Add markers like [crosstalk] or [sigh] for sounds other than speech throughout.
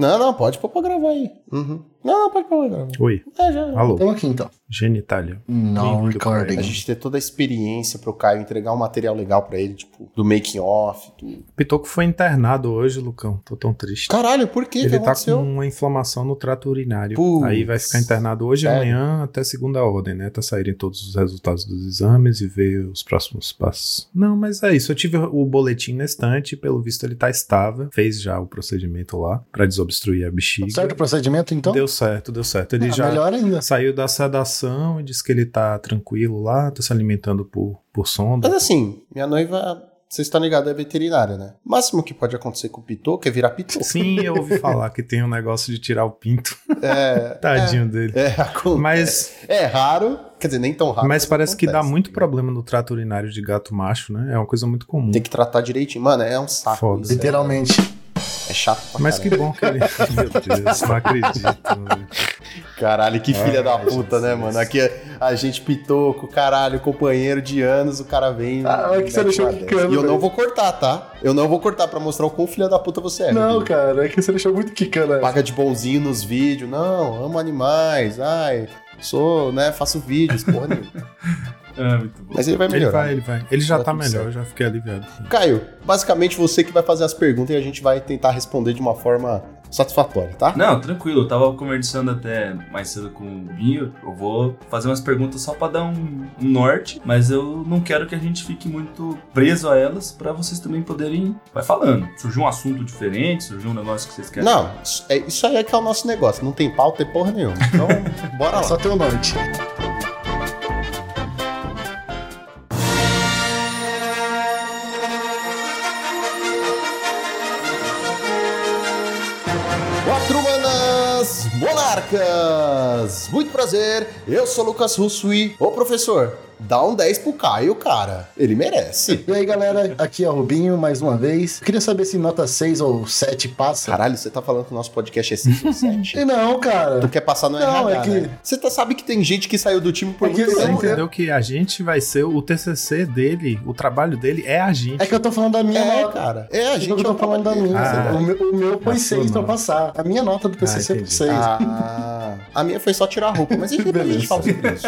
Não, não, pode pôr pra gravar aí. Uhum. Não, não, pode pôr pra gravar. Oi. É, já. Alô. Estamos aqui então. Genitália. Não recording. A gente ter toda a experiência pro Caio entregar um material legal pra ele, tipo, do making off, tudo. Pitoco foi internado hoje, Lucão. Tô tão triste. Caralho, por quê? O que Ele tá com aconteceu? uma inflamação no trato urinário. Putz. Aí vai ficar internado hoje e Sério? amanhã até segunda ordem, né? Até saírem todos os resultados dos exames e ver os próximos passos. Não, mas é isso. Eu tive o boletim na estante, pelo visto ele tá estável. Fez já o procedimento lá pra desobstruir a bexiga. Certo o procedimento então? Deu certo, deu certo. Ele Ah, já Melhor ainda. saiu da sedação e disse que ele tá tranquilo lá, tá se alimentando por, por sonda. Mas assim, minha noiva, vocês estão ligados, é veterinária, né? O máximo que pode acontecer com o Pitoco é virar Pitoco. Sim, eu ouvi [laughs] falar que tem um negócio de tirar o pinto. É, [laughs] Tadinho dele. é, acontece. Mas, É raro, quer dizer, nem tão raro. mas parece que dá acontece. muito problema no trato urinário de gato macho, né? É uma coisa muito comum. Tem que tratar direitinho. Mano, é um saco. Foda. isso, é- Literalmente. É chato pra Mas que bom que ele. [laughs] Meu Deus, não acredito. velho. Caralho, que filha Ai, da puta, né, mano? Aqui é a gente pitoco, caralho, companheiro de anos, o cara vem. Ah, é que você deixou quicando, E eu não velho. vou cortar, tá? Eu não vou cortar pra mostrar o quão filha da puta você é. Não, cara, é que você deixou muito quicando. essa. Paga de bonzinho nos vídeos. Não, amo animais. Ai, sou, né, faço vídeos, porra nenhuma. [laughs] É, muito bom. Mas ele vai Ele melhorar. vai, ele vai. Ele já Tá tá melhor, certo. eu já fiquei aliviado. Caio, basicamente você que vai fazer as perguntas e a gente vai tentar responder de uma forma satisfatória, tá? Não, tranquilo, eu tava conversando até mais cedo com o Binho. Eu vou fazer umas perguntas só pra dar um, um norte, mas eu não quero que a gente fique muito preso a elas pra vocês também poderem. Vai falando. Surgiu um assunto diferente, surgiu um negócio que vocês querem. Não, isso, é, isso aí é que é o nosso negócio. Não tem pauta, tem porra nenhuma. Então, [laughs] bora lá. Só tem o norte. 个。Muito prazer, eu sou Lucas Russo e... Ô professor, dá um 10 pro Caio, cara. Ele merece. E aí, galera, aqui é o Rubinho, mais uma vez. Queria saber se nota 6 ou 7 passa. Caralho, você tá falando que o nosso podcast é 5 ou 7? E [laughs] não, cara. Tu quer passar no Não, RH, é que- né? Você tá, sabe que tem gente que saiu do time por É que muito eu Você tempo. não- entendeu que a gente vai ser o TCC dele, o trabalho dele é a gente. É que eu tô falando da minha É, nota. cara. É, a É gente que eu tô é falando da minha. Ah. o, meu, o meu foi A sua 6 pra passar. A minha nota do PCC foi entendi. 6. Ah, a minha foi só tirar a roupa, mas depois a gente Beleza. fala sobre isso.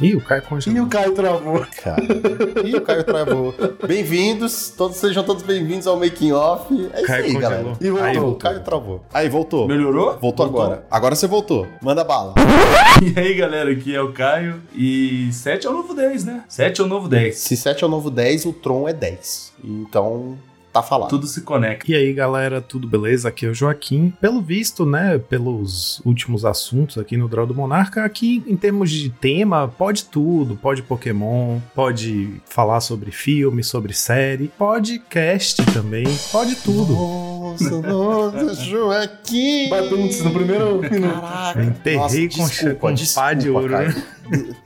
Ih, o Caio E congelou. o Caio travou. Cara. [laughs] E o Caio travou. Bem-vindos, todos sejam todos bem-vindos ao Making Off. É isso Caio aí, congelou. galera. E voltou. Aí O Caio travou. Aí, voltou. Melhorou? Voltou agora. Agora você voltou. Manda bala. [laughs] E aí, galera, aqui é o Caio. E 7 é o novo 10, né? 7 é o novo 10. Se 7 é o novo 10, o Tron é 10. Então, tá falado. Tudo se conecta. E aí, galera, tudo beleza? Aqui é o Joaquim. Pelo visto, né, pelos últimos assuntos aqui no Draw do Monarca, aqui em termos de tema, pode tudo. Pode Pokémon, pode falar sobre filme, sobre série, pode cast também, pode tudo. Nossa, nossa, [laughs] Joaquim. Batuntes no primeiro minuto. Caraca. Enterrei Nossa, com, desculpa, com desculpa, pá de ouro, cara. né?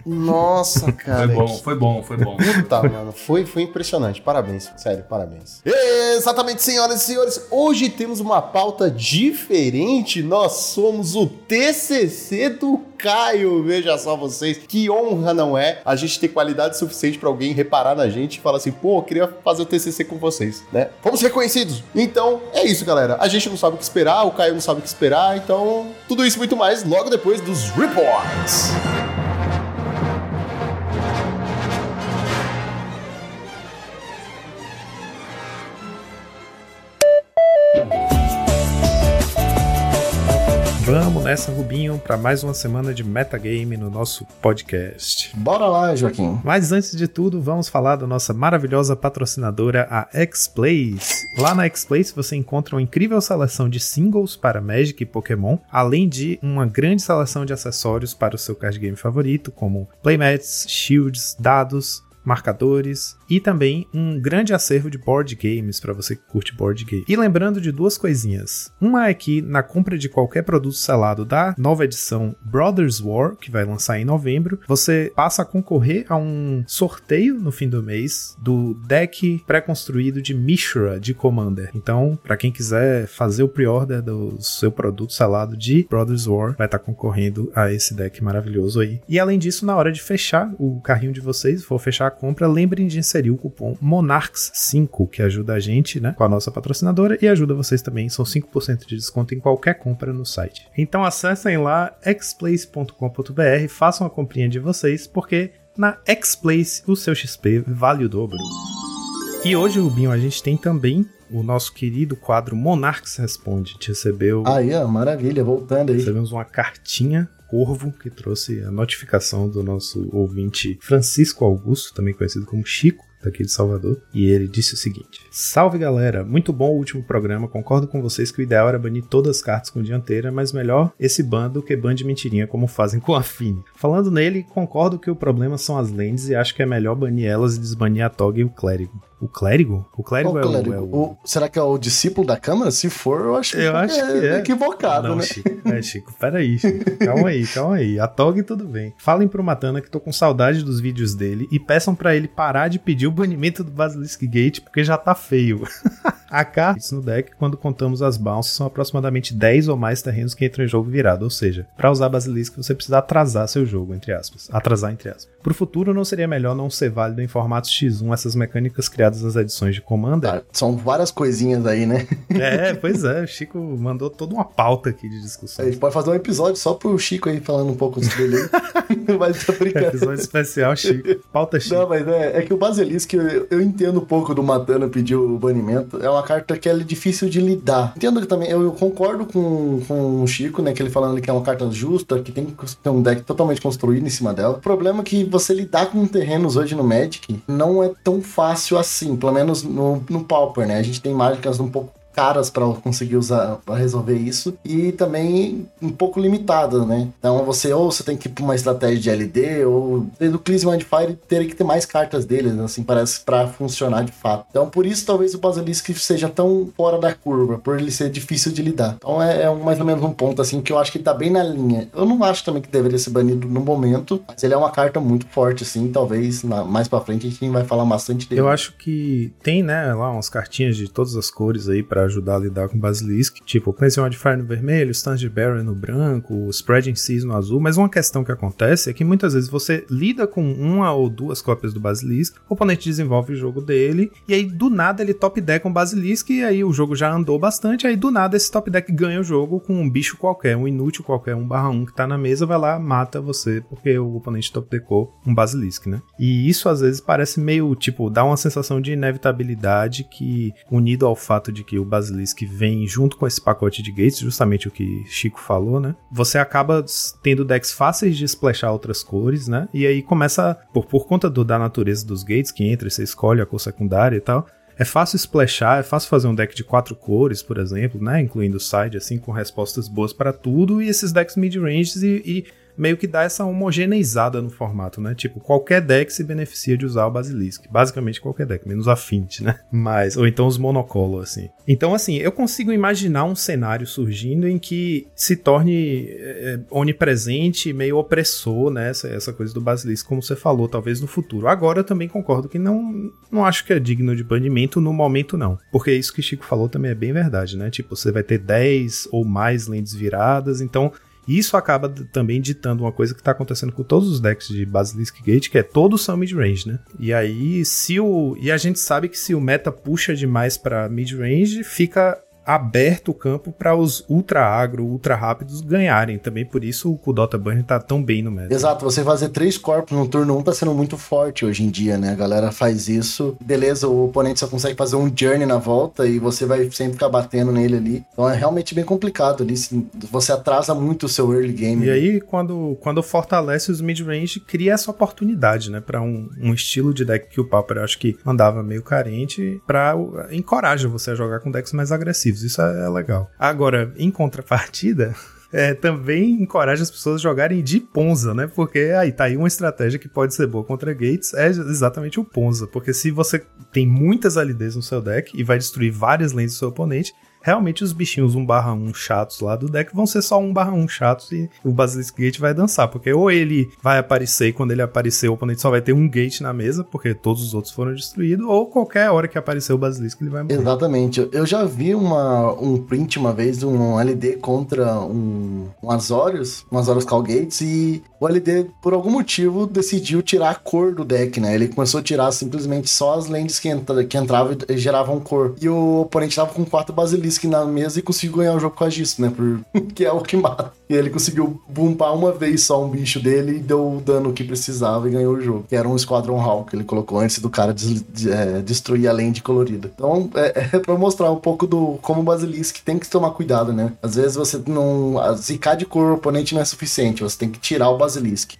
Nossa, cara. Foi bom, foi bom, foi bom. Puta, mano, foi, foi impressionante. Parabéns, sério, parabéns. Exatamente, senhoras e senhores. Hoje temos uma pauta diferente. Nós somos o TCC do Caio. Veja só vocês, que honra não é a gente ter qualidade suficiente pra alguém reparar na gente e falar assim, pô, eu queria fazer o TCC com vocês, né? Fomos reconhecidos. Então, é isso, galera. A gente não sabe o que esperar, o Caio não sabe o que esperar, então, tudo isso e muito mais logo depois dos reports. Vamos nessa, Rubinho, para mais uma semana de metagame no nosso podcast. Bora lá, Joaquim. Mas antes de tudo, vamos falar da nossa maravilhosa patrocinadora, a X-Plays. Lá na X-Plays você encontra uma incrível seleção de singles para Magic e Pokémon, além de uma grande seleção de acessórios para o seu card game favorito, como playmats, shields, dados, marcadores e também um grande acervo de board games para você que curte board game. E lembrando de duas coisinhas. Uma é que na compra de qualquer produto selado da nova edição Brothers War, que vai lançar em novembro, você passa a concorrer a um sorteio no fim do mês do deck pré-construído de Mishra de Commander. Então, para quem quiser fazer o pre-order do seu produto selado de Brothers War, vai estar concorrendo a esse deck maravilhoso aí. E além disso, na hora de fechar o carrinho de vocês, for fechar compra, lembrem de inserir o cupom MONARCHS5, que ajuda a gente, né, com a nossa patrocinadora e ajuda vocês também. São 5% de desconto em qualquer compra no site. Então acessem lá xplace.com.br, façam a comprinha de vocês, porque na Xplace o seu XP vale o dobro. E hoje, Rubinho, a gente tem também o nosso querido quadro Monarques Responde. A gente recebeu. Aí, ó, maravilha, voltando aí. Recebemos uma cartinha Corvo, que trouxe a notificação do nosso ouvinte Francisco Augusto, também conhecido como Chico, daqui de Salvador, e ele disse o seguinte: Salve galera, muito bom o último programa. Concordo com vocês que o ideal era banir todas as cartas com dianteira, mas melhor esse ban do que ban de mentirinha, como fazem com a Fini. Falando nele, concordo que o problema são as lentes e acho que é melhor banir elas e desbanir a Toga e o Clérigo. O clérigo? O clérigo, é, clérigo? O, é o... O- será que é o discípulo da câmara? Se for, eu acho, Eu acho que é. equivocado, Não, né? Chico, é, Chico, peraí, Chico. Calma aí, calma aí. A Tog tudo bem. Falem pro Matana que tô com saudade dos vídeos dele e peçam pra ele parar de pedir o banimento do Basilisk Gate porque já tá feio. [laughs] A cartas no deck, quando contamos as bounces, são aproximadamente 10 ou mais terrenos que entram em jogo virado, ou seja, pra usar Basilisk você precisa atrasar seu jogo, entre aspas. Atrasar, entre aspas. Pro futuro, não seria melhor não ser válido em formato X1 essas mecânicas criadas nas edições de Commander? Tá, são várias coisinhas aí, né? É, [laughs] pois é, o Chico mandou toda uma pauta aqui de discussão. A gente pode fazer um episódio só pro Chico aí falando um pouco dele aí. [laughs] mas tô brincando. Episódio especial, Chico. Pauta Chico. Não, mas é, é que o Basilisk, eu, eu entendo um pouco do Matana pedir o banimento. É uma carta que ela é difícil de lidar. Entendo que também, eu, concordo com, com o Chico, né? Que ele falando que é uma carta justa, que tem que ter um deck totalmente construído em cima dela. O problema é que você lidar com terrenos hoje no Magic não é tão fácil assim, pelo menos no, no Pauper, né? A gente tem mágicas um pouco caras para conseguir usar para resolver isso e também um pouco limitada, né? Então você ou você tem que ir pra uma estratégia de LD ou do Clease Wildfire teria que ter mais cartas deles, assim, parece para funcionar de fato. Então por isso talvez o Basilisk seja tão fora da curva, por ele ser difícil de lidar. Então é, é um- mais ou menos um ponto assim que eu acho que tá bem na linha. Eu não acho também que deveria ser banido no momento, mas ele é uma carta muito forte assim, talvez na- mais para frente a gente vai falar bastante dele. Eu acho que tem, né, lá umas cartinhas de todas as cores aí pra ajudar a lidar com Basilisk. Tipo, Cleansing Wildfire no vermelho, Stand Barrier no branco, Spreading Seas no azul. Mas uma questão que acontece é que muitas vezes você lida com uma ou duas cópias do Basilisk, o oponente desenvolve o jogo dele, e aí do nada ele top deck um Basilisk, e aí o jogo já andou bastante, aí do nada esse top deck ganha o jogo com um bicho qualquer, um inútil qualquer, um barra um que tá na mesa, vai lá, mata você, porque o oponente top deckou um Basilisk, né? E isso às vezes parece meio, tipo, dá uma sensação de inevitabilidade que, unido ao fato de que o Basilisk vem junto com esse pacote de gates, justamente o que Chico falou, né? Você acaba tendo decks fáceis de splashar outras cores, né? E aí começa, por, por conta do- da natureza dos gates que entra, você escolhe a cor secundária e tal. É fácil splashar, é fácil fazer um deck de quatro cores, por exemplo, né? Incluindo side, assim, com respostas boas para tudo, e esses decks mid-ranges e, e meio que dá essa homogeneizada no formato, né? Tipo, qualquer deck se beneficia de usar o Basilisk. Basicamente qualquer deck, menos a Fint, né? [laughs] Mas, ou então os monocolo, assim. Então, assim, eu consigo imaginar um cenário surgindo em que se torne é, onipresente, meio opressor, né? Essa, essa coisa do Basilisk, como você falou, talvez no futuro. Agora eu também concordo que não, não acho que é digno de banimento no momento, não. Porque isso que Chico falou também é bem verdade, né? Tipo, você vai ter 10 ou mais lentes viradas, então isso acaba também ditando uma coisa que tá acontecendo com todos os decks de Basilisk Gate, que é todos são mid-range, né? E aí, se o. E a gente sabe que se o meta puxa demais pra mid-range, fica aberto o campo para os ultra agro, ultra rápidos ganharem. Também por isso o Dota Burn tá tão bem no meta. Exato, você fazer três corpos no turno 1 tá sendo muito forte hoje em dia, né? A galera faz isso. Beleza, o oponente só consegue fazer um journey na volta e você vai sempre ficar batendo nele ali. Então é realmente bem complicado ali. Você atrasa muito o seu early game. E aí, quando, quando fortalece os mid-range, cria essa oportunidade, né? Pra um, um estilo de deck que o Pauper acho que andava meio carente, pra encoraja você a jogar com decks mais agressivos. Isso é, é legal. Agora, em contrapartida. [laughs] É, também encoraja as pessoas a jogarem de Ponza, né? Porque aí tá aí uma estratégia que pode ser boa contra Gates, é exatamente o Ponza. Porque se você tem muitas LDs no seu deck e vai destruir várias lentes do seu oponente, realmente os bichinhos 1/1 chatos lá do deck vão ser só 1/1 chatos e o Basilisk Gate vai dançar, porque ou ele vai aparecer e quando ele aparecer o oponente só vai ter um gate na mesa, porque todos os outros foram destruídos, ou qualquer hora que aparecer o Basilisk ele vai morrer. Exatamente. Eu- já vi uma, um print uma vez um LD contra um, um Azorius, um Azorius Calgates, e o LD, por algum motivo, decidiu tirar a cor do deck, né? Ele começou a tirar simplesmente só as lands que, entra, que entravam e geravam cor. E o oponente tava com quatro Basilisk na mesa e conseguiu ganhar o jogo com a disso, né? Por... [laughs] que é o que mata. E ele conseguiu bumpar uma vez só um bicho dele e deu o dano que precisava e ganhou o jogo. Que era um Squadron Hall que ele colocou antes do cara des é, destruir a land colorida. Então, é, é pra mostrar um pouco do como o Basilisk tem que tomar cuidado, né? Às vezes você não. Zicar de cor o oponente não é suficiente, você tem que tirar o.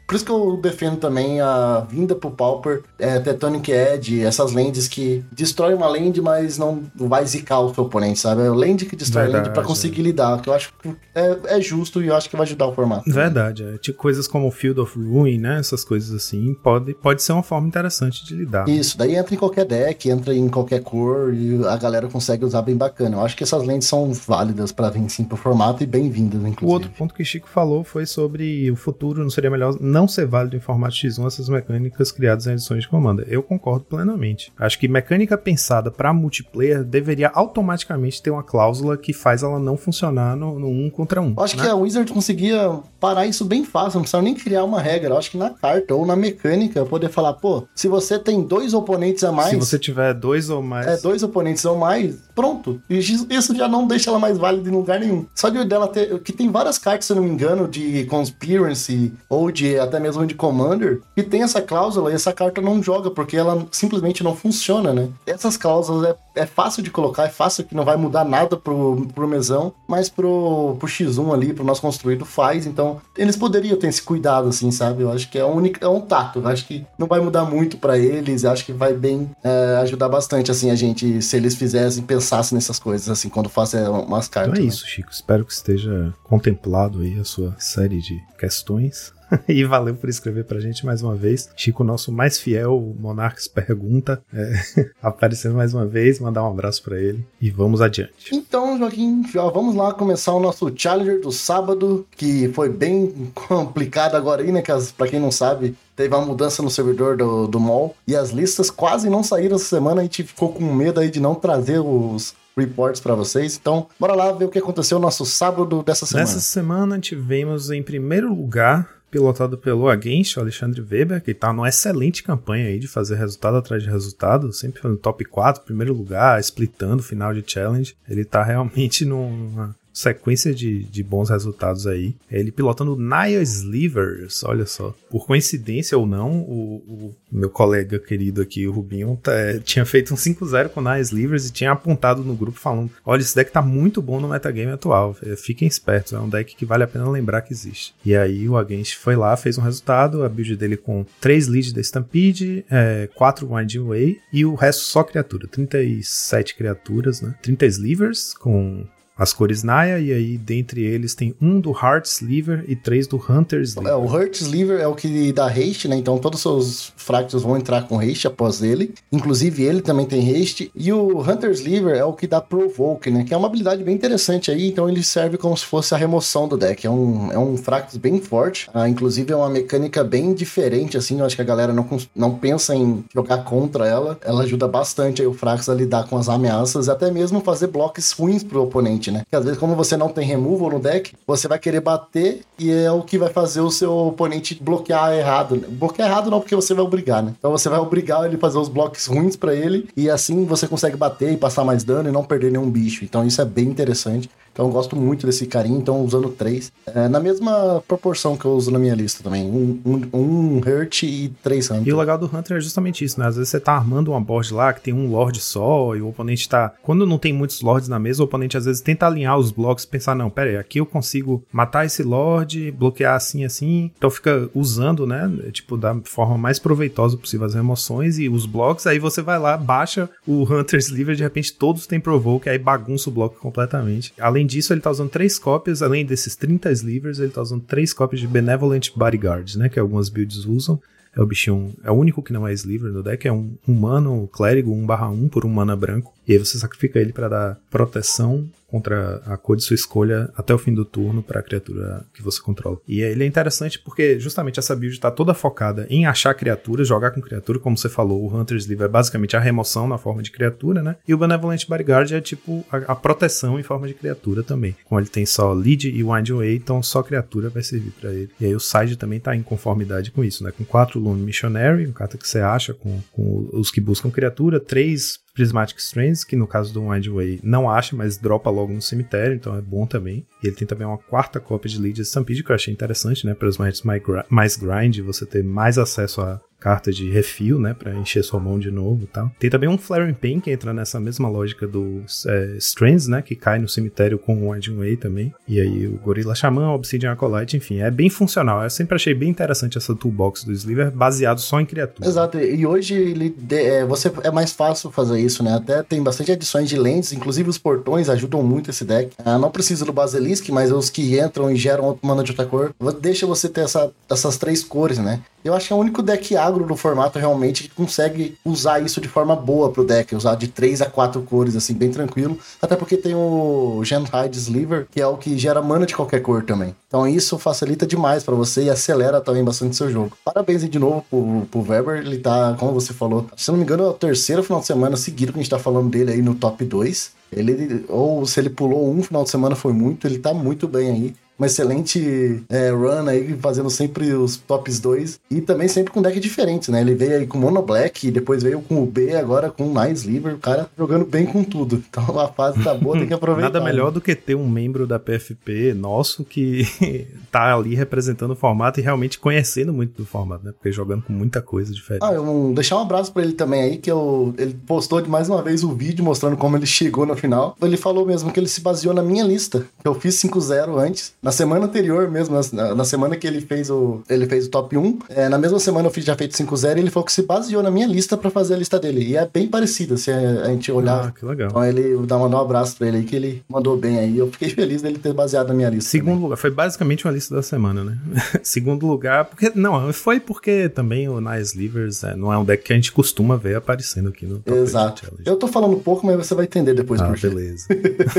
Por isso que eu defendo também a vinda pro Pauper, é, Tectonic Edge, essas lands que destrói uma land, mas não vai zicar o seu oponente, sabe? É land que destrói Verdade, a land pra conseguir lidar, que eu acho que é, é justo e eu acho que vai ajudar o formato. Verdade, é. Tipo, coisas como Field of Ruin, né? Essas coisas assim, pode, pode ser uma forma interessante de lidar. Isso, daí entra em qualquer deck, entra em qualquer cor e a galera consegue usar bem bacana. Eu acho que essas lentes são válidas para vir sim pro formato e bem-vindas, inclusive. O outro ponto que o Chico falou foi sobre o futuro não seria melhor não ser válido em formato X1 essas mecânicas criadas em edições de Commander. Eu concordo plenamente. Acho que mecânica pensada para multiplayer deveria automaticamente ter uma cláusula que faz ela não funcionar no, no um contra um. Acho né? que a Wizard conseguia parar isso bem fácil, não precisava nem criar uma regra. Acho que na carta ou na mecânica poder falar, pô, se você tem dois oponentes a mais. Se você tiver dois ou mais. É, dois oponentes ou mais, pronto. Isso já não deixa ela mais válida em lugar nenhum. Só de dela ter. Que tem várias cartas, se eu não me engano, de Conspiracy ou de até mesmo de Commander, que tem essa cláusula e essa carta não joga, porque ela simplesmente não funciona, né? Essas cláusulas é, é fácil de colocar, é fácil que não vai mudar nada pro, pro mesão, mas pro, pro X1 ali, pro nosso construído faz. Então, eles poderiam ter esse cuidado, assim, sabe? Eu acho que é, único, é um tato. Eu acho que não vai mudar muito para eles. Eu acho que vai bem é, ajudar bastante, assim, a gente, se eles fizessem, pensassem nessas coisas, assim, quando fazem umas cartas. Então é isso, Chico. Espero que esteja contemplado aí a sua série de questões. [laughs] e valeu por escrever pra gente mais uma vez. Chico, nosso mais fiel Monarques pergunta, é, [laughs] aparecendo mais uma vez, mandar um abraço para ele e vamos adiante. Então, Joaquim, já vamos lá começar o nosso Challenger do sábado, que foi bem [laughs] complicado agora aí, né? Que as, pra quem não sabe, teve uma mudança no servidor do, do mall e as listas quase não saíram essa semana. A gente ficou com medo aí de não trazer os reports para vocês. Então, bora lá ver o que aconteceu no nosso sábado dessa semana. Nessa semana tivemos em primeiro lugar pilotado pelo Against, o Alexandre Weber, que está numa excelente campanha aí de fazer resultado atrás de resultado, sempre no top 4, primeiro lugar, splitando final de challenge. Ele está realmente numa sequência de, de bons resultados aí. Ele pilotando Nia Slivers, olha só. Por coincidência ou não, o, o meu colega querido aqui, o Rubinho, tá, tinha feito um 5-0 com Nia Slivers e tinha apontado no grupo falando: olha, esse deck tá muito bom no metagame atual. É, fiquem espertos, é um deck que vale a pena lembrar que existe. E aí o Against foi lá, fez um resultado, a build dele com 3 leads da Stampede, é, 4 Winding Way e o resto só criatura. 37 criaturas, né? 30 Slivers com as cores Naya, e aí dentre eles tem um do Heart Sliver e três do Hunter Sliver. É, o Heart Sliver é o que dá haste, né? Então todos os seus fractos vão entrar com haste após ele. Inclusive ele também tem haste. E o Hunter Sliver é o que dá Provoke, né? Que é uma habilidade bem interessante aí. Então ele serve como se fosse a remoção do deck. É um, é um fractus bem forte. Ah, inclusive é uma mecânica bem diferente, assim. Eu acho que a galera não, não pensa em jogar contra ela. Ela ajuda bastante aí o fractus a lidar com as ameaças e até mesmo fazer blocos ruins pro oponente né? Que às vezes, como você não tem removal no deck, você vai querer bater e é o que vai fazer o seu oponente bloquear errado. Bloquear errado não, porque você vai obrigar, né? Então você vai obrigar ele a fazer os blocos ruins para ele e assim você consegue bater e passar mais dano e não perder nenhum bicho. Então isso é bem interessante. Então eu gosto muito desse carinho, então usando três. É, na mesma proporção que eu uso na minha lista também. Um, um, um Hurt e três Hunter. E o legal do Hunter é justamente isso, né? Às vezes você tá armando uma board lá que tem um Lord só e o oponente tá. Quando não tem muitos Lords na mesa, o oponente às vezes tenta alinhar os blocos e pensar, não, pera aí, aqui eu consigo matar esse Lord, bloquear assim, assim. Então fica usando, né? Tipo, da forma mais proveitosa possível as remoções e os blocos. Aí você vai lá, baixa o Hunter's Sliver, de repente todos têm Provoke, aí bagunça o bloco completamente. Além Além disso, ele tá usando três cópias, além desses 30 slivers, ele tá usando três cópias de Benevolent Bodyguard, né? Que algumas builds usam. É o bichinho, é o único que não é sliver no deck, é um humano clérigo 1/1 por um mana branco. E aí você sacrifica ele para dar proteção contra a cor de sua escolha até o fim do turno para a criatura que você controla. E ele é interessante porque justamente essa build está toda focada em achar criaturas, jogar com criatura, como você falou, o Hunter's Sleeve é basicamente a remoção na forma de criatura, né? E o Benevolent Bodyguard é tipo a, a proteção em forma de criatura também. Como ele tem só lead e wind away, então só criatura vai servir para ele. E aí o side também tá em conformidade com isso, né? Com quatro Lone Missionary, um carta que você acha com, com os que buscam criatura, três Prismatic Strands, que no caso do Windway não acha, mas dropa logo no cemitério, então é bom também. E ele tem também uma quarta cópia de Lead Stampede, que eu achei interessante, né? Para os mais, mais grind, você ter mais acesso a carta de refil, né, para encher sua mão de novo e tal. Tem também um Flaring Pain que entra nessa mesma lógica do é, Strands, né, que cai no cemitério com o Winding Way também. E aí o Gorilla Xamã, Obsidian Acolyte, enfim, é bem funcional. Eu sempre achei bem interessante essa toolbox do Sliver baseado só em criaturas. Exato, e hoje ele é, você é mais fácil fazer isso, né? Até tem bastante adições de lentes, inclusive os portões ajudam muito esse deck. Ah, não precisa do Basilisk, mas os que entram e geram outro mana de outra cor, deixa você ter essa, essas três cores, né? Eu acho que é o único deck agro do formato realmente que consegue usar isso de forma boa pro deck, usar de 3 a 4 cores, assim, bem tranquilo. Até porque tem o Genhide Sliver, que é o que gera mana de qualquer cor também. Então isso facilita demais para você e acelera também bastante seu jogo. Parabéns de novo pro, pro Weber, ele tá, como você falou, se não me engano, é o terceiro final de semana seguido que a gente tá falando dele aí no top 2. Ele, ou se ele pulou um final de semana foi muito, ele tá muito bem aí uma excelente é, run aí, fazendo sempre os tops 2 e também sempre com deck diferentes, né? Ele veio aí com Mono Black, depois veio com o B, agora com o Nice Liver, o cara jogando bem com tudo. [laughs] Então a fase tá boa, tem que [laughs] aproveitar. Nada melhor do que ter um membro da PFP nosso que [laughs] tá ali representando o formato e realmente conhecendo muito do formato, né? Porque jogando com muita coisa diferente. Ah, eu deixar um abraço para ele também aí, que eu, ele postou de mais uma vez o vídeo mostrando como ele chegou na final. Ele falou mesmo que ele se baseou na minha lista, que eu fiz 5-0 antes na semana anterior mesmo, na, na, semana que ele fez o, ele fez o top 1, é, na mesma semana eu fiz já feito 5-0 e ele falou que se baseou na minha lista para fazer a lista dele. E é bem parecida, se a, gente olhar. Ah, que legal. Então ele dá um abraço pra ele aí, que ele mandou bem aí. Eu fiquei feliz dele ter baseado na minha lista. Segundo também. lugar, foi basicamente uma lista da semana, né? [laughs] Segundo lugar, porque. Não, foi porque também o Nice Livers é, não é um deck que a gente costuma ver aparecendo aqui no top Exato. Eu tô falando pouco, mas você vai entender depois ah, beleza. [laughs]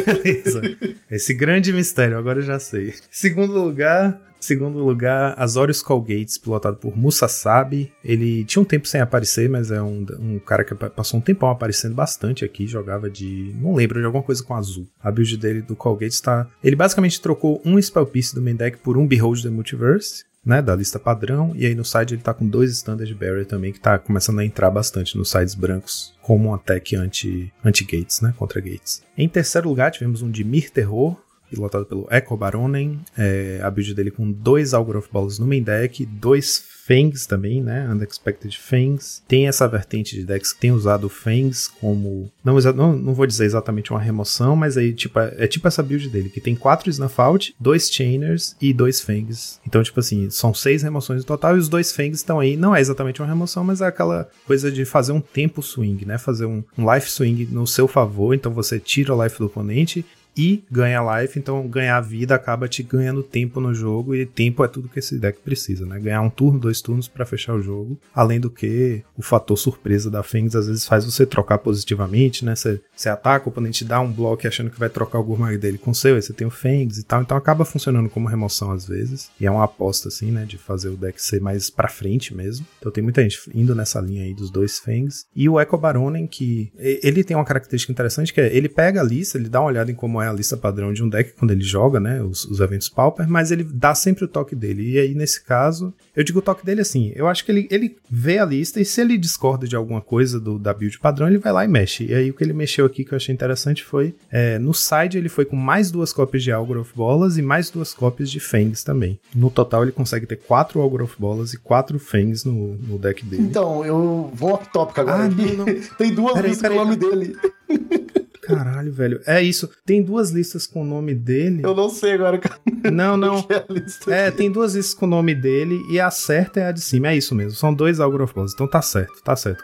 beleza. Esse grande mistério, agora eu já sei. Segundo lugar, segundo lugar, Azorius Colgates, pilotado por Musasabi. Ele tinha um tempo sem aparecer, mas é um, um cara que passou um tempão aparecendo bastante aqui. Jogava de. Não lembro, de alguma coisa com azul. A build dele do Colgate está. Ele basicamente trocou um Spell Piece do main deck por um Behold the Multiverse. Né, da lista padrão, e aí no side ele tá com dois Standard Barrier também, que tá começando a entrar bastante nos sides brancos, como um attack anti-gates, anti né, contra gates. Em terceiro lugar, tivemos um de Mir Terror, pilotado pelo Echo Baronen. É, a build dele com dois Algoroth Balls no main deck, dois Fangs também, né? Unexpected Fangs. Tem essa vertente de decks que tem usado Fangs como. Não, não, não vou dizer exatamente uma remoção, mas aí tipo, é, é tipo essa build dele, que tem quatro Snuff dois Chainers e dois Fangs. Então, tipo assim, são seis remoções no total e os dois Fangs estão aí. Não é exatamente uma remoção, mas é aquela coisa de fazer um tempo swing, né? Fazer um, um life swing no seu favor. Então você tira o life do oponente e ganha life, então ganhar vida acaba te ganhando tempo no jogo e tempo é tudo que esse deck precisa, né? Ganhar um turno, dois turnos para fechar o jogo, além do que o fator surpresa da Fênix às vezes faz você trocar positivamente, né? Você, você ataca, o oponente dá um bloco achando que vai trocar o Gourmag dele com o seu, aí você tem o Fênix e tal, então acaba funcionando como remoção às vezes, e é uma aposta assim, né, de fazer o deck ser mais para frente mesmo. Então tem muita gente indo nessa linha aí dos dois Fênix. E o Echo Baronen que ele tem uma característica interessante que é ele pega a lista, ele dá uma olhada em como é a lista padrão de um deck quando ele joga, né? Os, os, eventos Pauper, mas ele dá sempre o toque dele. E aí, nesse caso, eu digo o toque dele assim: eu acho que ele, ele vê a lista e se ele discorda de alguma coisa do, da build padrão, ele vai lá e mexe. E aí, o que ele mexeu aqui que eu achei interessante foi: é, no side, ele foi com mais duas cópias de Algoroth Bolas e mais duas cópias de Fangs também. No total, ele consegue ter quatro Algoroth Bolas e quatro Fangs no, no deck dele. Então, eu vou off topic agora. Ah, não, não. [laughs] Tem duas peraí, listas com o nome dele. [laughs] Caralho, velho. É isso. Tem duas listas com o nome dele. Eu não sei agora. [laughs] Não, não. É, é tem duas listas com o nome dele e a certa é a de cima. É isso mesmo. São dois Algorofons. Então tá certo. Tá certo.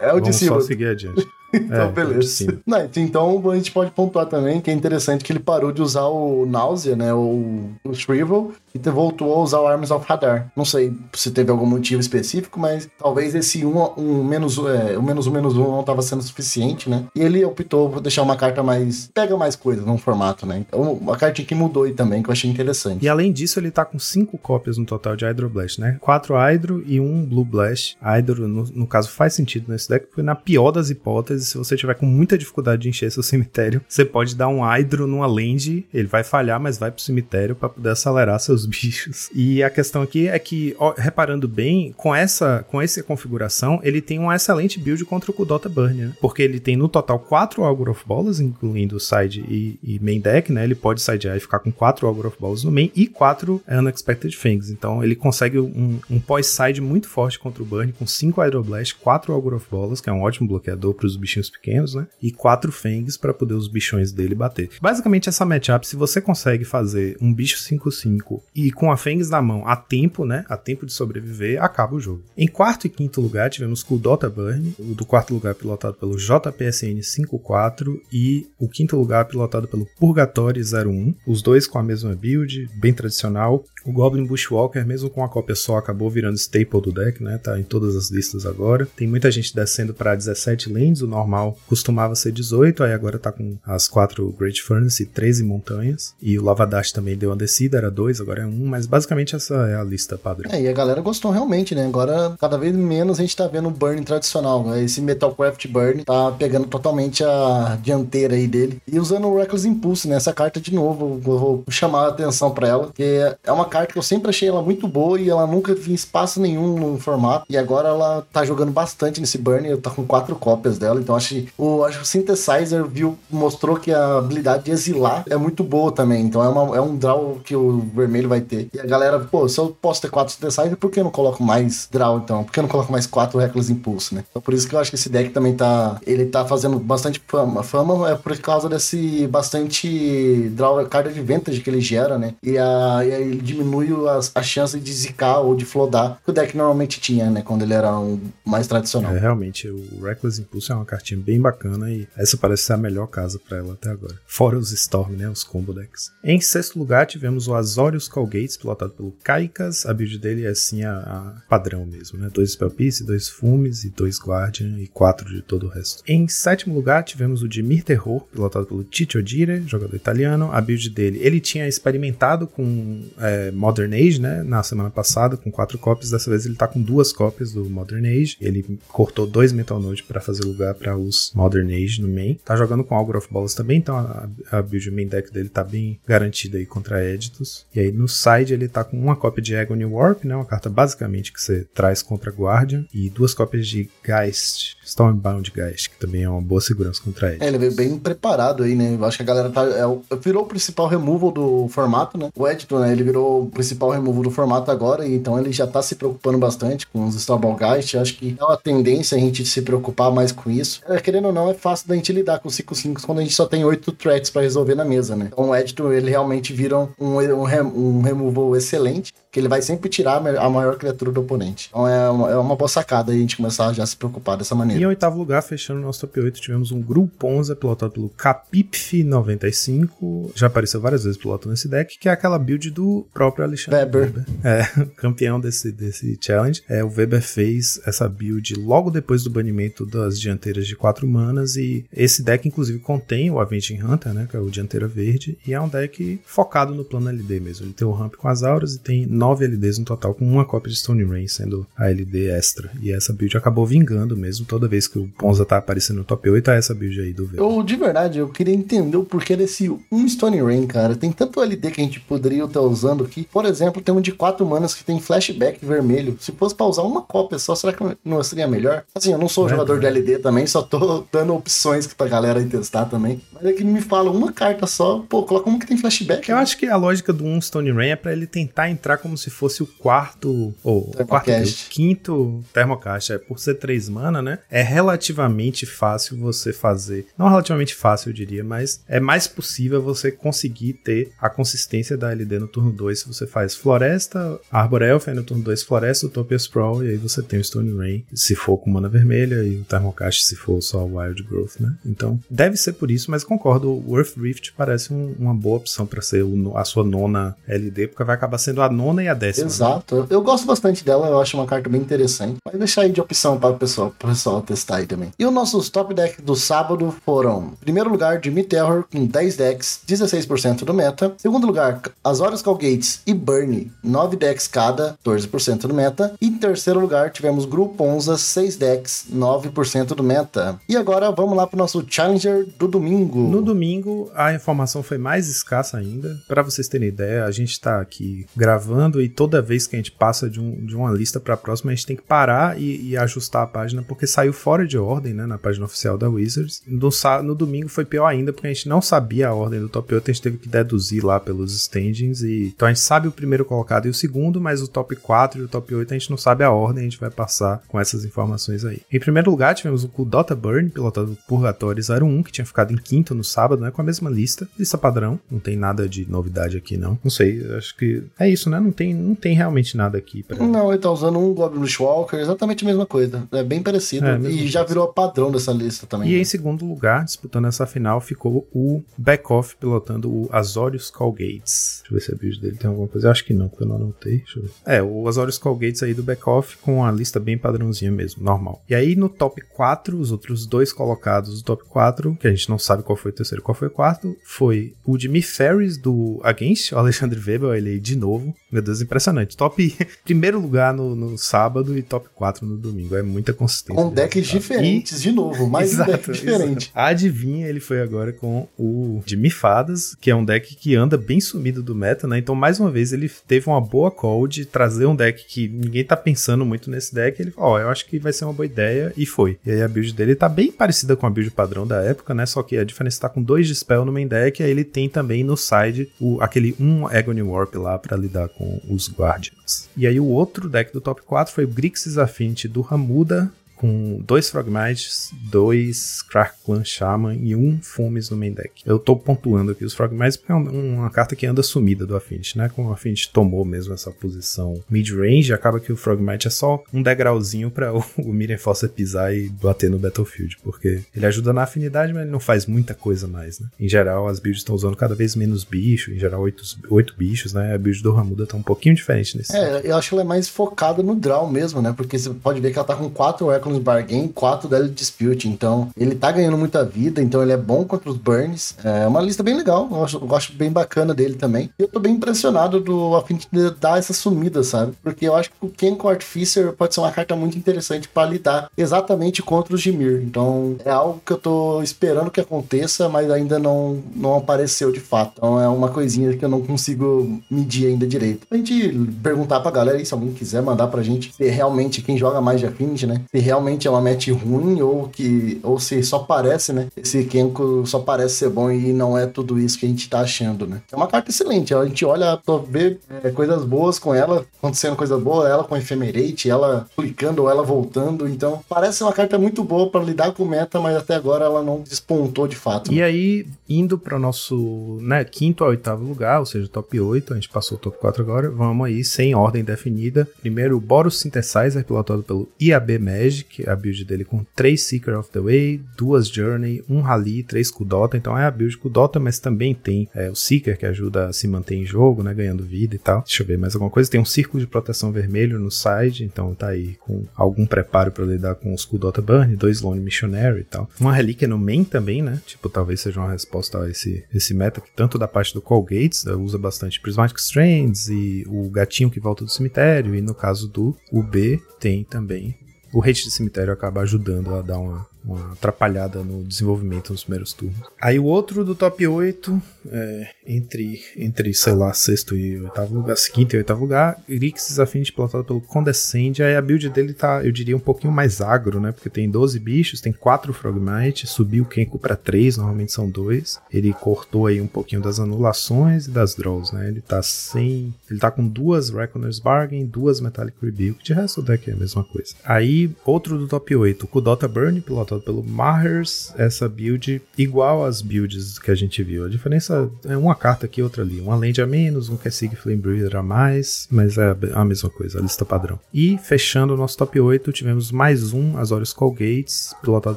É, é, o Vamos de cima. só seguir adiante. [laughs] então, É, beleza. Não, então a gente pode pontuar também que é interessante que ele parou de usar o Náusea, né? O, o Shrivel, e voltou a usar o Arms of Hadar. Não sei se teve algum motivo específico, mas talvez esse um, um menos um, é, o menos um menos um não estava sendo suficiente, né? E ele optou por deixar uma carta mais. pega mais coisas num formato, né? Então, uma cartinha que mudou aí também, que eu achei interessante. E além disso, ele tá com cinco cópias no total de Hydro Blast, né? Quatro Hydro e um Blue Blast. Hydro, no, no caso, faz sentido nesse deck, porque na pior das hipóteses, se você tiver com muita dificuldade de encher seu cemitério, você pode dar um Hydro numa land, ele vai falhar, mas vai pro cemitério pra poder acelerar seus [laughs] bichos. E a questão aqui é que, ó, reparando bem, com essa, com essa configuração, ele tem uma excelente build contra o Kudota Burn, né? Porque ele tem no total quatro Augur of Balls, incluindo side e, e main deck, né? Ele pode sidear e ficar com quatro Augur of Balls no main e quatro Unexpected Things. Então ele consegue um, um pós-side muito forte contra o Burn, com cinco Hydroblast, quatro Augur of Balls, que é um ótimo bloqueador para os bichinhos pequenos, né? E quatro Fangs para poder os bichões dele bater. Basicamente, essa matchup, se você consegue fazer um bicho 5-5 e com a Fangs na mão a tempo, né? A tempo de sobreviver, acaba o jogo. Em quarto e quinto lugar, tivemos Kuldota Burn, o do quarto lugar pilotado pelo JPSN 54 e o quinto lugar pilotado pelo Purgatory 01, os dois com a mesma build, bem tradicional. O Goblin Bushwalker, mesmo com uma cópia só, acabou virando staple do deck, né? Tá em todas as listas agora. Tem muita gente descendo para 17 lanes, o normal costumava ser 18, aí agora tá com as quatro Great Furnace e 13 montanhas. E o Lavadash também deu uma descida, era 2, agora é 1, um, mas basicamente essa é a lista padrão. É, e a galera gostou realmente, né? Agora, cada vez menos a gente tá vendo o Burn tradicional. né? Esse Metalcraft Burn tá pegando totalmente a dianteira aí dele. E usando o Reckless Impulse, né? Essa carta, de novo, eu vou chamar a atenção pra ela. Porque é uma carta que eu sempre achei ela muito boa e ela nunca tinha espaço nenhum no formato. E agora ela tá jogando bastante nesse Burn. Eu tá com quatro cópias dela. Então acho que o, acho que o Synthesizer viu, mostrou que a habilidade de exilar é muito boa também. Então é, uma, é um draw que o vermelho vai ter. E a galera, pô, se eu posso ter quatro Synthesizer, por que eu não coloco mais draw então? Por que eu não coloco mais quatro Reckless Impulse, né? Então por isso que eu acho que esse deck também tá. Ele tá fazendo bastante fama. Fama é por causa desse bastante draw card advantage que ele gera, né? E, a, ele diminui as, a chance de zicar ou de flodar que o deck normalmente tinha, né? Quando ele era um mais tradicional. É, realmente, o Reckless Impulse é uma cartinha bem bacana e essa parece ser a melhor casa pra ela até agora. Fora os Storm, né? Os combo decks. Em sexto lugar, tivemos o Azorius Colgates, pilotado pelo Kaikas. A build dele é assim a, a padrão mesmo, né? Dois Spell Piece, dois Fumes e dois Guardian e quatro de todo o resto. Em sétimo lugar, tivemos o Dimir Terror, pilotado pelo Ciccio Dire, jogador italiano. A build dele, ele tinha experimentado com é, Modern Age, né? Na semana passada, com quatro cópias. Dessa vez ele tá com duas cópias do Modern Age. Ele cortou dois Metal Node para fazer lugar para os Modern Age no main. Tá jogando com Augur of Balls também, então a, a build main deck dele tá bem garantida aí contra Editos. E aí no side ele tá com uma cópia de Agony Warp, né? Uma carta basicamente que você traz contra Guardian. E duas cópias de Geist, Stormbound Geist, que também é uma boa segurança contra Edit. É, ele veio bem preparado aí, né? Eu acho que a galera tá. É, virou o principal removal do formato, né? O Editor, né? Ele virou o principal removal do formato agora, e então ele já tá se preocupando bastante com os Starbound Geist. Eu acho que é uma tendência a gente se preocupar mais com isso. É, querendo ou não, é fácil da gente lidar com 5-5 quando a gente só tem 8 threats pra resolver na mesa, né? Então o Editor, ele realmente vira um, um, um removal excelente, que ele vai sempre tirar a a maior criatura do oponente. Então é uma, é uma boa sacada a gente começar a já se preocupar dessa E maneira. em oitavo lugar, fechando o nosso top 8, tivemos um Gruponza pilotado pelo Capipf95. Já apareceu várias vezes pilotando esse deck, que é aquela build do próprio Alexandre Weber. É, [laughs] campeão desse, desse challenge. É, o Weber fez essa build logo depois do banimento das dianteiras de 4 manas. E esse deck, inclusive, contém o Avenging Hunter, né? Que é o dianteira verde. E é um deck focado no plano LD mesmo. Ele tem o ramp com as auras e tem 9 LDs no total, com uma cópia de Stone Rain sendo a LD extra. E essa build acabou vingando mesmo. Toda vez que o Ponza tá aparecendo no top 8, é essa build aí do Weber. Eu, de verdade, eu queria entender o porquê desse um Stone Rain, cara. Tem tanto LD que a gente poderia estar usando aqui. Por exemplo, tem um de 4 manas que tem flashback vermelho. Se fosse pra usar uma cópia só, será que não seria melhor? Assim, eu não sou É, jogador de né? LD também, só tô dando opções pra galera testar também. Mas é que me fala uma carta só, pô, coloca uma que tem flashback. Eu acho que a lógica do um Stone Rain é pra ele tentar entrar como se fosse o quarto, ou o quarto, o quinto Thermocast. É, por ser três mana, né? É relativamente fácil você fazer. Não relativamente fácil, eu diria, mas é mais possível você conseguir ter a consistência da LD no turno 2 se você faz Floresta, Arbor Elf, aí no turno 2 Floresta, Utopia Sprawl, e aí você tem o Stone Rain, se for com mana vermelha, e o Thermocast se for só Wild Growth, né? Então, deve ser por isso, mas concordo, o Earth Rift parece um, uma boa opção para ser a sua nona LD, porque vai acabar sendo a nona e a décima. Né? Exato. Né? Eu gosto bastante dela, eu acho uma carta bem interessante. Vai deixar aí de opção para o pessoal, pessoal testar aí também. E os nossos top decks do sábado foram: primeiro lugar, Jimmy Terror, com 10 decks, 16% do meta. Segundo lugar, Azorius Calgates e Burnie, 9 decks cada, 14% do meta. E em terceiro lugar, tivemos Gruponza, 6 decks, 9% do meta. E agora vamos lá pro nosso Challenger do domingo. No domingo, a informação foi mais escassa ainda. Para vocês terem ideia, a gente tá aqui gravando e toda vez que a gente passa de, um, de uma lista para a próxima, a gente tem que parar e, e, ajustar a página, porque saiu fora de ordem, né, na página oficial da Wizards. No, no domingo foi pior ainda, porque a gente não sabia a ordem do top 8, a gente teve que deduzir lá pelos standings. E, então a gente sabe o primeiro colocado e o segundo, mas o top 4 e o top 8 a gente não sabe a ordem, a gente vai passar com essas informações aí. Em primeiro lugar, tivemos o Kudota Burn, pilotado por Purgatório 01, que tinha ficado em quinto no sábado, né? Com a mesma lista. Lista padrão. Não tem nada de novidade aqui, não. Não sei, acho que é isso, né? Não tem, não tem realmente nada aqui. Pra... Não, ele tá usando um Goblin Bushwalker, exatamente a mesma coisa. É bem parecido. É, e já virou padrão dessa lista também. E né? em segundo lugar, disputando essa final, ficou o Backoff pilotando o Azorius Callgates. Deixa eu ver se a build dele tem alguma coisa. Eu acho que não, porque eu não anotei. Deixa eu ver. É, o Azorius Callgates aí do Backoff com a lista bem padrãozinha mesmo, normal. E aí no top 4, os outros dois colocados do top 4, que a gente não sabe qual foi o terceiro qual foi o quarto, foi o Jimmy Ferris do Against, o Alexandre Weber, ele aí de novo. Meu Impressionante. Top [laughs] primeiro lugar no, no sábado e top 4 no domingo. É muita consistência. Com decks diferentes, e... de novo, mais exato, um deck diferente. Exato. Adivinha, ele foi agora com o Jimmy Fadas, que é um deck que anda bem sumido do meta, né? Então, mais uma vez, ele teve uma boa call de trazer um deck que ninguém tá pensando muito nesse deck. Ele falou, ó, oh, eu acho que vai ser uma boa ideia, e foi. E aí a build dele tá bem parecida com a build padrão da época, né? Só que a diferença tá com dois Dispel no main deck, e aí ele tem também no side o, aquele um Agony Warp lá para lidar com os Guardians. E aí o outro deck do top 4 foi o Grixis Affinity do Ramuda, com dois Frogmites, dois Clan Shaman e um Fumes no main deck. Eu tô pontuando aqui os Frogmites porque é uma carta que anda sumida do Affinity, né? Como o Affinity tomou mesmo essa posição mid-range, acaba que o Frogmite é só um degrauzinho para [laughs] o, o Miriam Foster pisar e bater no Battlefield, porque ele ajuda na afinidade, mas ele não faz muita coisa mais, né? Em geral, as builds estão usando cada vez menos bicho, em geral oito, oito bichos, né? A build do Ramuda tá um pouquinho diferente nesse. É, eu acho que ela é mais focada no draw mesmo, né? Porque você pode ver que ela tá com quatro Reckless Bargain, 4 Daily Dispute. Então, ele tá ganhando muita vida, então ele é bom contra os Burns. É uma lista bem legal, eu, acho, eu bem bacana dele também. E eu tô bem impressionado do Affinity de dar essa sumida, sabe? Porque eu acho que o Kenko Artificer pode ser uma carta muito interessante para lidar exatamente contra os Dimir. Então, é algo que eu tô esperando que aconteça, mas ainda não, não apareceu de fato. Então, é uma coisinha que eu não consigo medir ainda direito. A gente perguntar pra galera se alguém quiser mandar pra gente se realmente quem joga mais de Affinity, né? Se realmente é uma match ruim ou que ou se só parece, né? Esse Kenko só parece ser bom e não é tudo isso que a gente tá achando, né? É uma carta excelente. A gente olha, vê é, coisas boas com ela, acontecendo coisa boa, ela com Ephemerate, ela clicando ou ela voltando. Então, parece uma carta muito boa para lidar com meta, mas até agora ela não despontou de fato. E aí, indo para nosso né, quinto a oitavo lugar, ou seja, top 8, a gente passou o top 4 agora, vamos aí sem ordem definida. Primeiro, o Boros Synthesizer, pilotado pelo IAB Magic, a build dele com 3 Seeker of the Way, 2 Journey, 1 Rally, 3 Kudota. Então é a build Kudota, mas também tem é, o Seeker que ajuda a se manter em jogo, né? Ganhando vida e tal. Deixa eu ver mais alguma coisa. Tem um círculo de proteção vermelho no side, então tá aí com algum preparo para lidar com os Kudota Burn, 2 Lone Missionary e tal. Uma relíquia no main também, né? Tipo, talvez seja uma resposta a esse, esse meta que tanto da parte do Colgates né, usa bastante Prismatic Strands e o gatinho que volta do cemitério, e no caso do UB tem também o hate de cemitério acaba ajudando a dar uma, uma atrapalhada no desenvolvimento nos primeiros turnos. Aí o outro do top 8, é, entre, entre, sei lá, sexto e oitavo lugar, quinto e oitavo lugar, Grixis Affinity plantado pelo Condescend. Aí a build dele tá, eu diria, um pouquinho mais agro, né? Porque tem 12 bichos, tem 4 Frogmite, subiu o Kenko pra 3, normalmente são 2. Ele cortou aí um pouquinho das anulações e das draws, né? Ele tá sem. Ele tá com duas Reckoner's Bargain, duas Metallic Rebuke, de resto o deck é a mesma coisa. Aí, outro do top 8, o Kudota Burn, pilotado pelo Mahers, essa build igual às builds que a gente viu. A diferença é uma carta aqui, outra ali. Uma land a menos, um Kessig Flame Breather a mais, mas é a mesma coisa, a lista padrão. E fechando o nosso top 8, tivemos mais um Azorius Gates, pilotado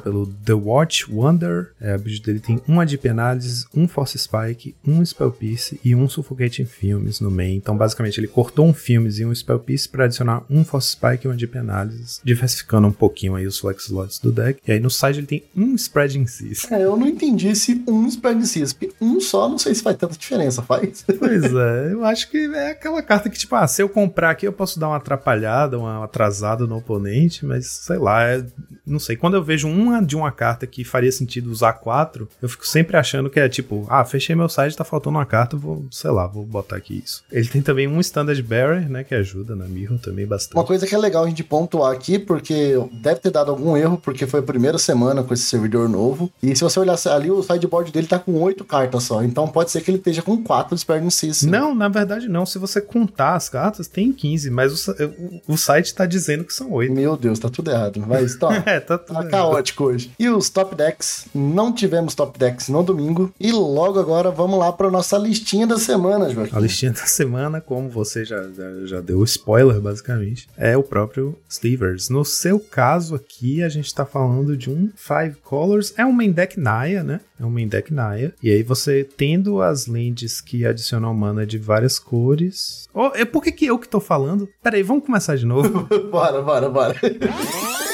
pelo The Watch Wonder. É, a build dele tem uma Deep Analysis, um Force Spike, um Spell Piece e um Suffocating Films no main. Então, basicamente, ele cortou um Filmes e um Spell Piece para adicionar um Force Spike e uma Deep Analysis, diversificando um pouquinho aí os flex slots do deck. E aí no side ele tem um Spreading Seas. É, eu não entendi esse um Spreading Seas, porque um só não sei se faz tanta diferença, faz? Pois [laughs] é, eu acho que é aquela carta que, tipo, ah, se eu comprar aqui eu posso dar uma atrapalhada, uma atrasada no oponente, mas sei lá, é, não sei. Quando eu vejo uma de uma carta que faria sentido usar quatro, eu fico sempre achando que é tipo, ah, fechei meu site, tá faltando uma carta, vou, sei lá, vou botar aqui isso. Ele tem também um Standard Bearer, né, que ajuda na Mirror também bastante. Uma coisa que é legal a gente pontuar aqui, porque deve ter dado algum erro, porque foi a primeira semana com esse servidor novo. E se você olhar ali, o sideboard dele tá com oito cartas só. Então pode ser que ele esteja com quatro Sperm Cis. Não, na verdade não. Se você contar as cartas, tem 15, mas o, o, o site tá dizendo que são oito. Meu Deus, tá tudo errado. Mas [laughs] tá, é, tá, tudo tá caótico hoje. E os top decks? Não tivemos top decks no domingo. E logo agora vamos lá pra nossa listinha da semana, Joaquim. A listinha da semana, como você já, já, já deu spoiler, basicamente, é o próprio Slivers. No seu caso aqui, a gente tá falando de um Five Colors. É um main deck Naya, né? É um main deck Naya. E aí você tendo as lands que adicionam mana de várias cores. Oh, é por que, que eu que tô falando? Peraí, vamos começar de novo. [laughs] bora, bora, bora. [laughs]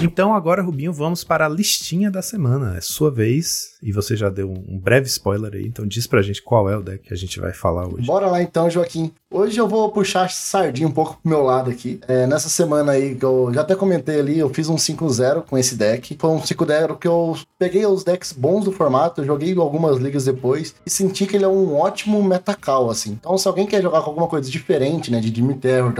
Então agora, Rubinho, vamos para a listinha da semana. É sua vez e você já deu um breve spoiler aí, então diz pra gente qual é o deck que a gente vai falar hoje. Bora lá então, Joaquim. Hoje eu vou puxar sardinha um pouco pro meu lado aqui. É, nessa semana aí, que eu já até comentei ali, eu fiz um 5-0 com esse deck. Foi um 5-0 que eu peguei os decks bons do formato, joguei algumas ligas depois e senti que ele é um ótimo metacal, assim. Então, se alguém quer jogar com alguma coisa diferente, né, de Dimmy Terror,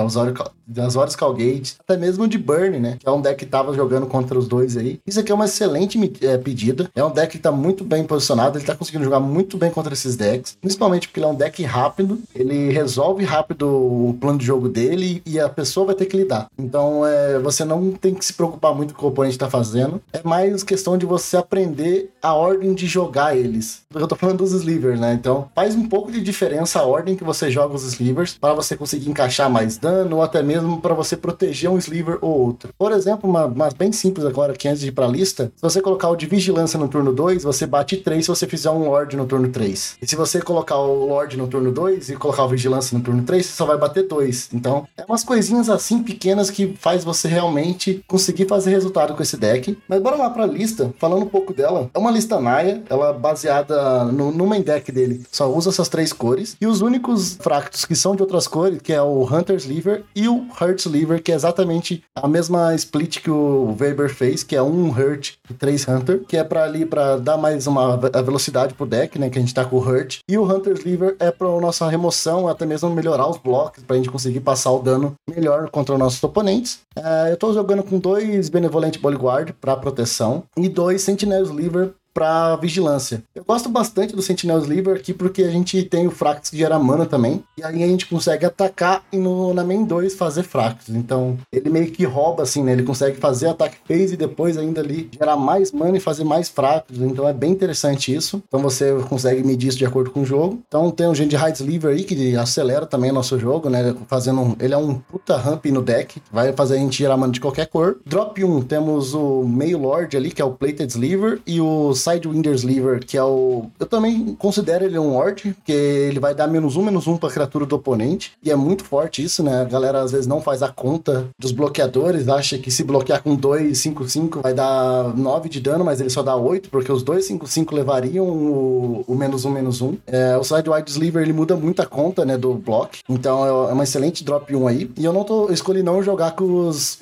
das Horas Calgate, até mesmo de Burn, né, que é um deck que tava jogando contra os dois aí. Isso aqui é uma excelente é, pedida. É um deck que tá muito bem posicionado, ele tá conseguindo jogar muito bem contra esses decks, principalmente porque ele é um deck rápido, ele resolve rápido o plano de jogo dele e a pessoa vai ter que lidar. Então, é, você não tem que se preocupar muito com o oponente tá fazendo. É mais questão de você aprender a ordem de jogar eles. Eu tô falando dos slivers, né? Então, faz um pouco de diferença a ordem que você joga os slivers para você conseguir encaixar mais dano ou até mesmo para você proteger um sliver ou outro. Por exemplo, uma, uma bem simples agora, que antes de ir pra lista, se você colocar o de vigilância no turno 2, você bate 3 se você fizer um Lord no turno 3. E se você colocar o Lord no turno 2 e colocar o vigilância no turno 3, você só vai bater 2. Então, é umas coisinhas assim pequenas que faz você realmente conseguir fazer resultado com esse deck. Mas bora lá pra lista, falando um pouco dela. É uma lista Naya, ela é baseada no, no main deck dele, só usa essas três cores. E os únicos fractos que são de outras cores, que é o Hunter's Liver e o Hurt's Liver, que é exatamente a mesma split que o Weber fez, que é um Hurt e três Hunter, que é para ali para dar mais uma velocidade pro deck, né, que a gente tá com o Hurt. E o Hunter's Liver é para nossa remoção, até mesmo melhorar os blocos, pra gente conseguir passar o dano melhor contra os nossos oponentes. É, eu tô jogando com dois Benevolent Bodyguard para proteção e dois Sentinels Liver para vigilância. Eu gosto bastante do Sentinel Sliver aqui porque a gente tem o Fractus que gera mana também, e aí a gente consegue atacar e no, na main 2 fazer Fractus. Então ele meio que rouba assim, né? Ele consegue fazer ataque phase e depois ainda ali gerar mais mana e fazer mais Fractus. Então é bem interessante isso. Então você consegue medir isso de acordo com o jogo. Então tem o Gente Hide Sliver aí que acelera também o nosso jogo, né? Fazendo ele é um puta ramp no deck, vai fazer a gente gerar mana de qualquer cor. Drop 1 temos o Meio Lord ali que é o Plated Sliver e o Sidewinder Sliver, que é o. Eu também considero ele um Ward, porque ele vai dar menos um, menos um pra criatura do oponente. E é muito forte isso, né? A galera às vezes não faz a conta dos bloqueadores, acha que se bloquear com 2, 5, 5 vai dar 9 de dano, mas ele só dá 8, porque os 2, 5, 5 levariam o, menos um, menos um. É, o Sidewinder Sliver ele muda muito a conta, né? Do block. Então é, é uma excelente drop 1 aí. E eu não tô. Escolhi não jogar com os,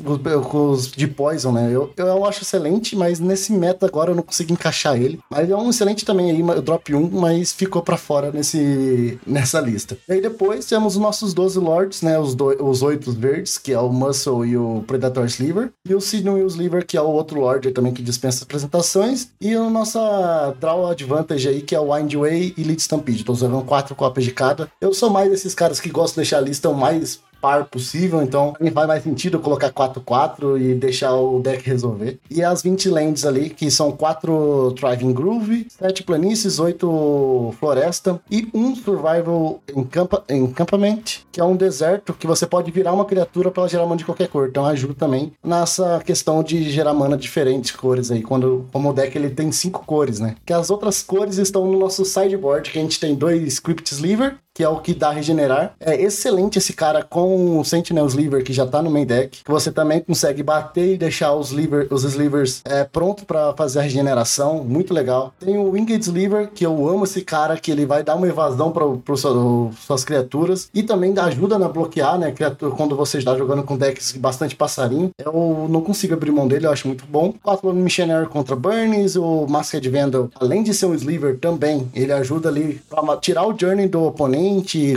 com os de Poison, né? Eu, eu acho excelente, mas nesse meta agora eu não consigo encaixar ele. Mas é um excelente também aí, drop 1, mas ficou para fora nesse, [laughs] nessa lista. E aí depois temos os nossos 12 Lords, né? Os, do, os 8 verdes, que é o Muscle e o Predator Sliver. E o Sinew e o Sliver, que é o outro Lord também que dispensa apresentações. E a nossa Draw Advantage aí, que é o Windway e Lead Stampede. Tô usando quatro cópias de cada. Eu sou mais desses caras que gostam de deixar a lista mais par possível, então faz mais sentido colocar 4-4 e deixar o deck resolver. E as 20 lands ali, que são 4 Thriving Groove, 7 planícies, 8 floresta e um Survival Encampa Encampment, que é um deserto que você pode virar uma criatura para gerar mana de qualquer cor. Então ajuda também nessa questão de gerar mana diferentes cores aí, quando como o deck ele tem cinco cores, né? Que as outras cores estão no nosso sideboard, que a gente tem dois Script Sliver, que é o que dá regenerar. É excelente esse cara com o Sentinel Sliver, que já tá no main deck, que você também consegue bater e deixar os, sliver, os slivers é, pronto para fazer a regeneração, muito legal. Tem o Winged Sliver, que eu amo esse cara, que ele vai dar uma evasão para suas criaturas e também ajuda a bloquear, né, criatura, quando você está jogando com decks bastante passarinho. Eu não consigo abrir mão dele, eu acho muito bom. 4 Missionary contra Burns, o Masked Vandal, além de ser um Sliver também, ele ajuda ali para tirar o Journey do oponente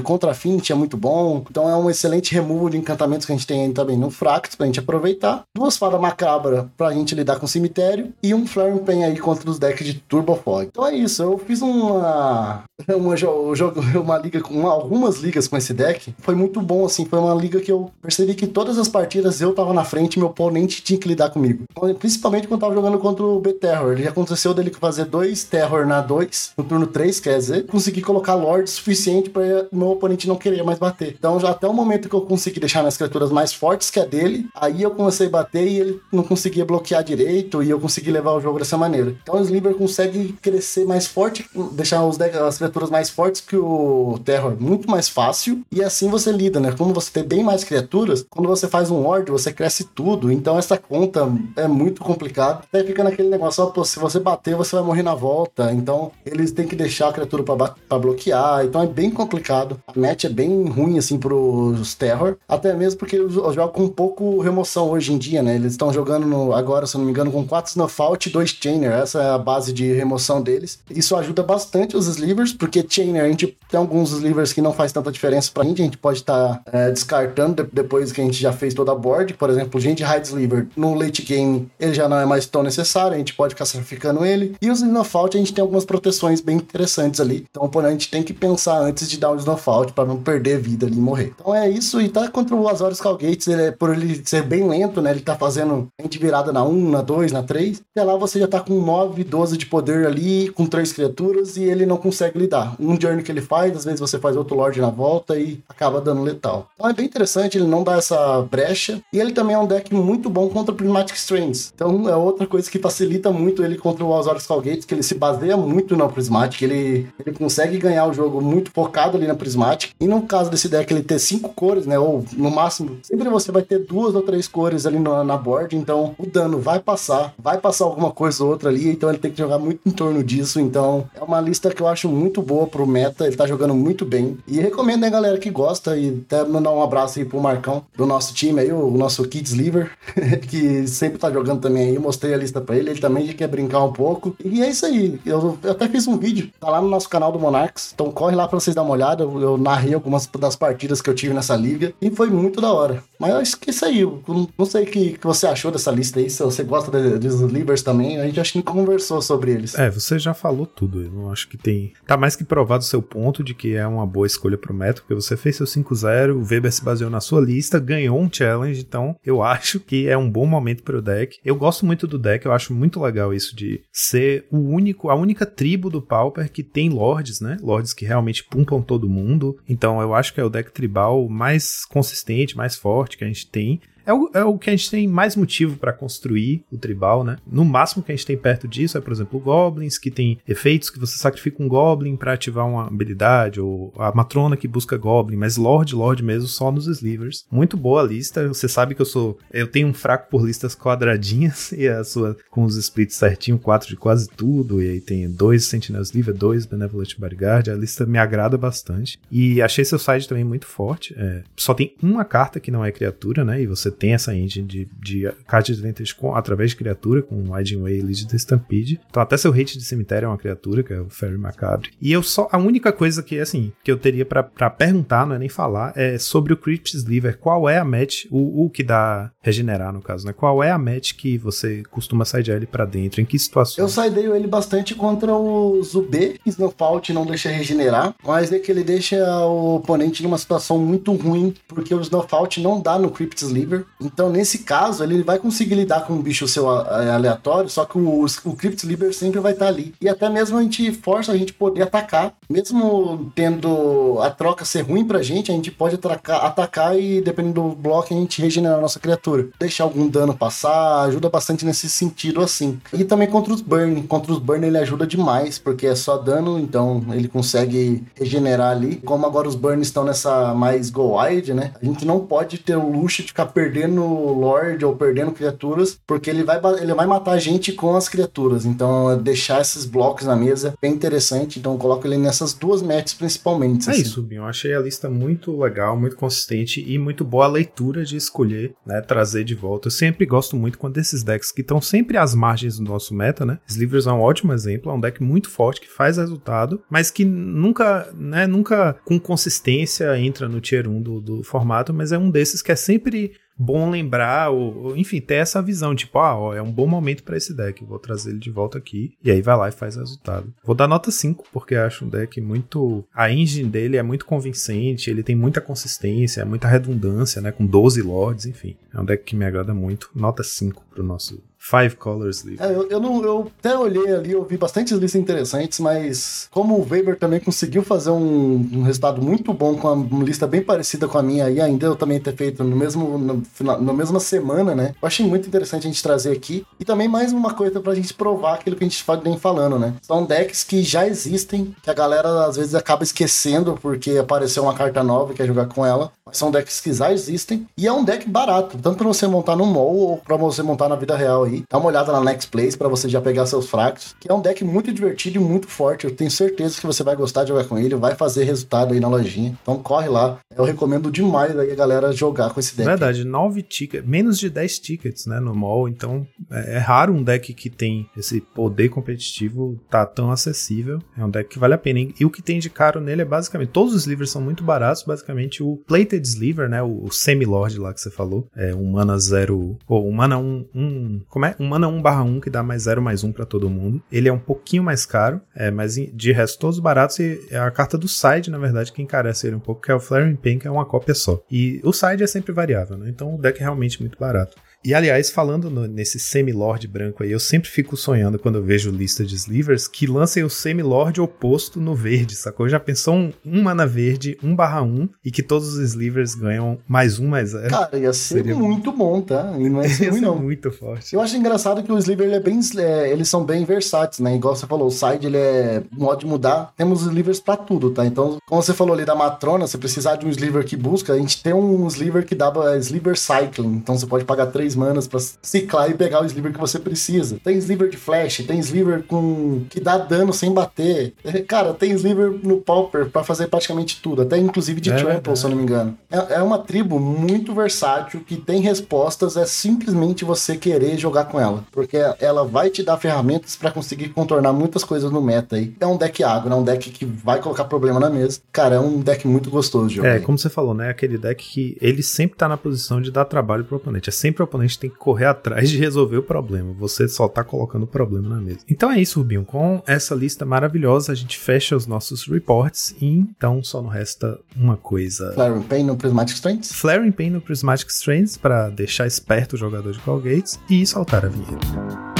contra Affinity é muito bom. Então é um excelente removal de encantamentos que a gente tem também no Fract pra gente aproveitar. Duas fadas macabra pra gente lidar com o cemitério. E um Flaring Pen aí contra os decks de Turbo Fog. Então é isso, eu fiz uma. [laughs] Uma, jogo, uma liga com uma, algumas ligas com esse deck. Foi muito bom, assim. Foi uma liga que eu percebi que todas as partidas eu tava na frente meu oponente tinha que lidar comigo. Principalmente quando tava jogando contra o B-Terror. Ele aconteceu dele fazer dois Terror na 2, no turno 3, quer dizer, consegui colocar Lord suficiente para meu oponente não queria mais bater. Então, já até o momento que eu consegui deixar minhas criaturas mais fortes que a dele, aí eu comecei a bater e ele não conseguia bloquear direito e eu consegui levar o jogo dessa maneira. Então, o Sliver consegue crescer mais forte, deixar os as criaturas mais fortes que o Terror muito mais fácil e assim você lida, né? Como você tem bem mais criaturas, quando você faz um Lord, você cresce tudo. Então, essa conta é muito complicada. Até fica naquele negócio, ó, pô, se você bater, você vai morrer na volta. Então, eles têm que deixar a criatura para bloquear. Então, é bem complicado complicado. A match é bem ruim, assim, pros Terror. Até mesmo porque eu jogo com pouco remoção hoje em dia, né? Eles estão jogando no, agora, se eu não me engano, com 4 Snowfault e 2 Chainer. Essa é a base de remoção deles. Isso ajuda bastante os slivers, porque Chainer, a gente tem alguns slivers que não faz tanta diferença pra gente. A gente pode estar tá, é, descartando depois que a gente já fez toda a board. Por exemplo, Gente Hide Sliver no late game, ele já não é mais tão necessário. A gente pode ficar sacrificando ele. E os Snowfault, a gente tem algumas proteções bem interessantes ali. Então, o oponente tem que pensar antes de dar um snowfault para não perder vida ali e morrer. Então é isso, e tá contra o Azorius Calgates, ele é, por ele ser bem lento, né? Ele tá fazendo gente virada na 1, na 2, na 3. E lá você já tá com 9, 12 de poder ali, com três criaturas, e ele não consegue lidar. Um journey que ele faz, às vezes você faz outro Lorde na volta e acaba dando letal. Então é bem interessante, ele não dá essa brecha. E ele também é um deck muito bom contra Prismatic Strains. Então é outra coisa que facilita muito ele contra o Azorius Calgates, que ele se baseia muito no Prismatic. Ele, ele consegue ganhar o jogo muito focado ali na Prismatic. E no caso desse deck ele ter cinco cores, né? Ou no máximo, sempre você vai ter duas ou três cores ali na, na board. Então o dano vai passar, vai passar alguma coisa ou outra ali. Então ele tem que jogar muito em torno disso. Então é uma lista que eu acho muito boa pro meta. Ele tá jogando muito bem. E recomendo, né, galera que gosta. E até mandar um abraço aí pro Marcão do nosso time aí, o nosso Kids Liver, [laughs] que sempre tá jogando também aí. Eu mostrei a lista pra ele. Ele também quer brincar um pouco. E é isso aí. Eu, eu até fiz um vídeo, tá lá no nosso canal do Monarchs. Então corre lá pra vocês dar uma olhada eu, narrei algumas das partidas que eu tive nessa liga e foi muito da hora. Mas acho que isso aí, não sei o que, que você achou dessa lista aí, se você gosta dos Livers também, a gente acho que conversou sobre eles. É, você já falou tudo, eu não acho que tem... Tá mais que provado o seu ponto de que é uma boa escolha pro meta, porque você fez seu 5-0, o Weber se baseou na sua lista, ganhou um challenge, então eu acho que é um bom momento pro deck. Eu gosto muito do deck, eu acho muito legal isso de ser o único, a única tribo do Pauper que tem lords, né? Lords que realmente pumpam todo mundo. Então eu acho que é o deck tribal mais consistente, mais forte que a gente tem. É o, é o que a gente tem mais motivo para construir o tribal, né? No máximo que a gente tem perto disso é, por exemplo, goblins, que tem efeitos que você sacrifica um goblin para ativar uma habilidade, ou a matrona que busca goblin, mas Lord, Lord mesmo, só nos slivers. Muito boa a lista. Você sabe que eu sou. Eu tenho um fraco por listas quadradinhas, [laughs] e a sua com os splits certinho, quatro de quase tudo, e aí tem dois Sentinel Sliver, dois Benevolent Bodyguard. A lista me agrada bastante. E achei seu side também muito forte. É, só tem uma carta que não é criatura, né? E você tem essa engine de, de card advantage com, através de criatura, com Winding Way Lead the Stampede. Então até seu hate de cemitério é uma criatura, que é o Fairy Macabre. E eu só, a única coisa que, assim, que eu teria para perguntar, não é nem falar, é sobre o Crypt Sliver. Qual é a match, o, o que dá regenerar no caso, né? Qual é a match que você costuma sidear ele pra dentro? Em que situação? Eu sideio ele bastante contra o Zubê, que Snowfault não deixa regenerar, mas é que ele deixa o oponente numa situação muito ruim, porque o Snowfault não dá no Crypt Sliver. Então, nesse caso, ele vai conseguir lidar com um bicho seu aleatório, só que o, o Crypt Sliver sempre vai estar ali. E até mesmo a gente força a gente poder atacar. Mesmo tendo a troca ser ruim pra gente, a gente pode atacar, atacar e, dependendo do bloco, a gente regenerar a nossa criatura. Deixar algum dano passar, ajuda bastante nesse sentido assim. E também contra os burn. Contra os burn ele ajuda demais, porque é só dano, então ele consegue regenerar ali. Como agora os burns estão nessa mais go wide, né? A gente não pode ter o luxo de ficar perdendo Lord ou perdendo criaturas, porque ele vai, ele vai matar a gente com as criaturas. Então, deixar esses blocos na mesa é bem interessante. Então, eu coloco ele nessas duas matches principalmente. É assim. isso, Binho. Eu achei a lista muito legal, muito consistente e muito boa a leitura de escolher, né? Trazer de volta. Eu sempre gosto muito quando esses decks que estão sempre às margens do nosso meta, né? Slivers é um ótimo exemplo, é um deck muito forte que faz resultado, mas que nunca, né? Nunca com consistência entra no tier 1 do, do formato, mas é um desses que é sempre bom lembrar, ou, ou, enfim, ter essa visão, tipo, ah, ó, é um bom momento para esse deck, vou trazer ele de volta aqui, e aí vai lá e faz resultado. Vou dar nota 5, porque acho um deck muito... A engine dele é muito convincente, ele tem muita consistência, muita redundância, né, com 12 lords, enfim. É um deck que me agrada muito. Nota 5 pro nosso Five Colors League. É, eu, eu, não, eu até olhei ali, eu vi bastantes listas interessantes, mas como o Weber também conseguiu fazer um, um, resultado muito bom com uma lista bem parecida com a minha e ainda eu também ter feito no mesmo, no, na mesma semana, né? Eu achei muito interessante a gente trazer aqui. E também mais uma coisa pra gente provar aquilo que a gente vem falando, né? São decks que já existem, que a galera às vezes acaba esquecendo porque apareceu uma carta nova e quer jogar com ela. Mas são decks que já existem e é um deck barato, tanto pra você montar no mall ou pra você montar na vida real aí. Dá uma olhada na Next Place para você já pegar seus fractos, que é um deck muito divertido e muito forte. Eu tenho certeza que você vai gostar de jogar com ele, vai fazer resultado aí na lojinha. Então corre lá. Eu recomendo demais aí a galera jogar com esse deck. Verdade, 9 tickets, menos de 10 tickets, né, no mall. Então é, é, raro um deck que tem esse poder competitivo tá tão acessível. É um deck que vale a pena. E o que tem de caro nele é basicamente todos os livros são muito baratos, basicamente o Plated Sliver, né, o, o Semi-Lord lá que você falou, é um mana 0 ou um mana 1, um, um, como é? Um mana 1 barra 1 que dá mais 0 mais 1 para todo mundo. Ele é um pouquinho mais caro, é, mas de resto todos baratos e é a carta do side, na verdade, que encarece ele um pouco, que é o Flaring Pain, que é uma cópia só. E o side é sempre variável, né? Então o deck é realmente muito barato. E aliás, falando no, nesse semi-lord branco aí, eu sempre fico sonhando quando eu vejo lista de slivers que lancem o semi-lord oposto no verde, sacou? Já pensou um, um mana verde, 1 barra 1, e que todos os slivers ganham mais um, mais zero? Cara, ia ser Seria... muito bom, tá? E não é [laughs] ruim, não. muito forte. Eu acho engraçado que o sliver ele é bem, é, eles são bem versáteis, né? Igual você falou, o side ele é modo de mudar. Temos slivers pra tudo, tá? Então, como você falou ali da matrona, se precisar de um sliver que busca, a gente tem um sliver que dá é, sliver cycling. Então você pode pagar 3 manas para ciclar e pegar o sliver que você precisa. Tem sliver de flash, tem sliver com que dá dano sem bater. É, cara, tem sliver no Pauper para fazer praticamente tudo, até inclusive de é, trample, é. se eu não me engano. É, é uma tribo muito versátil que tem respostas, é simplesmente você querer jogar com ela, porque ela vai te dar ferramentas para conseguir contornar muitas coisas no meta aí. É um deck agro, é um deck que vai colocar problema na mesa. Cara, é um deck muito gostoso de jogar. É, como você falou, né? Aquele deck que ele sempre tá na posição de dar trabalho pro oponente. É sempre o oponente tem que correr atrás de resolver o problema. Você só tá colocando o problema na mesa. Então é isso, Rubinho. Com essa lista maravilhosa, a gente fecha os nossos reports e então só não resta uma coisa. Flaring Pain no Prismatic Strengths? Flaring Pain no Prismatic Strengths para deixar esperto o jogador de Call Gates e soltar a vinheta.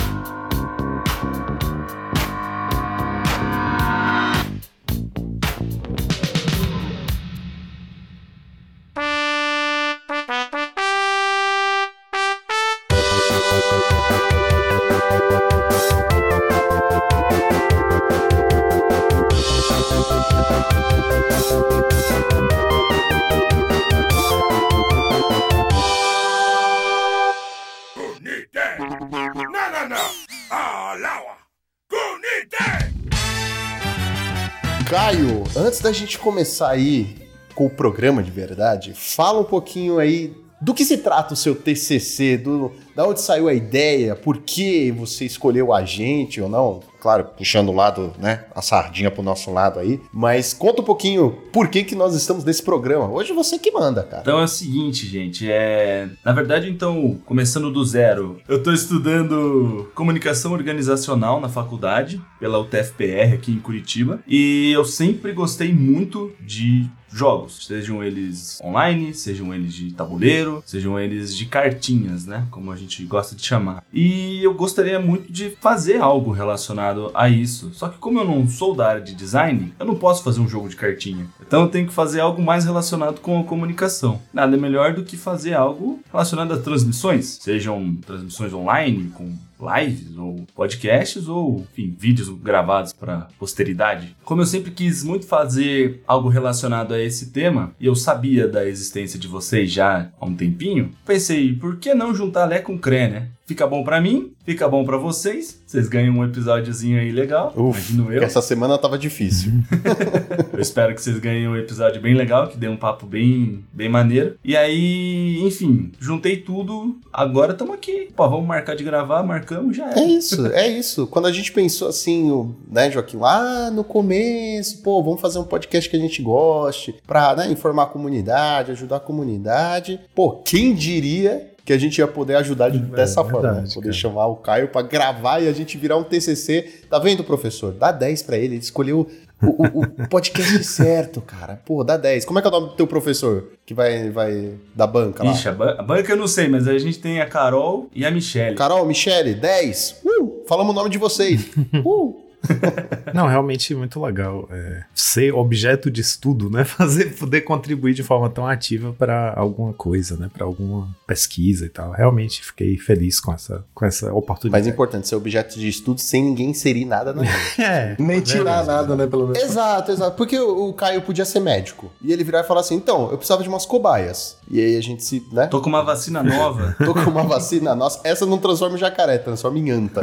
Da gente começar aí com o programa de verdade, fala um pouquinho aí Do que se trata o seu TCC? Do, da onde saiu a ideia? Por que você escolheu a gente ou não? Claro, puxando o lado, né, a sardinha pro nosso lado aí. Mas conta um pouquinho por que que nós estamos nesse programa. Hoje você que manda, cara. Então é o seguinte, gente, é... Na verdade, então, começando do zero, eu tô estudando comunicação organizacional na faculdade, pela UTFPR aqui em Curitiba, e eu sempre gostei muito de jogos, sejam eles online, sejam eles de tabuleiro, sejam eles de cartinhas, né, como a gente gosta de chamar. E eu gostaria muito de fazer algo relacionado a isso. Só que como eu não sou da área de design, eu não posso fazer um jogo de cartinha. Então eu tenho que fazer algo mais relacionado com a comunicação. Nada melhor do que fazer algo relacionado a transmissões, sejam transmissões online com lives ou podcasts ou, enfim, vídeos gravados para posteridade. Como eu sempre quis muito fazer algo relacionado a esse tema e eu sabia da existência de vocês já há um tempinho, pensei, por que não juntar Lé com Cré, né? Fica bom para mim, fica bom para vocês. Vocês ganham um episódiozinho aí legal. Uf, eu. Essa semana tava difícil. [laughs] eu espero que vocês ganhem um episódio bem legal, que dê um papo bem, bem maneiro. E aí, enfim, juntei tudo. Agora estamos aqui. Pô, vamos marcar de gravar, marcamos, já é. É isso, é isso. Quando a gente pensou assim, né, Joaquim, lá no começo, pô, vamos fazer um podcast que a gente goste, pra né, informar a comunidade, ajudar a comunidade. Pô, quem diria que a gente ia poder ajudar de, é, dessa forma, né? Poder cara. chamar o Caio para gravar e a gente virar um TCC. Tá vendo, professor? Dá 10 para ele, ele escolheu o, o, o, [laughs] podcast certo, cara. Pô, dá 10. Como é que é o nome do teu professor que vai, vai da banca lá? Ixi, a, ban a banca eu não sei, mas a gente tem a Carol e a Michelle. Carol, Michelle, 10. Uh, falamos o nome de vocês. [laughs] Uh. [laughs] Não, realmente muito legal é, ser objeto de estudo, né? [laughs] Fazer, poder contribuir de forma tão ativa para alguma coisa, né? Para alguma pesquisa e tal. Realmente fiquei feliz com essa, com essa oportunidade. Mas é importante ser objeto de estudo sem ninguém inserir nada na [laughs] é, Nem tirar nada, né? Pelo menos. Exato, exato. Porque o, o, Caio podia ser médico. E ele virar e falar assim: então, eu precisava de umas cobaias. E aí a gente se. né? Tô com uma vacina nova. Tô com uma vacina nossa. Essa não transforma em jacaré, transforma em anta.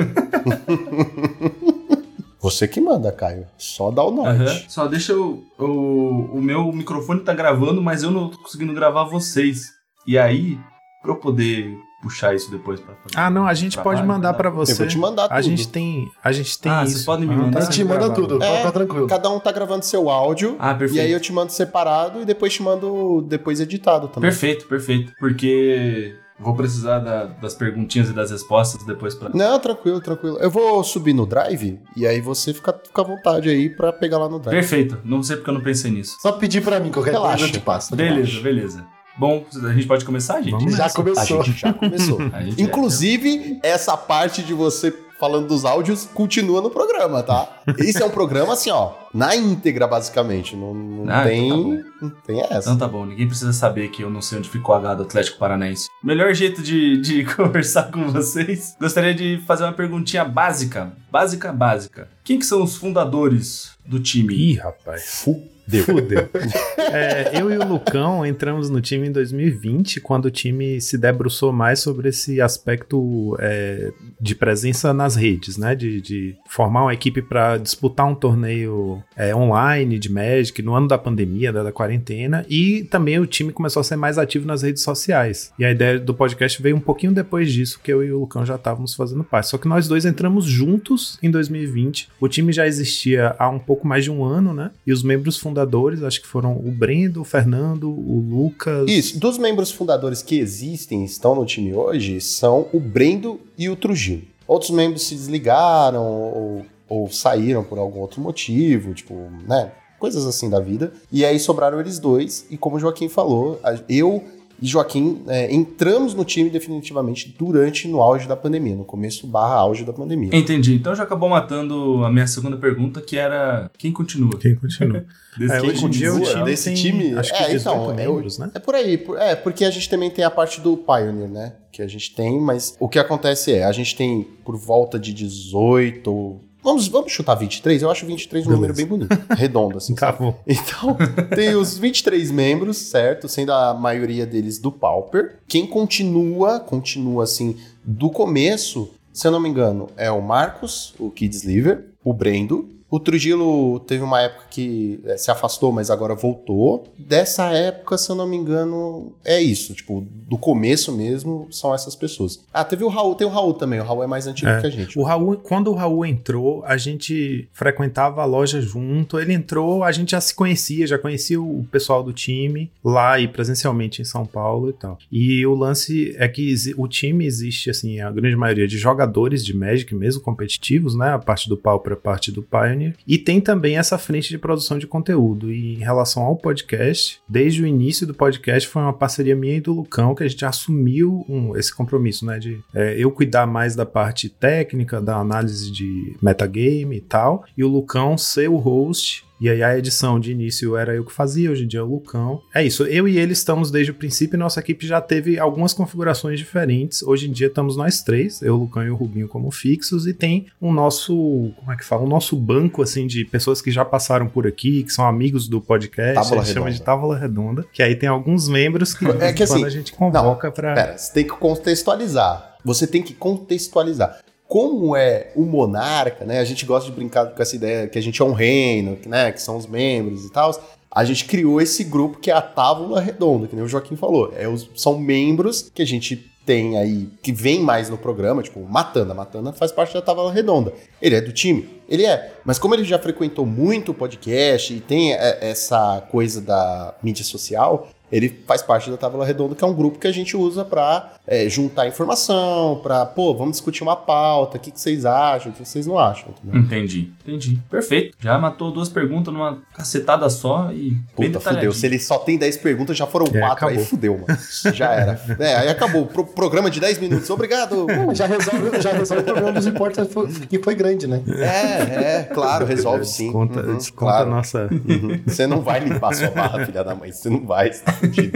Você que manda, Caio. Só dá o norte. Uhum. Só deixa o, o, o meu microfone tá gravando, mas eu não tô conseguindo gravar vocês. E aí, pra eu poder puxar isso depois para fazer. Ah, não, a gente pode mandar para você. Eu vou te mandar tudo. A gente tem, a gente tem ah, isso. vocês podem me mandar. a gente manda tudo, é, pode ficar tranquilo. Cada um tá gravando seu áudio. Ah, perfeito. E aí eu te mando separado e depois te mando depois editado também. Perfeito, perfeito. Porque Vou precisar da, das perguntinhas e das respostas depois para. Não, tranquilo, tranquilo. Eu vou subir no Drive e aí você fica, fica à vontade aí para pegar lá no Drive. Perfeito. Não sei porque eu não pensei nisso. Só pedir para mim, qualquer Relaxa. coisa eu te passo. Beleza, relaxa. beleza. Bom, a gente pode começar, gente? Vamos já começou. A gente já começou. [laughs] gente Inclusive, é. essa parte de você falando dos áudios continua no programa, tá? Esse é um programa assim, ó, na íntegra, basicamente. Não, não ah, tem. Então tá não tem essa. Então tá bom, ninguém precisa saber que eu não sei onde ficou o H do Atlético Paranaense. Melhor jeito de, de [laughs] conversar com vocês. Gostaria de fazer uma perguntinha básica. Básica, básica. Quem que são os fundadores do time? Ih, rapaz. Fu Deu. Fudeu. [laughs] é, eu e o Lucão entramos no time em 2020, quando o time se debruçou mais sobre esse aspecto é, de presença nas redes, né? De, de formar uma equipe para disputar um torneio é, online de Magic no ano da pandemia, da, da, quarentena, e também o time começou a ser mais ativo nas redes sociais. E a ideia do podcast veio um pouquinho depois disso, que eu e o Lucão já estávamos fazendo parte. Só que nós dois entramos juntos em 2020. O time já existia há um pouco mais de um ano, né? E os membros fundadores fundadores, acho que foram o Brendo, o Fernando, o Lucas. Isso, dos membros fundadores que existem, estão no time hoje, são o Brendo e o Trujillo. Outros membros se desligaram ou, ou saíram por algum outro motivo, tipo, né? Coisas assim da vida. E aí sobraram eles dois, e como o Joaquim falou, eu e Joaquim é, entramos no time definitivamente durante no auge da pandemia, no começo barra auge da pandemia. Entendi. Então já acabou matando a minha segunda pergunta, que era quem continua? Quem continua? [laughs] Desse é, hoje em dia o time desse time, acho que é, então, é membros, né? É por aí, é porque a gente também tem a parte do Pioneer, né? Que a gente tem, mas o que acontece é, a gente tem por volta de 18 Vamos, vamos chutar 23? Eu acho 23 um número bem bonito. Redondo, assim. tá bom. [laughs] Então, tem os 23 membros, certo? Sendo a maioria deles do Pauper. Quem continua, continua assim, do começo, se eu não me engano, é o Marcos, o Kids Liver, o o Brendo, o Trujillo teve uma época que é, se afastou, mas agora voltou. Dessa época, se eu não me engano, é isso. Tipo, do começo mesmo, são essas pessoas. Ah, teve o Raul, tem o Raul também. O Raul é mais antigo É. que a gente. O Raul, quando o Raul entrou, a gente frequentava a loja junto. Ele entrou, a gente já se conhecia, já conhecia o pessoal do time lá e presencialmente em São Paulo e tal. E o lance é que o time existe, assim, a grande maioria de jogadores de Magic, mesmo competitivos, né? A parte do Pauper, a parte do Pioneer. E tem também essa frente de produção de conteúdo. E em relação ao podcast, desde o início do podcast foi uma parceria minha e do Lucão que a gente assumiu um- esse compromisso, né? De é, eu cuidar mais da parte técnica, da análise de metagame e tal, e o Lucão ser o host. E aí a edição de início era eu que fazia, hoje em dia é o Lucão. É isso, eu e ele estamos desde o princípio e nossa equipe já teve algumas configurações diferentes. Hoje em dia estamos nós três, eu, o Lucão e o Rubinho como fixos, e tem o nosso, como é que fala? O nosso banco, assim, de pessoas que já passaram por aqui, que são amigos do podcast, Tábula a gente chama de Redonda. Tábula Redonda, que aí tem alguns membros que, [laughs] É que quando assim, a gente convoca pra... Pera, você tem que contextualizar. Você tem que contextualizar. Como é o monarca, né? A gente gosta de brincar com essa ideia que a gente é um reino, né? Que são os membros e tal. A gente criou esse grupo que é a Tábula Redonda, que nem o Joaquim falou. É os, são membros que a gente tem aí, que vem mais no programa, tipo, Matanda. Matanda faz parte da Tábula Redonda. Ele é do time? Ele é. Mas como ele já frequentou muito o podcast e tem é, essa coisa da mídia social, ele faz parte da Tábua Redonda, que é um grupo que a gente usa pra é, juntar informação, pra, pô, vamos discutir uma pauta, o que, que vocês acham, o que vocês não acham, entendeu? Entendi, entendi. Perfeito. Já matou duas perguntas numa cacetada só e. Puta, fudeu. Se ele só tem 10 perguntas, já foram É, 4, aí acabou. fudeu, mano. [laughs] Já era. É, aí acabou. Pro- programa de 10 minutos. Obrigado. Uh, Já resolve, já resolve o problema dos importes que foi grande, né? É, é, claro, resolve sim. Desconta, Uhum, desconta claro. a nossa... Uhum. Você não vai limpar sua barra, filha da mãe. Você não vai, você fudido.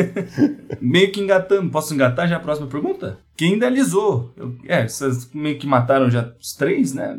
Meio que engatando. Posso engatar já a próxima pergunta? Quem idealizou? Eu- é, vocês meio que mataram já os três, né?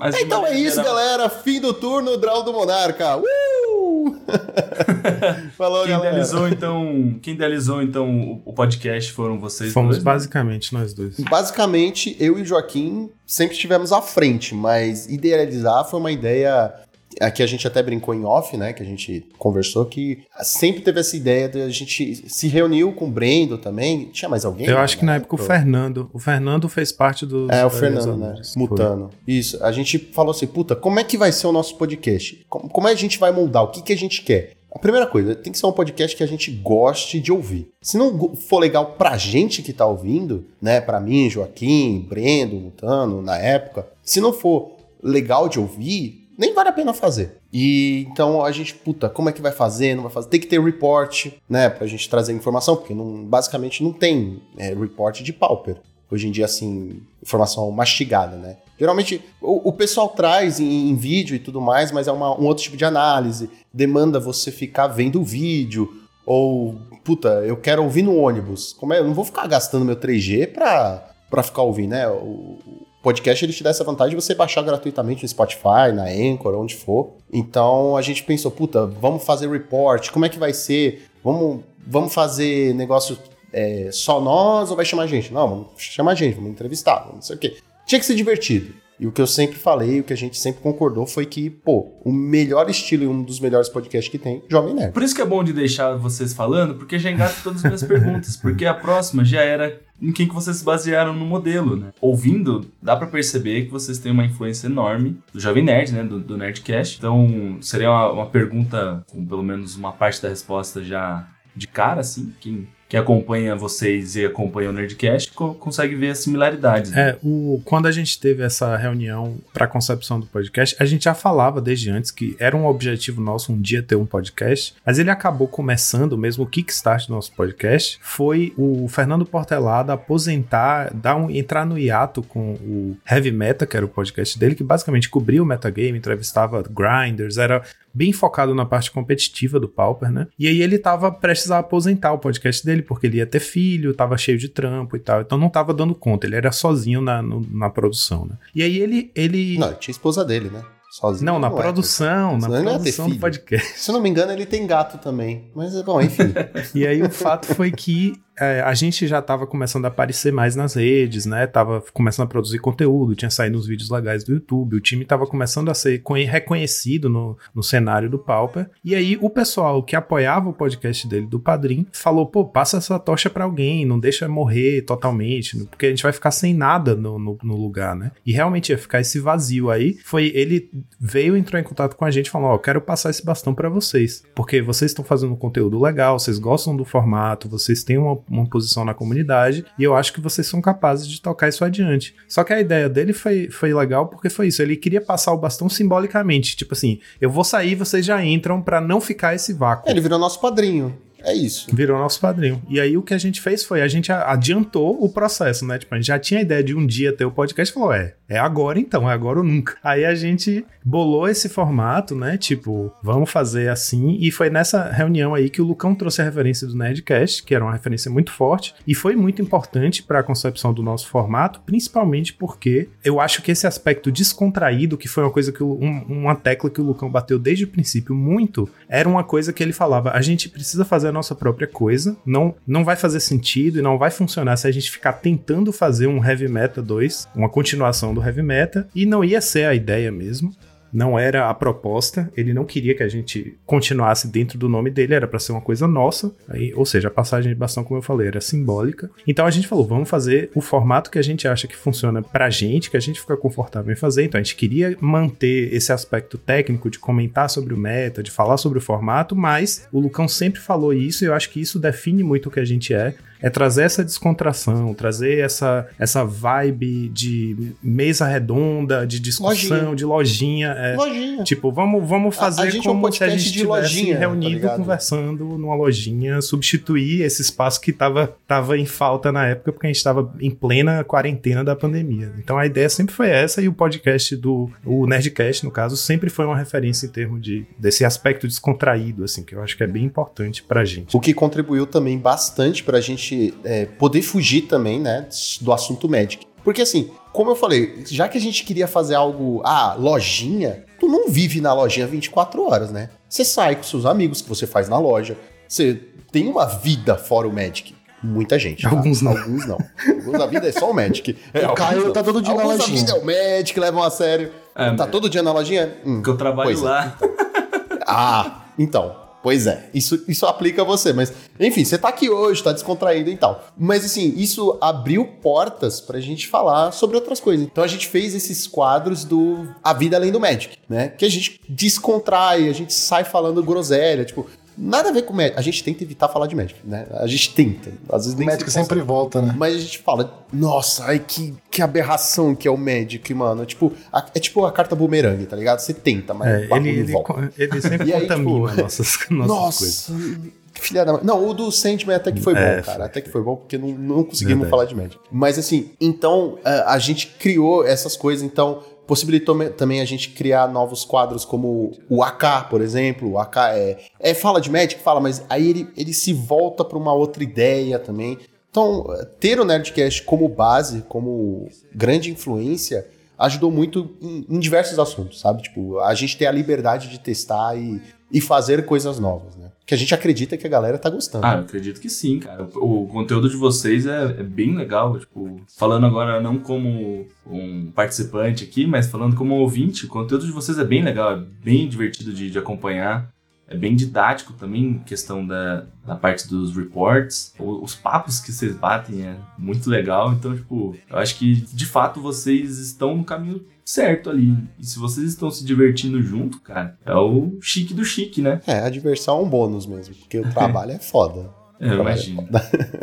Mas Então é isso, geral, galera. Fim do turno, draw do Monarca. Uh! [laughs] Falou, Quem galera. idealizou, então. Quem idealizou, então, o, podcast foram vocês Fomos dois, né? basicamente nós dois. Basicamente, eu e o Joaquim sempre estivemos à frente, mas idealizar foi uma ideia. Aqui a gente até brincou em off, né? Que a gente conversou que sempre teve essa ideia de a gente se reuniu com o Brendo também. Tinha mais alguém? Eu acho que na época o Fernando. O Fernando fez parte dos. É, o das Fernando, né? realizadores. Foi. Mutano. Isso. A gente falou assim, puta, como é que vai ser o nosso podcast? Como, como é que a gente vai moldar? O que, que a gente quer? A primeira coisa, tem que ser um podcast que a gente goste de ouvir. Se não for legal pra gente que tá ouvindo, né? Pra mim, Joaquim, Brendo, Mutano, na época, se não for legal de ouvir, nem vale a pena fazer. E então a gente, puta, como é que vai fazer? Não vai fazer? Tem que ter report, né? Pra gente trazer informação, porque não, basicamente não tem é, report de pauper hoje em dia, assim, informação mastigada, né? Geralmente o, o pessoal traz em, em vídeo e tudo mais, mas é uma- um outro tipo de análise. Demanda você ficar vendo o vídeo. Ou, puta, eu quero ouvir no ônibus. Como é? Eu não vou ficar gastando meu 3G pra, pra ficar ouvindo, né? O, podcast ele te dá essa vantagem de você baixar gratuitamente no Spotify, na Anchor, onde for. Então a gente pensou, puta, vamos fazer report, como é que vai ser? Vamos, vamos fazer negócio é, só nós ou vai chamar gente? Não, vamos chamar gente, vamos entrevistar, não sei o quê. Tinha que ser divertido. E o que eu sempre falei, o que a gente sempre concordou foi que, pô, o melhor estilo e um dos melhores podcasts que tem, Jovem Nerd. Por isso que é bom de deixar vocês falando, porque já engata todas as minhas perguntas. Porque a próxima já era em quem que vocês se basearam no modelo, né? Ouvindo, dá pra perceber que vocês têm uma influência enorme do Jovem Nerd, né? Do, do Nerdcast. Então, seria uma, uma pergunta com pelo menos uma parte da resposta já de cara, assim. Quem, quem acompanha vocês e acompanha o Nerdcast co- consegue ver as similaridades. né? É, o, quando a gente teve essa reunião para a concepção do podcast, a gente já falava desde antes que era um objetivo nosso um dia ter um podcast, mas ele acabou começando mesmo o kickstart do nosso podcast. Foi o Fernando Portelada aposentar, dar um, entrar no hiato com o Heavy Meta, que era o podcast dele, que basicamente cobria o metagame, entrevistava grinders, era bem focado na parte competitiva do Pauper, né? E aí ele tava prestes a aposentar o podcast dele, porque ele ia ter filho, tava cheio de trampo e tal, então não tava dando conta, ele era sozinho na, no- na produção, né? E aí ele... ele... Não, tinha esposa dele, né? Sozinho. Não, na é. produção, na Senão ele não ia ter produção do podcast. Se eu não me engano, ele tem gato também. Mas, bom, enfim. [laughs] E aí o fato foi que é, a gente já estava começando a aparecer mais nas redes, né? Tava começando a produzir conteúdo, tinha saído uns vídeos legais do YouTube, o time estava começando a ser reconhecido no, no cenário do Pauper. E aí o pessoal que apoiava o podcast dele, do Padrim, falou: pô, passa essa tocha para alguém, não deixa morrer totalmente, porque a gente vai ficar sem nada no, no, no, lugar, né? E realmente ia ficar esse vazio aí. Foi ele veio entrar em contato com a gente falou: ó, oh, quero passar esse bastão para vocês, porque vocês estão fazendo um conteúdo legal, vocês gostam do formato, vocês têm uma, uma posição na comunidade e eu acho que vocês são capazes de tocar isso adiante. Só que a ideia dele foi, foi legal porque foi isso, ele queria passar o bastão simbolicamente, tipo assim, eu vou sair, vocês já entram para não ficar esse vácuo. Ele virou nosso padrinho. É isso. Virou nosso padrinho. E aí o que a gente fez foi, a gente adiantou o processo, né? Tipo, a gente já tinha a ideia de um dia ter o podcast e falou, é, é agora então, é agora ou nunca. Aí a gente bolou esse formato, né? Tipo, vamos fazer assim. E foi nessa reunião aí que o Lucão trouxe a referência do Nerdcast, que era uma referência muito forte e foi muito importante para a concepção do nosso formato, principalmente porque eu acho que esse aspecto descontraído, que foi uma coisa que um, uma tecla que o Lucão bateu desde o princípio muito, era uma coisa que ele falava, a gente precisa fazer a nossa própria coisa, não não vai fazer sentido e não vai funcionar se a gente ficar tentando fazer um Heavy Meta 2, uma continuação do Heavy Meta, e não ia ser a ideia mesmo não era a proposta, ele não queria que a gente continuasse dentro do nome dele, era para ser uma coisa nossa, aí, ou seja, a passagem de bastão, como eu falei, era simbólica. Então a gente falou, vamos fazer o formato que a gente acha que funciona pra gente, que a gente fica confortável em fazer. Então a gente queria manter esse aspecto técnico de comentar sobre o meta, de falar sobre o formato, mas o Lucão sempre falou isso e eu acho que isso define muito o que a gente é é trazer essa descontração, trazer essa, essa vibe de mesa redonda, de discussão, lojinha. de lojinha. É, lojinha. Tipo, vamos, vamos fazer a, a como é um se a gente estivesse lojinha, reunido, tá conversando numa lojinha, substituir esse espaço que tava, tava em falta na época, porque a gente estava em plena quarentena da pandemia. Então a ideia sempre foi essa, e o podcast do o Nerdcast, no caso, sempre foi uma referência em termos de, desse aspecto descontraído, assim, que eu acho que é bem importante pra gente. O que contribuiu também bastante pra gente gente é, poder fugir também, né, do assunto Magic. Porque assim, como eu falei, já que a gente queria fazer algo, ah, lojinha, tu não vive na lojinha 24 horas, né? Você sai com seus amigos que você faz na loja, você tem uma vida fora o Magic. Muita gente. Tá? Alguns não. Alguns não. Alguns a vida é só o Magic. [laughs] É, o Caio tá todo dia alguns na lojinha. a vida é o Magic, levam a sério. É, tá todo dia na lojinha? Hum, porque eu trabalho é. lá. É. ah, então. Pois é, isso, isso aplica a você, mas enfim, você tá aqui hoje, tá descontraído e tal. Mas assim, isso abriu portas pra gente falar sobre outras coisas. Então a gente fez esses quadros do A Vida Além do Magic, né? Que a gente descontrai, a gente sai falando groselha, tipo, Nada a ver com Magic. A gente tenta evitar falar de Magic, né? A gente tenta. Às vezes nem Magic se sempre volta, né? Mas a gente fala, nossa, ai que, que aberração que é o Magic, mano. Tipo, a, é tipo a carta boomerang, tá ligado? Você tenta, mas é, ele, ele, volta. ele [laughs] sempre e contamina aí, tipo, nossas, [laughs] nossas nossa, coisas. Filha da... Não, o do Sandman até que foi é, bom, cara. Até que foi bom, porque não, não conseguimos Verdade. falar de Magic. Mas assim, então a, a gente criou essas coisas, então possibilitou também a gente criar novos quadros como o AK, por exemplo. O AK é, é fala de Magic, fala, mas aí ele, ele se volta para uma outra ideia também. Então, ter o Nerdcast como base, como grande influência, ajudou muito em, em diversos assuntos, sabe? Tipo, a gente ter a liberdade de testar e, e fazer coisas novas, né? Que a gente acredita que a galera tá gostando. Ah, eu acredito que sim, cara. O, o conteúdo de vocês é, é, bem legal. Tipo, falando agora não como um participante aqui, mas falando como ouvinte, o conteúdo de vocês é bem legal, é bem divertido de, de acompanhar é bem didático também, questão da, da parte dos reports. Os papos que vocês batem é muito legal. Então, tipo, eu acho que de fato vocês estão no caminho certo ali. E se vocês estão se divertindo junto, cara, é o chique do chique, né? É, a diversão é um bônus mesmo, porque o trabalho é foda. [laughs] Eu imagino.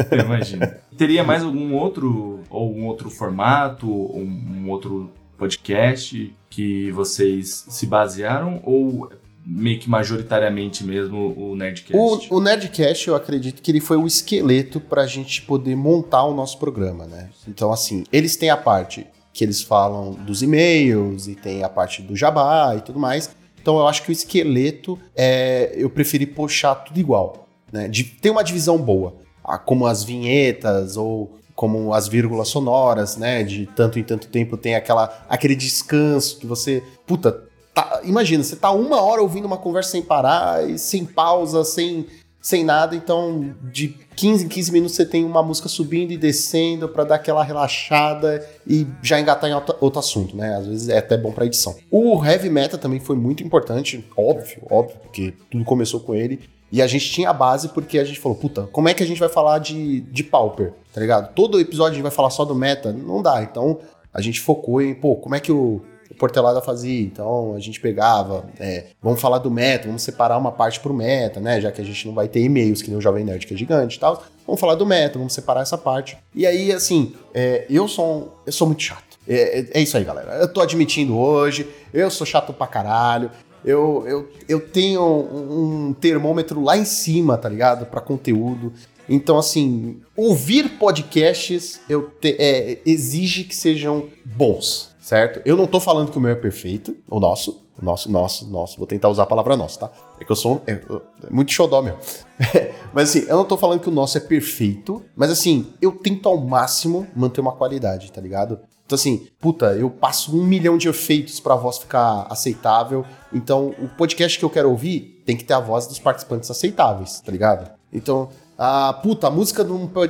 Eu imagino. Teria mais algum outro, ou um outro formato, um, um outro podcast que vocês se basearam? Ou meio que majoritariamente mesmo o Nerdcast? O, o Nerdcast, eu acredito que ele foi o esqueleto para a gente poder montar o nosso programa, né? Então, assim, eles têm a parte que eles falam dos e-mails e tem a parte do jabá e tudo mais. Então, eu acho que o esqueleto, é, eu preferi puxar tudo igual, né? De, tem uma divisão boa, como as vinhetas ou como as vírgulas sonoras, né? De tanto em tanto tempo tem aquela, aquele descanso que você, puta, Tá, imagina, você tá uma hora ouvindo uma conversa sem parar, sem pausa, sem, sem nada, então de 15 em 15 minutos você tem uma música subindo e descendo para dar aquela relaxada e já engatar em outro, assunto, né? Às vezes é até bom pra edição. O heavy metal também foi muito importante, óbvio, óbvio, porque tudo começou com ele. E a gente tinha a base porque a gente falou, puta, como é que a gente vai falar de, de Pauper, tá ligado? Todo episódio a gente vai falar só do meta, não dá. Então a gente focou em, pô, como é que o, o Portelada fazia? Então a gente pegava, é, vamos falar do meta, vamos separar uma parte pro meta, né? Já que a gente não vai ter e-mails, que nem o Jovem Nerd, que é gigante e tal. Vamos falar do meta, vamos separar essa parte. E aí, assim, é, eu, sou eu sou muito chato. É, é, é isso aí, galera. Eu tô admitindo hoje, eu sou chato pra caralho. Eu, eu, eu tenho um termômetro lá em cima, tá ligado? Para conteúdo. Então, assim, ouvir podcasts eu te, é, exige que sejam bons, certo? Eu não tô falando que o meu é perfeito, o nosso, o nosso, nosso, nosso. Vou tentar usar a palavra nosso, tá? É que eu sou é, é muito xodó meu. [laughs] mas assim, eu não tô falando que o nosso é perfeito, mas assim, eu tento ao máximo manter uma qualidade, tá ligado? Então, assim, puta, eu passo um milhão de efeitos pra voz ficar aceitável. Então, o podcast que eu quero ouvir tem que ter a voz dos participantes aceitáveis, tá ligado? Então, a puta, a música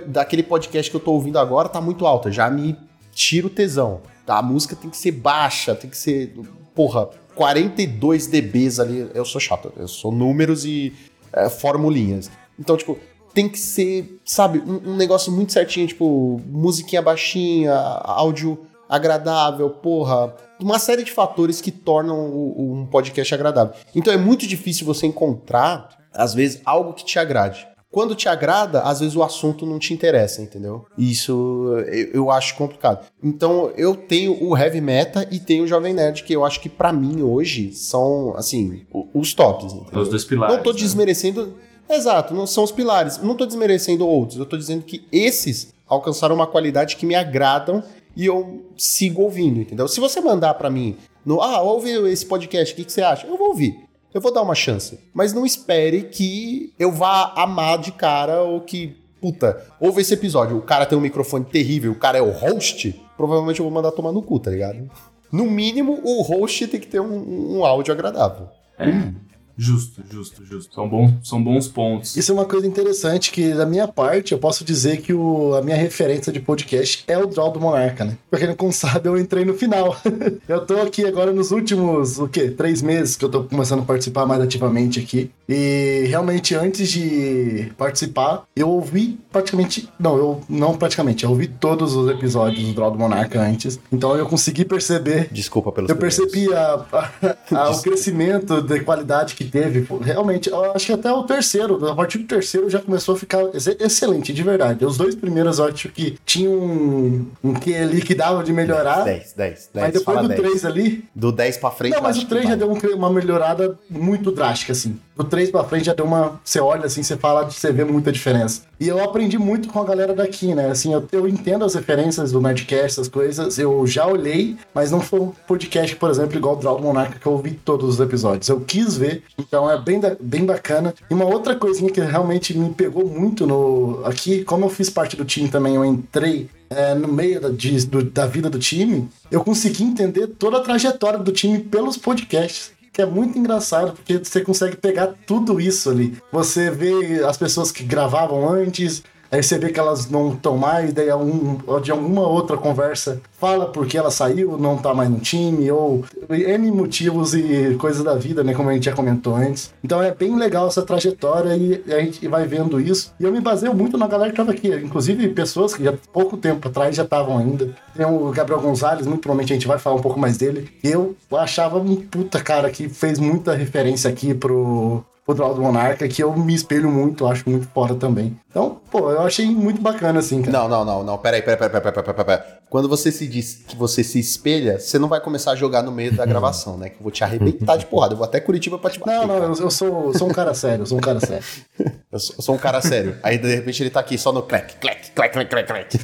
daquele podcast que eu tô ouvindo agora tá muito alta, já me tira o tesão. Tá? A música tem que ser baixa, tem que ser, porra, 42 dBs ali. Eu sou chato, eu sou números e é, formulinhas. Então, tipo, tem que ser, sabe, um, um, negócio muito certinho, tipo, musiquinha baixinha, áudio agradável, porra. Uma série de fatores que tornam o, um podcast agradável. Então é muito difícil você encontrar, às vezes, algo que te agrade. Quando te agrada, às vezes o assunto não te interessa, entendeu? Isso eu, eu acho complicado. Então eu tenho o Heavy Meta e tenho o Jovem Nerd, que eu acho que para mim hoje são, assim, os tops. Entendeu? Os dois pilares. Não tô né? desmerecendo. Né? Exato, não são os pilares. Não tô desmerecendo outros. Eu tô dizendo que esses alcançaram uma qualidade que me agradam e eu sigo ouvindo, entendeu? Se você mandar para mim, no, ah, ouve esse podcast, o que, que você acha? Eu vou ouvir. Eu vou dar uma chance. Mas não espere que eu vá amar de cara ou que, puta, ouve esse episódio, o cara tem um microfone terrível, o cara é o host, provavelmente eu vou mandar tomar no cu, tá ligado? No mínimo, o host tem que ter um, um áudio agradável. É. Justo, justo, justo. São bons, são bons pontos. Isso é uma coisa interessante que, da minha parte, eu posso dizer que o, a minha referência de podcast é o Draw do Monarca, né? Pra quem não sabe, eu entrei no final. [laughs] eu tô aqui agora nos últimos, o quê? Três meses que eu tô começando a participar mais ativamente aqui. E realmente, antes de participar, eu ouvi praticamente. Não, eu não praticamente, eu ouvi todos os episódios do Draw do Monarca antes. Então eu consegui perceber. Desculpa pelo Eu percebi a, a, a, o [laughs] crescimento de qualidade que teve, realmente, eu acho que até o terceiro, a partir do terceiro já começou a ficar excelente, de verdade. Os dois primeiros eu acho que tinham um, um que ali que dava de melhorar. 10, 10, 10. Mas depois do 10. 3 ali. Do 10 pra frente, Não, mas o 3 já deu uma melhorada muito drástica, assim. Do 3 pra frente já deu uma. Você olha assim, você fala, você vê muita diferença. E eu aprendi muito com a galera daqui, né? Assim, eu, eu entendo as referências do Nerdcast, essas coisas. Eu já olhei, mas não foi um podcast, por exemplo, igual o Draw Monarca, que eu ouvi todos os episódios. Eu quis ver, então é bem, bem bacana. E uma outra coisinha que realmente me pegou muito no aqui, como eu fiz parte do time também, eu entrei é, no meio da, de, do, da vida do time, eu consegui entender toda a trajetória do time pelos podcasts que é muito engraçado, porque você consegue pegar tudo isso ali. Você vê as pessoas que gravavam antes, Aí você vê que elas não estão mais, daí algum, de alguma outra conversa fala porque ela saiu, não tá mais no time, ou N motivos e coisas da vida, né? Como a gente já comentou antes. Então é bem legal essa trajetória e a gente vai vendo isso. E eu me baseio muito na galera que tava aqui, inclusive pessoas que já pouco tempo atrás já estavam ainda. Tem o Gabriel Gonzalez, muito provavelmente a gente vai falar um pouco mais dele. Eu achava um puta cara que fez muita referência aqui pro o Draw do Monarca, que eu me espelho muito, acho muito foda também. Então, pô, eu achei muito bacana, assim, cara. Não, não, não, não, peraí, peraí, peraí, peraí, peraí, peraí. Quando você se diz que você se espelha, você não vai começar a jogar no meio da gravação, né? Que eu vou te arrebentar de porrada. Eu vou até Curitiba pra te bater. Não, não, eu, eu, sou, sou um cara sério, eu sou um cara sério. [laughs] eu, sou, eu, sou, um cara sério. Aí, de repente, ele tá aqui só no clack, clack, clack, clack, clack, clack.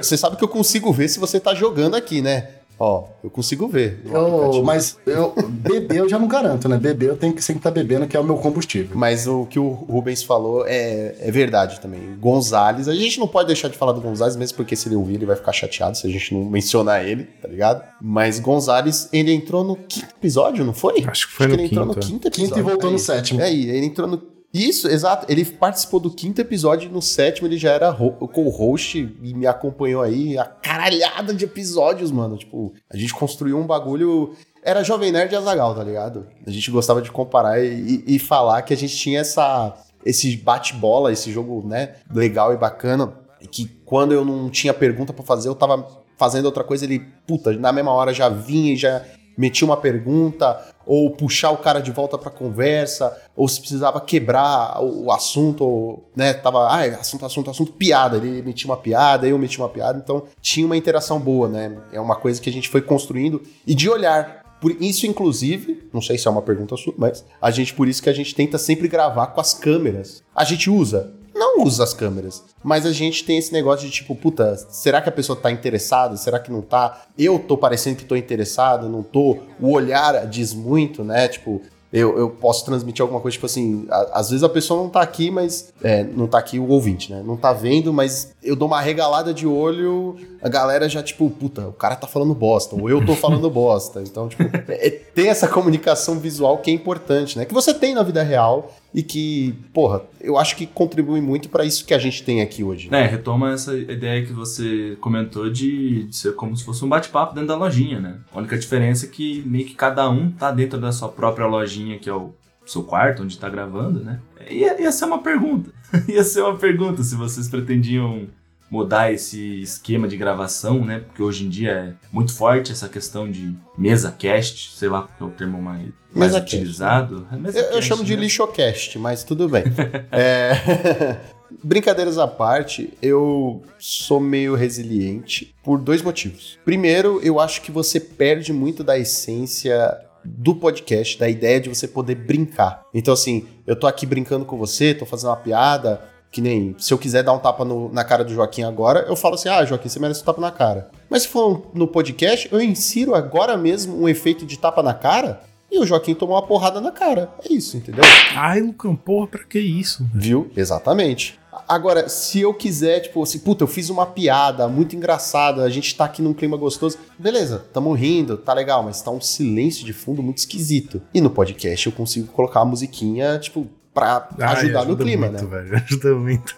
você sabe que eu consigo ver se você tá jogando aqui, né? Ó, eu consigo ver. Eu, mas eu, beber eu já não garanto, né? Beber eu tenho que sempre estar tá bebendo, que é o meu combustível. Mas o que o Rubens falou é, é verdade também. Gonzales, a gente não pode deixar de falar do Gonzales, mesmo porque se ele ouvir, ele vai ficar chateado se a gente não mencionar ele, tá ligado? Mas Gonzales, ele entrou no quinto episódio, não foi? Acho que foi Acho no que ele quinto. entrou no quinto episódio. Quinto e voltou aí, no sétimo. É aí, ele entrou no Isso, exato. Ele participou do quinto episódio no sétimo ele já era co-host e me acompanhou aí a caralhada de episódios, mano. Tipo, a gente construiu um bagulho. Era Jovem Nerd e Azagal, tá ligado? A gente gostava de comparar e, e, e falar que a gente tinha essa, esse bate-bola, esse jogo, né, legal e bacana. Que quando eu não tinha pergunta para fazer, eu tava fazendo outra coisa, ele, puta, na mesma hora já vinha e já metia uma pergunta, ou puxar o cara de volta para conversa, ou se precisava quebrar o, assunto, ou, né, tava, ah, assunto, assunto, assunto, piada, ele metia uma piada, eu metia uma piada, então tinha uma interação boa, né? É uma coisa que a gente foi construindo e de olhar. Por isso, inclusive, não sei se é uma pergunta sua, mas a gente, por isso que a gente tenta sempre gravar com as câmeras. A gente usa, não usa as câmeras. Mas a gente tem esse negócio de tipo, puta, será que a pessoa tá interessada? Será que não tá? Eu tô parecendo que tô interessado, não tô? O olhar diz muito, né? Tipo, eu, eu posso transmitir alguma coisa, tipo assim, a, às vezes a pessoa não tá aqui, mas. É, não tá aqui o ouvinte, né? Não tá vendo, mas eu dou uma regalada de olho, a galera já, tipo, puta, o cara tá falando bosta, ou eu tô falando [laughs] bosta. Então, tipo, é, tem essa comunicação visual que é importante, né? Que você tem na vida real e que, porra, eu acho que contribui muito para isso que a gente tem aqui hoje. Né? É, retoma essa ideia que você comentou de, de ser como se fosse um bate-papo dentro da lojinha, né? A única diferença é que meio que cada um tá dentro da sua própria lojinha, que é o seu quarto, onde tá gravando, né? Ia, ia ser uma pergunta. [laughs] ia ser uma pergunta se vocês pretendiam mudar esse esquema de gravação, né? Porque hoje em dia é muito forte essa questão de mesa cast, sei lá qual é o termo mais, mais utilizado. Né? eu, eu, chamo de né? lixocast, mas tudo bem. [laughs] é... [laughs] Brincadeiras à parte, eu sou meio resiliente por dois motivos. Primeiro, eu acho que você perde muito da essência do podcast, da ideia de você poder brincar. Então, assim, eu tô aqui brincando com você, tô fazendo uma piada, que nem, se eu quiser dar um tapa no, na cara do Joaquim agora, eu falo assim: ah, Joaquim, você merece um tapa na cara. Mas se for no podcast, eu insiro agora mesmo um efeito de tapa na cara e o Joaquim tomou uma porrada na cara. É isso, entendeu? Ai, Lucão, porra, pra que isso? Viu? Exatamente. Agora, se eu quiser, tipo assim, puta, eu fiz uma piada muito engraçada, a gente tá aqui num clima gostoso, beleza, tamo rindo, tá legal, mas tá um silêncio de fundo muito esquisito. E no podcast eu consigo colocar a musiquinha, tipo, pra Ai, ajudar ajuda no clima, muito, né? Velho, [laughs] ajuda muito.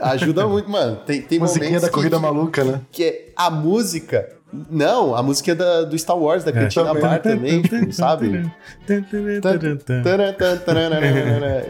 Ajuda muito, mano. Tem, tem Musiquinha da corrida que, maluca, né? Que é a música. Não, a música é da, do Star Wars, da é. Cantina. Bar também, tipo, sabe?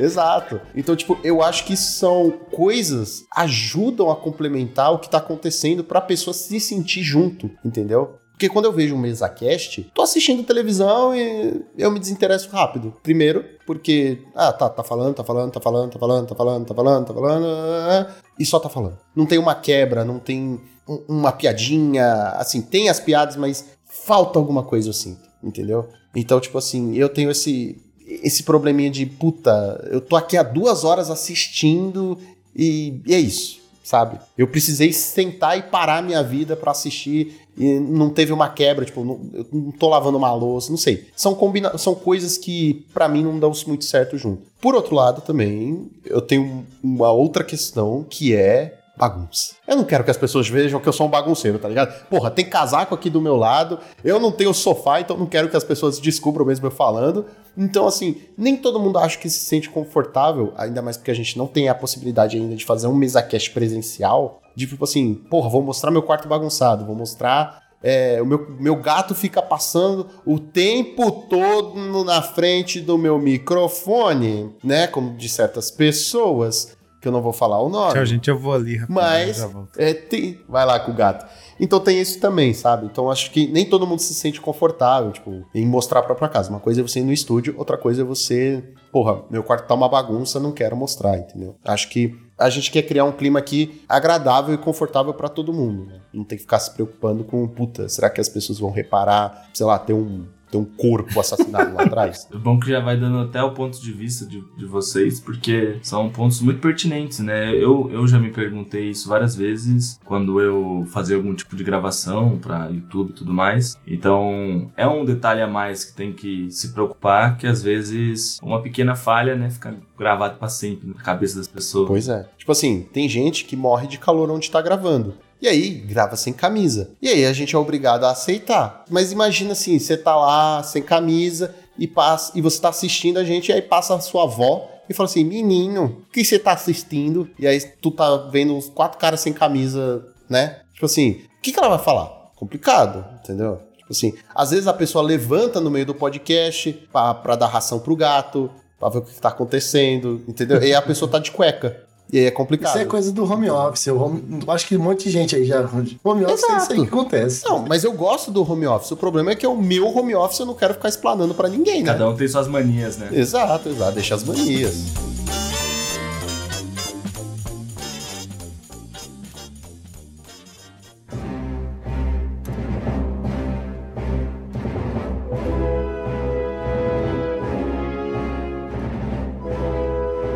Exato. Então, tipo, eu acho que são coisas ajudam a complementar o que tá acontecendo pra pessoa se sentir junto, entendeu? Porque quando eu vejo um mesa cast, tô assistindo televisão e eu me desinteresso rápido. Primeiro, porque, ah, tá, tá falando, tá falando, tá falando, tá falando, tá falando, tá falando, tá falando, e só tá falando. Não tem uma quebra, não tem uma piadinha, assim, tem as piadas, mas falta alguma coisa assim, entendeu? Então, tipo assim, eu tenho esse esse probleminha de puta, eu tô aqui há duas horas assistindo e, e é isso, sabe? Eu precisei sentar e parar minha vida para assistir e não teve uma quebra, tipo, não, eu não tô lavando uma louça, não sei. São, combina são coisas que para mim não dão muito certo junto. Por outro lado, também, eu tenho uma outra questão que é bagunça. Eu não quero que as pessoas vejam que eu sou um bagunceiro, tá ligado? Porra, tem casaco aqui do meu lado, eu não tenho sofá, então não quero que as pessoas descubram mesmo eu falando. Então, assim, nem todo mundo acha que se sente confortável, ainda mais porque a gente não tem a possibilidade ainda de fazer um mesacast presencial. De tipo assim, porra, vou mostrar meu quarto bagunçado, vou mostrar. É, o meu, meu gato fica passando o tempo todo na frente do meu microfone, né? Como de certas pessoas, que eu não vou falar o nome. Tchau, gente, eu vou ali. Rapaz, mas, é, tem, vai lá com o gato. Então tem isso também, sabe? Então acho que nem todo mundo se sente confortável, tipo, em mostrar a própria casa. Uma coisa é você ir no estúdio, outra coisa é você, porra, meu quarto tá uma bagunça, não quero mostrar, entendeu? Acho que a gente quer criar um clima aqui agradável e confortável para todo mundo, né? Não tem que ficar se preocupando com, puta, será que as pessoas vão reparar, sei lá, ter um ter um corpo assassinado lá atrás. [laughs] É bom que já vai dando até o ponto de vista de, de vocês, porque são pontos muito pertinentes, né? Eu, eu já me perguntei isso várias vezes quando eu fazia algum tipo de gravação para YouTube e tudo mais. Então, é um detalhe a mais que tem que se preocupar, que às vezes uma pequena falha, né, fica gravado para sempre na cabeça das pessoas. Pois é. Tipo assim, tem gente que morre de calor onde tá gravando. E aí grava sem camisa. E aí a gente é obrigado a aceitar. Mas imagina assim, você tá lá sem camisa e passa e você tá assistindo a gente e aí passa a sua avó e fala assim: menino, o que você tá assistindo? E aí tu tá vendo uns quatro caras sem camisa, né? Tipo assim, o que, que ela vai falar? Complicado, entendeu? Tipo assim, às vezes a pessoa levanta no meio do podcast pra dar ração pro gato, pra ver o que, que tá acontecendo, entendeu? E a pessoa tá de cueca. E aí é complicado. Isso é coisa do home office. O home, acho que um monte de gente aí já. Home office é isso aí que acontece. Não, mas eu gosto do home office. O problema é que o meu home office eu não quero ficar explanando pra ninguém, né? Cada um tem suas manias, né? Exato, exato. Deixa as manias.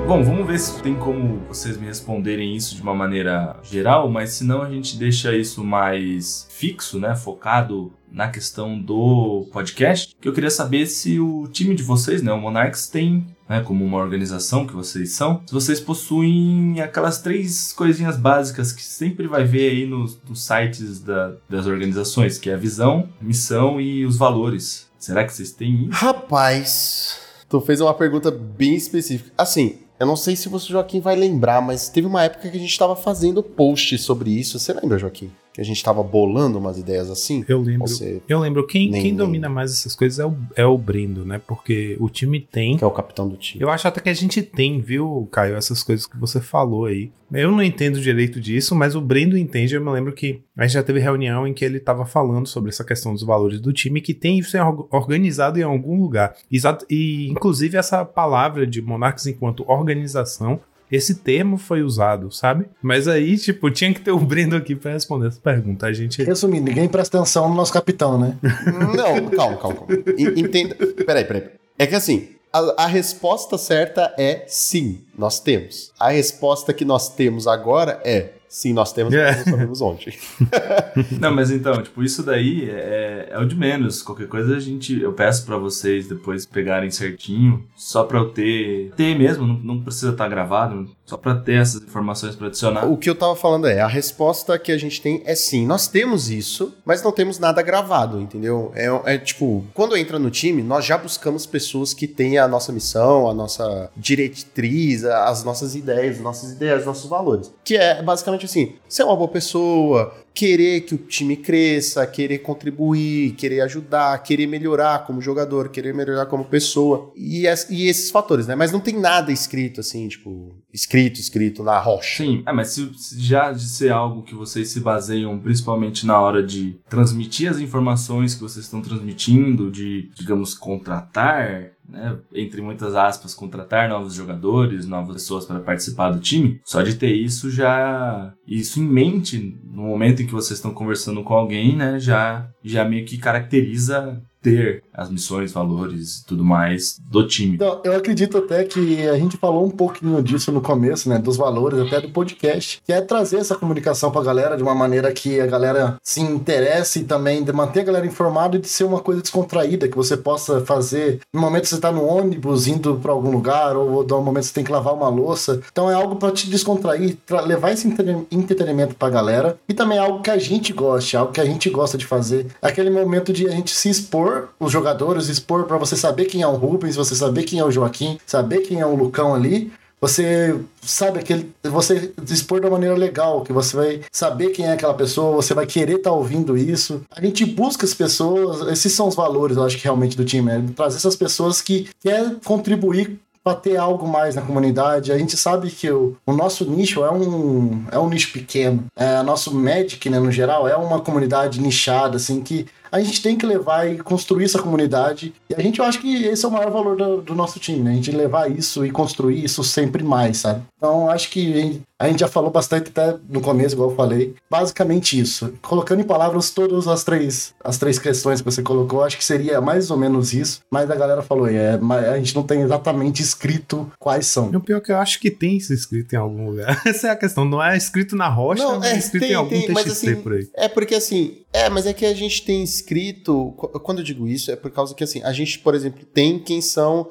Bom, vamos ver se tem como vocês me responderem isso de uma maneira geral, mas se não a gente deixa isso mais fixo, né, focado na questão do podcast, que eu queria saber se o time de vocês, né, o Monarchs, tem, né, como uma organização que vocês são, se vocês possuem aquelas três coisinhas básicas que sempre vai ver aí nos, nos sites da, das organizações, que é a visão, missão e os valores. Será que vocês têm isso? Rapaz, tu fez uma pergunta bem específica. Assim, eu não sei se você, Joaquim, vai lembrar, mas teve uma época que a gente estava fazendo post sobre isso. Você lembra, Joaquim? Que a gente estava bolando umas ideias assim? Eu lembro. Você Eu lembro. Quem, Nem quem domina mais essas coisas é o, é o Brendo, né? Porque o time tem. que é o capitão do time. Eu acho até que a gente tem, viu, Caio, essas coisas que você falou aí. Eu não entendo direito disso, mas o Brendo entende. Eu me lembro que a gente já teve reunião em que ele estava falando sobre essa questão dos valores do time, que tem isso or- organizado em algum lugar. Exato, e inclusive essa palavra de Monarchs enquanto organização. Esse termo foi usado, sabe? Mas aí, tipo, tinha que ter o Brendo aqui pra responder essa pergunta. A gente. Resumindo, ninguém presta atenção no nosso capitão, né? Não, calma, calma, calma. En- Entenda. Peraí, peraí. É que assim, a, a resposta certa é sim, nós temos. A resposta que nós temos agora é sim, nós temos, É. mas não sabemos onde. [laughs] Não, mas então, tipo, isso daí é, é o de menos. Qualquer coisa a gente, eu peço pra vocês depois pegarem certinho, só pra eu ter, ter mesmo, não, não precisa estar gravado, só pra ter essas informações pra adicionar. O que eu tava falando é, a resposta que a gente tem é sim, nós temos isso, mas não temos nada gravado, entendeu? É, é tipo, quando entra no time, nós já buscamos pessoas que têm a nossa missão, a nossa diretriz, as nossas ideias, nossas ideias, nossos valores. Que é basicamente assim, ser uma boa pessoa, querer que o time cresça, querer contribuir, querer ajudar, querer melhorar como jogador, querer melhorar como pessoa. E, e esses fatores, né? Mas não tem nada escrito assim, tipo, escrito, escrito na rocha. Sim, é, mas se, se já de ser algo que vocês se baseiam principalmente na hora de transmitir as informações que vocês estão transmitindo, de, digamos, contratar, né, entre muitas aspas, contratar novos jogadores, novas pessoas para participar do time, só de ter isso já, isso em mente no momento em que vocês estão conversando com alguém, né, já, já meio que caracteriza ter as missões, valores e tudo mais do time. Então, eu acredito até que a gente falou um pouquinho disso no começo, né? Dos valores até do podcast, que é trazer essa comunicação pra galera de uma maneira que a galera se interesse também de manter a galera informada e de ser uma coisa descontraída, que você possa fazer no momento que você tá no ônibus indo pra algum lugar, ou no momento que você tem que lavar uma louça. Então é algo pra te descontrair, pra levar esse entre- entretenimento pra galera e também é algo que a gente gosta, algo que a gente gosta de fazer. Aquele momento de a gente se expor, os jogadores, expor pra você saber quem é o Rubens, você saber quem é o Joaquim, saber quem é o Lucão ali. Você sabe aquele. Você expor uma maneira legal, que você vai saber quem é aquela pessoa, você vai querer estar ouvindo isso. A gente busca as pessoas, esses são os valores, eu acho que realmente do time, é trazer essas pessoas que querem contribuir para ter algo mais na comunidade. A gente sabe que o, o nosso nicho é um, é um nicho pequeno. É, nosso Magic, né, no geral, é uma comunidade nichada, assim, que a gente tem que levar e construir essa comunidade. E a gente, eu acho que esse é o maior valor do, do nosso time, né? A gente levar isso e construir isso sempre mais, sabe? Então, acho que a gente, a gente já falou bastante até no começo, igual eu falei. Basicamente isso. Colocando em palavras todas as três, as três questões que você colocou, acho que seria mais ou menos isso. Mas a galera falou, é, mas a gente não tem exatamente escrito quais são. O pior é que eu acho que tem isso escrito em algum lugar. [laughs] Essa é a questão. Não é escrito na rocha, Não, é escrito tem, em algum tem, TXT assim, por aí. É porque assim, é, mas é que a gente tem escrito. qu- Quando eu digo isso, é por causa que assim, a gente, por exemplo, tem quem são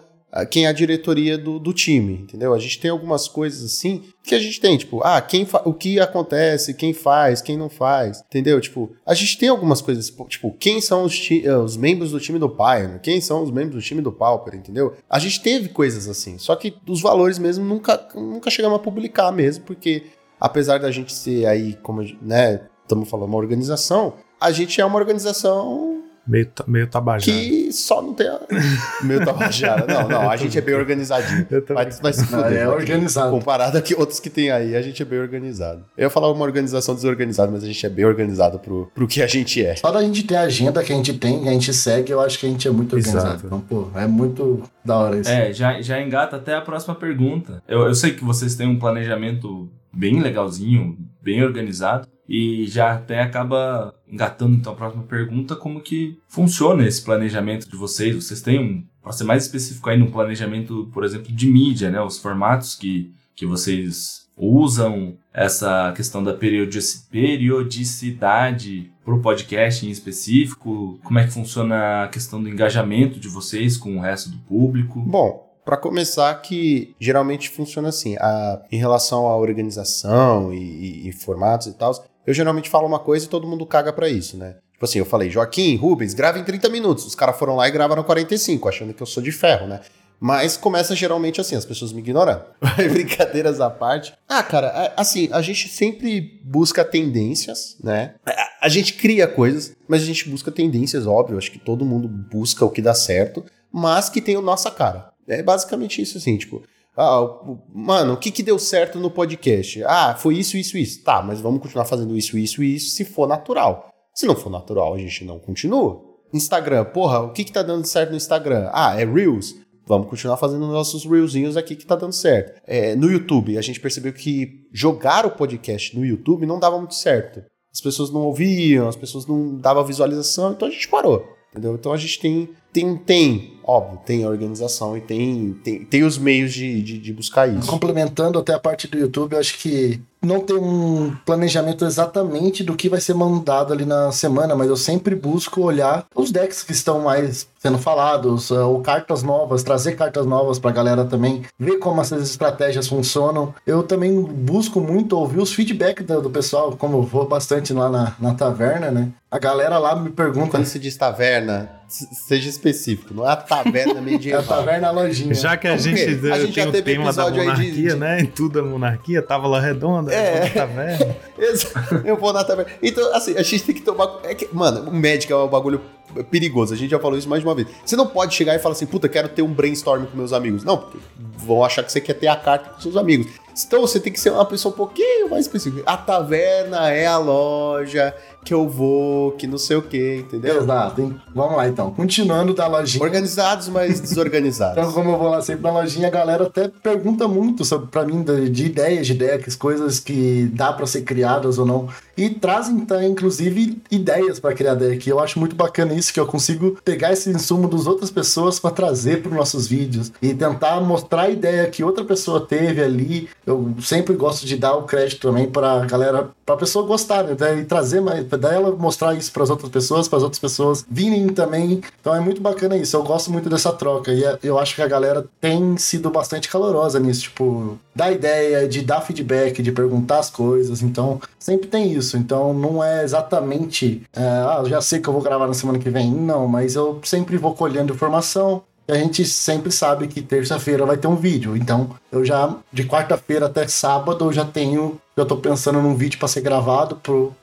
quem é a diretoria do, do time, entendeu? A gente tem algumas coisas assim que a gente tem, tipo, ah, quem o que acontece, quem faz, quem não faz, entendeu? Tipo, a gente tem algumas coisas, tipo, quem são os, eh, os membros do time do Pioneer, quem são os membros do time do Pauper, entendeu? A gente teve coisas assim, só que os valores mesmo nunca, nunca chegamos a publicar mesmo, porque apesar da gente ser aí, como, né, estamos falando, uma organização, a gente é uma organização Meio, meio tabajara. Que só não tem. A... [laughs] meio tabajara. Não, não, a gente é bem organizadinho. Mas, mas se fuder, é organizado. Comparado a que outros que tem aí, a gente é bem organizado. Eu ia falar uma organização desorganizada, mas a gente é bem organizado pro, pro que a gente é. Só da gente ter a agenda que a gente tem, que a gente segue, eu acho que a gente é muito organizado. Exato. Então, pô, é muito da hora isso. É, já, já engata até a próxima pergunta. Eu, eu sei que vocês têm um planejamento bem legalzinho, bem organizado. E já até acaba engatando então a próxima pergunta, como que funciona esse planejamento de vocês? Vocês têm um, para ser mais específico aí, no planejamento, por exemplo, de mídia, né? Os formatos que, que vocês usam, essa questão da periodicidade para o podcast em específico, como é que funciona a questão do engajamento de vocês com o resto do público? Bom, para começar, que geralmente funciona assim, a, em relação à organização e, e, e formatos e tal, eu geralmente falo uma coisa e todo mundo caga para isso, né? Tipo assim, eu falei, Joaquim, Rubens, grava em 30 minutos. Os caras foram lá e gravaram 45, achando que eu sou de ferro, né? Mas começa geralmente assim, as pessoas me ignorando. [laughs] Brincadeiras à parte. Ah, cara, assim, a gente sempre busca tendências, né? A gente cria coisas, mas a gente busca tendências, óbvio. Acho que todo mundo busca o que dá certo, mas que tem a nossa cara. É basicamente isso, assim, tipo. Ah, mano, o que, que deu certo no podcast? Ah, foi isso, isso, isso. Tá, mas vamos continuar fazendo isso, isso e isso se for natural. Se não for natural, a gente não continua. Instagram, porra, o que, que tá dando certo no Instagram? Ah, é Reels. Vamos continuar fazendo nossos Reelsinhos aqui que tá dando certo. É, no YouTube, a gente percebeu que jogar o podcast no YouTube não dava muito certo. As pessoas não ouviam, as pessoas não davam visualização, então a gente parou. Entendeu? Então a gente tem, tem, tem óbvio, tem a organização e tem, tem, tem os meios de, de, de buscar isso. Complementando até a parte do YouTube, eu acho que não tem um planejamento exatamente do que vai ser mandado ali na semana, mas eu sempre busco olhar os decks que estão mais sendo falados, eh, ou cartas novas, trazer cartas novas pra galera também, ver como essas estratégias funcionam. Eu também busco muito ouvir os feedbacks do, do pessoal, como eu vou bastante lá na, na taverna, né? A galera lá me pergunta. Quando se diz taverna, seja específico, não é a taverna medieval. é a taverna lojinha. Já que a gente, a gente já teve o tema da monarquia, de, de... né? Em tudo a monarquia, tava lá redonda, é. taverna. [laughs] eu vou na taverna. Então, assim, a gente tem que tomar. É que, mano, o médico é um bagulho perigoso. A gente já falou isso mais de uma vez. Você não pode chegar e falar assim, puta, quero ter um brainstorm com meus amigos. Não, porque vão achar que você quer ter a carta com seus amigos. Então você tem que ser uma pessoa um pouquinho mais específica. A taverna é a loja, que eu vou, que não sei o que, entendeu? Exato. Vamos lá então. Continuando da lojinha. Organizados, mas desorganizados. então, como eu vou lá sempre na lojinha, a galera até pergunta muito sobre para mim de, de, ideias de decks, coisas que dá para ser criadas ou não. E trazem, então, inclusive, ideias para criar deck. Eu acho muito bacana isso, que eu consigo pegar esse insumo das outras pessoas para trazer para nossos vídeos e tentar mostrar a ideia que outra pessoa teve ali. Eu sempre gosto de dar o crédito também para galera, para a pessoa gostar, né? E trazer mais dela, mostrar isso para as outras pessoas, para as outras pessoas virem também. Então é muito bacana isso. Eu gosto muito dessa troca e é, eu acho que a galera tem sido bastante calorosa nisso, tipo, dar ideia, de dar feedback, de perguntar as coisas. Então sempre tem isso. Então não é exatamente, é, ah, já sei que eu vou gravar na semana que vem. Não, mas eu sempre vou colhendo informação. E a gente sempre sabe que terça-feira vai ter um vídeo. Então, eu já, de quarta-feira até sábado, eu já tenho já tô pensando num vídeo para ser gravado,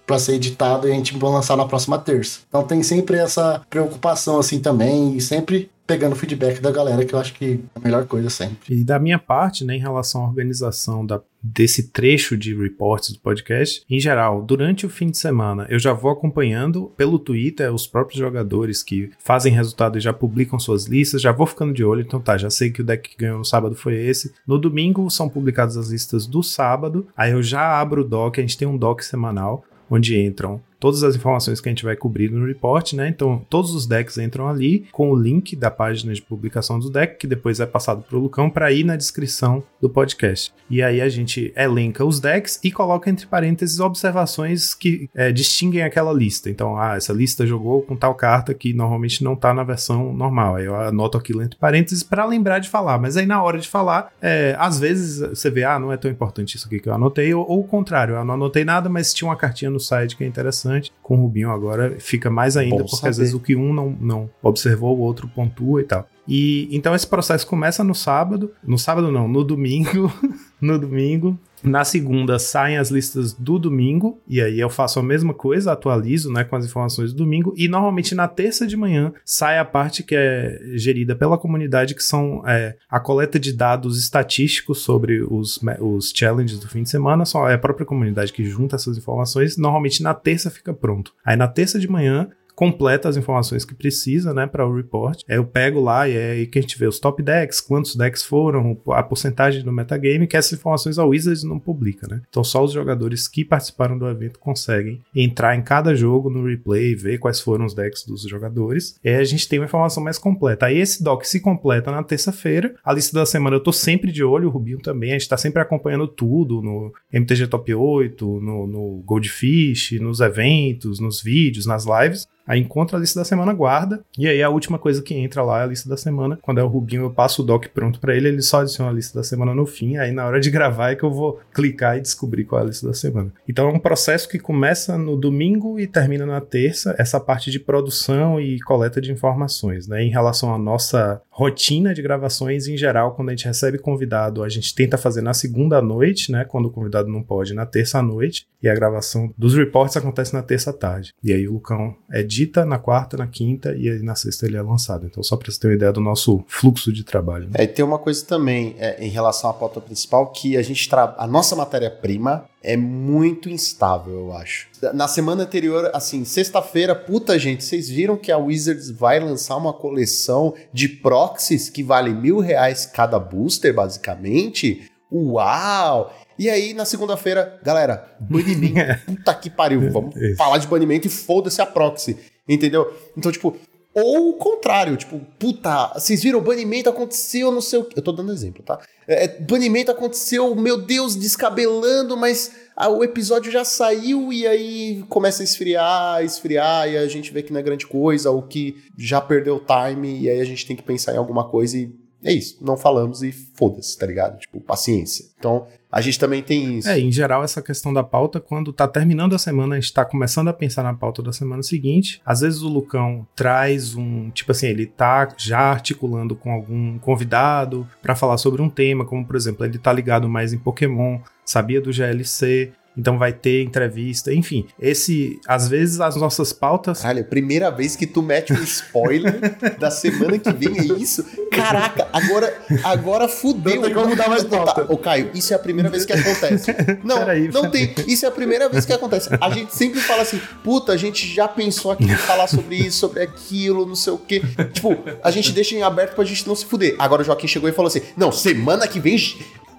para ser editado e a gente vai lançar na próxima terça. Então tem sempre essa preocupação assim também e sempre pegando feedback da galera, que eu acho que é a melhor coisa sempre. E da minha parte, né, em relação à organização da, desse trecho de reports do podcast, em geral, durante o fim de semana, eu já vou acompanhando pelo Twitter os próprios jogadores que fazem resultado e já publicam suas listas, já vou ficando de olho, então tá, já sei que o deck que ganhou no sábado foi esse. No domingo são publicadas as listas do sábado, aí eu já abro o doc, a gente tem um doc semanal, onde entram todas as informações que a gente vai cobrir no report, né? Então, todos os decks entram ali com o link da página de publicação do deck, que depois é passado pro Lucão para ir na descrição do podcast. E aí a gente elenca os decks e coloca entre parênteses observações que é, distinguem aquela lista. Então, ah, essa lista jogou com tal carta que normalmente não tá na versão normal. Aí eu anoto aquilo entre parênteses para lembrar de falar. Mas aí na hora de falar, é, às vezes você vê, ah, não é tão importante isso aqui que eu anotei, ou, ou o contrário, eu não anotei nada, mas tinha uma cartinha no site que é interessante. Com o Rubinho agora fica mais ainda, Bom porque saber. às vezes o que um não, não observou, o outro pontua e tal. E então esse processo começa no sábado, no sábado não, no domingo, [laughs] no domingo, na segunda saem as listas do domingo, e aí eu faço a mesma coisa, atualizo né, com as informações do domingo, e normalmente na terça de manhã sai a parte que é gerida pela comunidade, que são é, a coleta de dados estatísticos sobre os, os challenges do fim de semana, só é a própria comunidade que junta essas informações, normalmente na terça fica pronto. Aí na terça de manhã completa as informações que precisa, né, para o report. É, eu pego lá e é aí que a gente vê os top decks, quantos decks foram, a porcentagem do metagame, que essas informações a Wizards não publica, né? Então só os jogadores que participaram do evento conseguem entrar em cada jogo no replay, ver quais foram os decks dos jogadores. E a gente tem uma informação mais completa. Aí esse doc se completa na terça-feira. A lista da semana eu tô sempre de olho, o Rubinho também, a gente tá sempre acompanhando tudo no MTG Top 8, no, no Goldfish, nos eventos, nos vídeos, nas lives. Aí encontra a lista da semana, guarda. E aí a última coisa que entra lá é a lista da semana. Quando é o Rubinho, eu passo o doc pronto para ele, ele só adiciona a lista da semana no fim. Aí na hora de [laughs] gravar é que eu vou clicar e descobrir qual é a lista da semana. Então é um processo que começa no domingo e termina na terça, essa parte de produção e coleta de informações, né? Em relação à nossa rotina de gravações em geral, quando a gente recebe convidado, a gente tenta fazer na segunda noite, né? Quando o convidado não pode, na terça noite. E a gravação dos reports acontece na terça tarde. E aí o Lucão edita na quarta, na quinta e aí na sexta ele é lançado. Então, só para você ter uma ideia do nosso fluxo de trabalho. Né? É, e tem uma coisa também é, em relação à pauta principal que a gente a nossa matéria-prima é muito instável, eu acho. Na semana anterior, assim, sexta-feira, puta gente, vocês viram que a Wizards vai lançar uma coleção de proxies que vale mil reais cada booster, basicamente? Uau! E aí, na segunda-feira, galera, banimento. [laughs] Puta que pariu. Vamos falar de banimento e foda-se a proxy. Entendeu? Então, tipo, ou o contrário, tipo, puta, vocês viram, banimento aconteceu, não sei o que. Eu tô dando exemplo, tá? É, é, banimento aconteceu, meu Deus, descabelando, mas ah, o episódio já saiu e aí começa a esfriar, esfriar, e a gente vê que não é grande coisa, ou que já perdeu o time, e aí a gente tem que pensar em alguma coisa e é isso, não falamos e foda-se, tá ligado? Tipo, paciência. Então, a gente também tem isso. É, em geral, essa questão da pauta, quando tá terminando a semana, a gente tá começando a pensar na pauta da semana seguinte. Às vezes o Lucão traz um, tipo assim, ele tá já articulando com algum convidado para falar sobre um tema, como por exemplo, ele tá ligado mais em Pokémon, sabia do GLC, então vai ter entrevista, enfim. Esse, às vezes as nossas pautas. Olha, primeira vez que tu mete um spoiler [laughs] da semana que vem é isso. Caraca, agora, agora fudeu. Não tem como dar mais pauta. Ô, Caio, isso é a primeira vez que acontece. [laughs] Não, peraí, não tem. Isso é a primeira vez que acontece. A gente sempre fala assim, puta, a gente já pensou aqui em falar sobre isso, sobre aquilo, não sei o quê. Tipo, a gente deixa em aberto pra gente não se fuder. Agora o Joaquim chegou e falou assim: não, semana que vem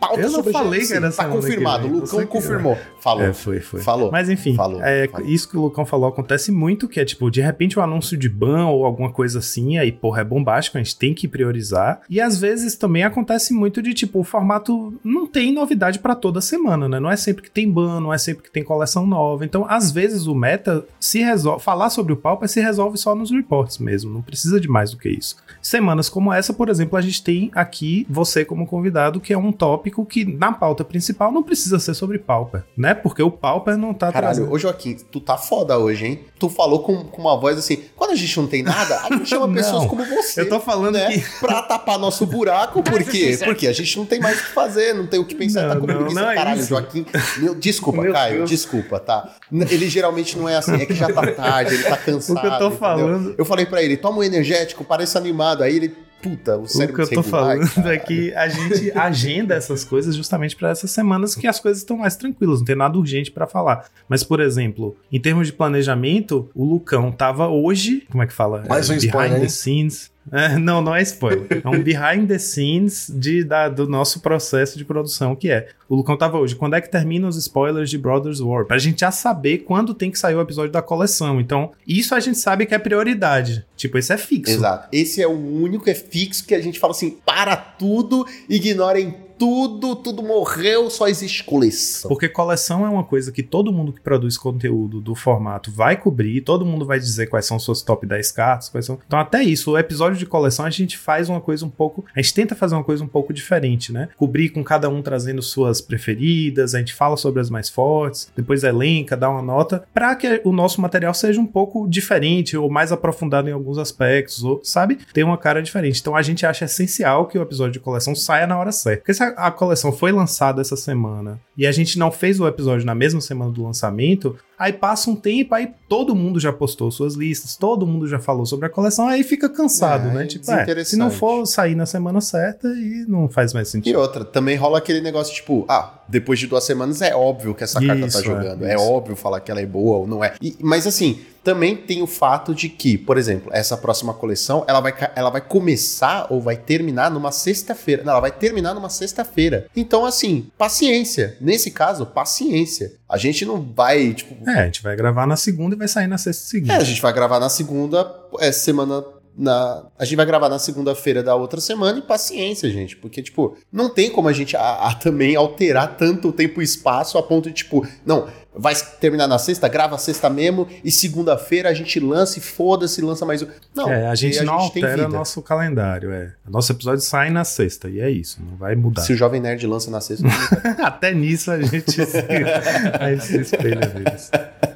pauta eu não sobre falei que era Tá confirmado, o Lucão confirmou. Falou. É, foi, foi. Falou. Mas enfim, falou, é, falou. isso que o Lucão falou acontece muito, que é tipo, de repente o um anúncio de ban ou alguma coisa assim, aí, porra, é bombástico, a gente tem que priorizar. E às vezes também acontece muito de, tipo, o formato não tem novidade para toda semana, né? Não é sempre que tem ban, não é sempre que tem coleção nova. Então, às vezes o meta se resolve, falar sobre o Pauper se resolve só nos reports mesmo, não precisa de mais do que isso. Semanas como essa, por exemplo, a gente tem aqui você como convidado, que é um tópico que na pauta principal não precisa ser sobre Pauper, né? Porque o Pauper não tá Caralho, trazendo. ô Joaquim, tu tá foda hoje, hein? Tu falou com, com uma voz assim, quando a gente não tem nada, a gente chama [laughs] pessoas como você. Eu tô falando né? que... Pra tapar nosso buraco, por quê? Porque a gente não tem mais o que fazer, não tem o que pensar, tá não, tá com preguiça. É Caralho, é Joaquim, meu, desculpa, meu Caio, Deus. desculpa, tá? Ele geralmente não é assim, é que já tá tarde, ele tá cansado. [laughs] o que eu tô falando... Entendeu? Eu falei pra ele, toma um energético, parece animado, aí ele puta, o cérebro O que eu tô falando cara. é que a gente agenda essas coisas justamente para essas semanas que as coisas estão mais tranquilas, não tem nada urgente para falar. Mas, por exemplo, em termos de planejamento, o Lucão tava hoje, como é que fala? Mais um é, spoiler, Behind the scenes É, não, não é spoiler. É um behind the scenes de, da, do nosso processo de produção, que é. O Lucão tava hoje. Quando é que termina os spoilers de Brothers War? Pra gente já saber quando tem que sair o episódio da coleção. Então, isso a gente sabe que é prioridade. Tipo, esse é fixo. Exato. Esse é o único, é fixo que a gente fala assim: para tudo, ignorem tudo, tudo morreu, só existe coleção. Porque coleção é uma coisa que todo mundo que produz conteúdo do formato vai cobrir, todo mundo vai dizer quais são suas top 10 cartas, quais são. Então, até isso, o episódio de coleção a gente faz uma coisa um pouco. A gente tenta fazer uma coisa um pouco diferente, né? Cobrir com cada um trazendo suas preferidas, a gente fala sobre as mais fortes, depois elenca, dá uma nota, para que o nosso material seja um pouco diferente ou mais aprofundado em alguns aspectos, ou, sabe? Tem uma cara diferente. Então, a gente acha essencial que o episódio de coleção saia na hora certa. Porque se a coleção foi lançada essa semana e a gente não fez o episódio na mesma semana do lançamento, aí passa um tempo, aí todo mundo já postou suas listas, todo mundo já falou sobre a coleção, aí fica cansado, É, né? Tipo, é, se não for sair na semana certa, e não faz mais E sentido. outra, também rola aquele negócio tipo, ah, depois de duas semanas é óbvio que essa carta Isso, tá é, jogando. É, isso. óbvio falar que ela é boa ou não é. E- mas assim, também tem o fato de que, por exemplo, essa próxima coleção, ela vai, ela vai começar ou vai terminar numa sexta-feira. Não, ela vai terminar numa sexta-feira. Então, assim, paciência. Nesse caso, paciência. A gente não vai, tipo, É, a gente vai gravar na segunda e vai sair na sexta seguinte. é, a gente vai gravar na segunda, é, semana. Na, a gente vai gravar na segunda-feira da outra semana e paciência, gente. Porque, tipo, não tem como a gente a, a também alterar tanto o tempo e espaço a ponto de, tipo, não, vai terminar na sexta, grava sexta mesmo, e segunda-feira a gente lança e foda-se, lança mais um. Não, é, a gente não tem altera nosso calendário, é. Nosso episódio sai na sexta, e é isso, não vai mudar. Se o Jovem Nerd lança na sexta. [laughs] Até nisso a gente se, [laughs] a gente se espelha neles. [laughs]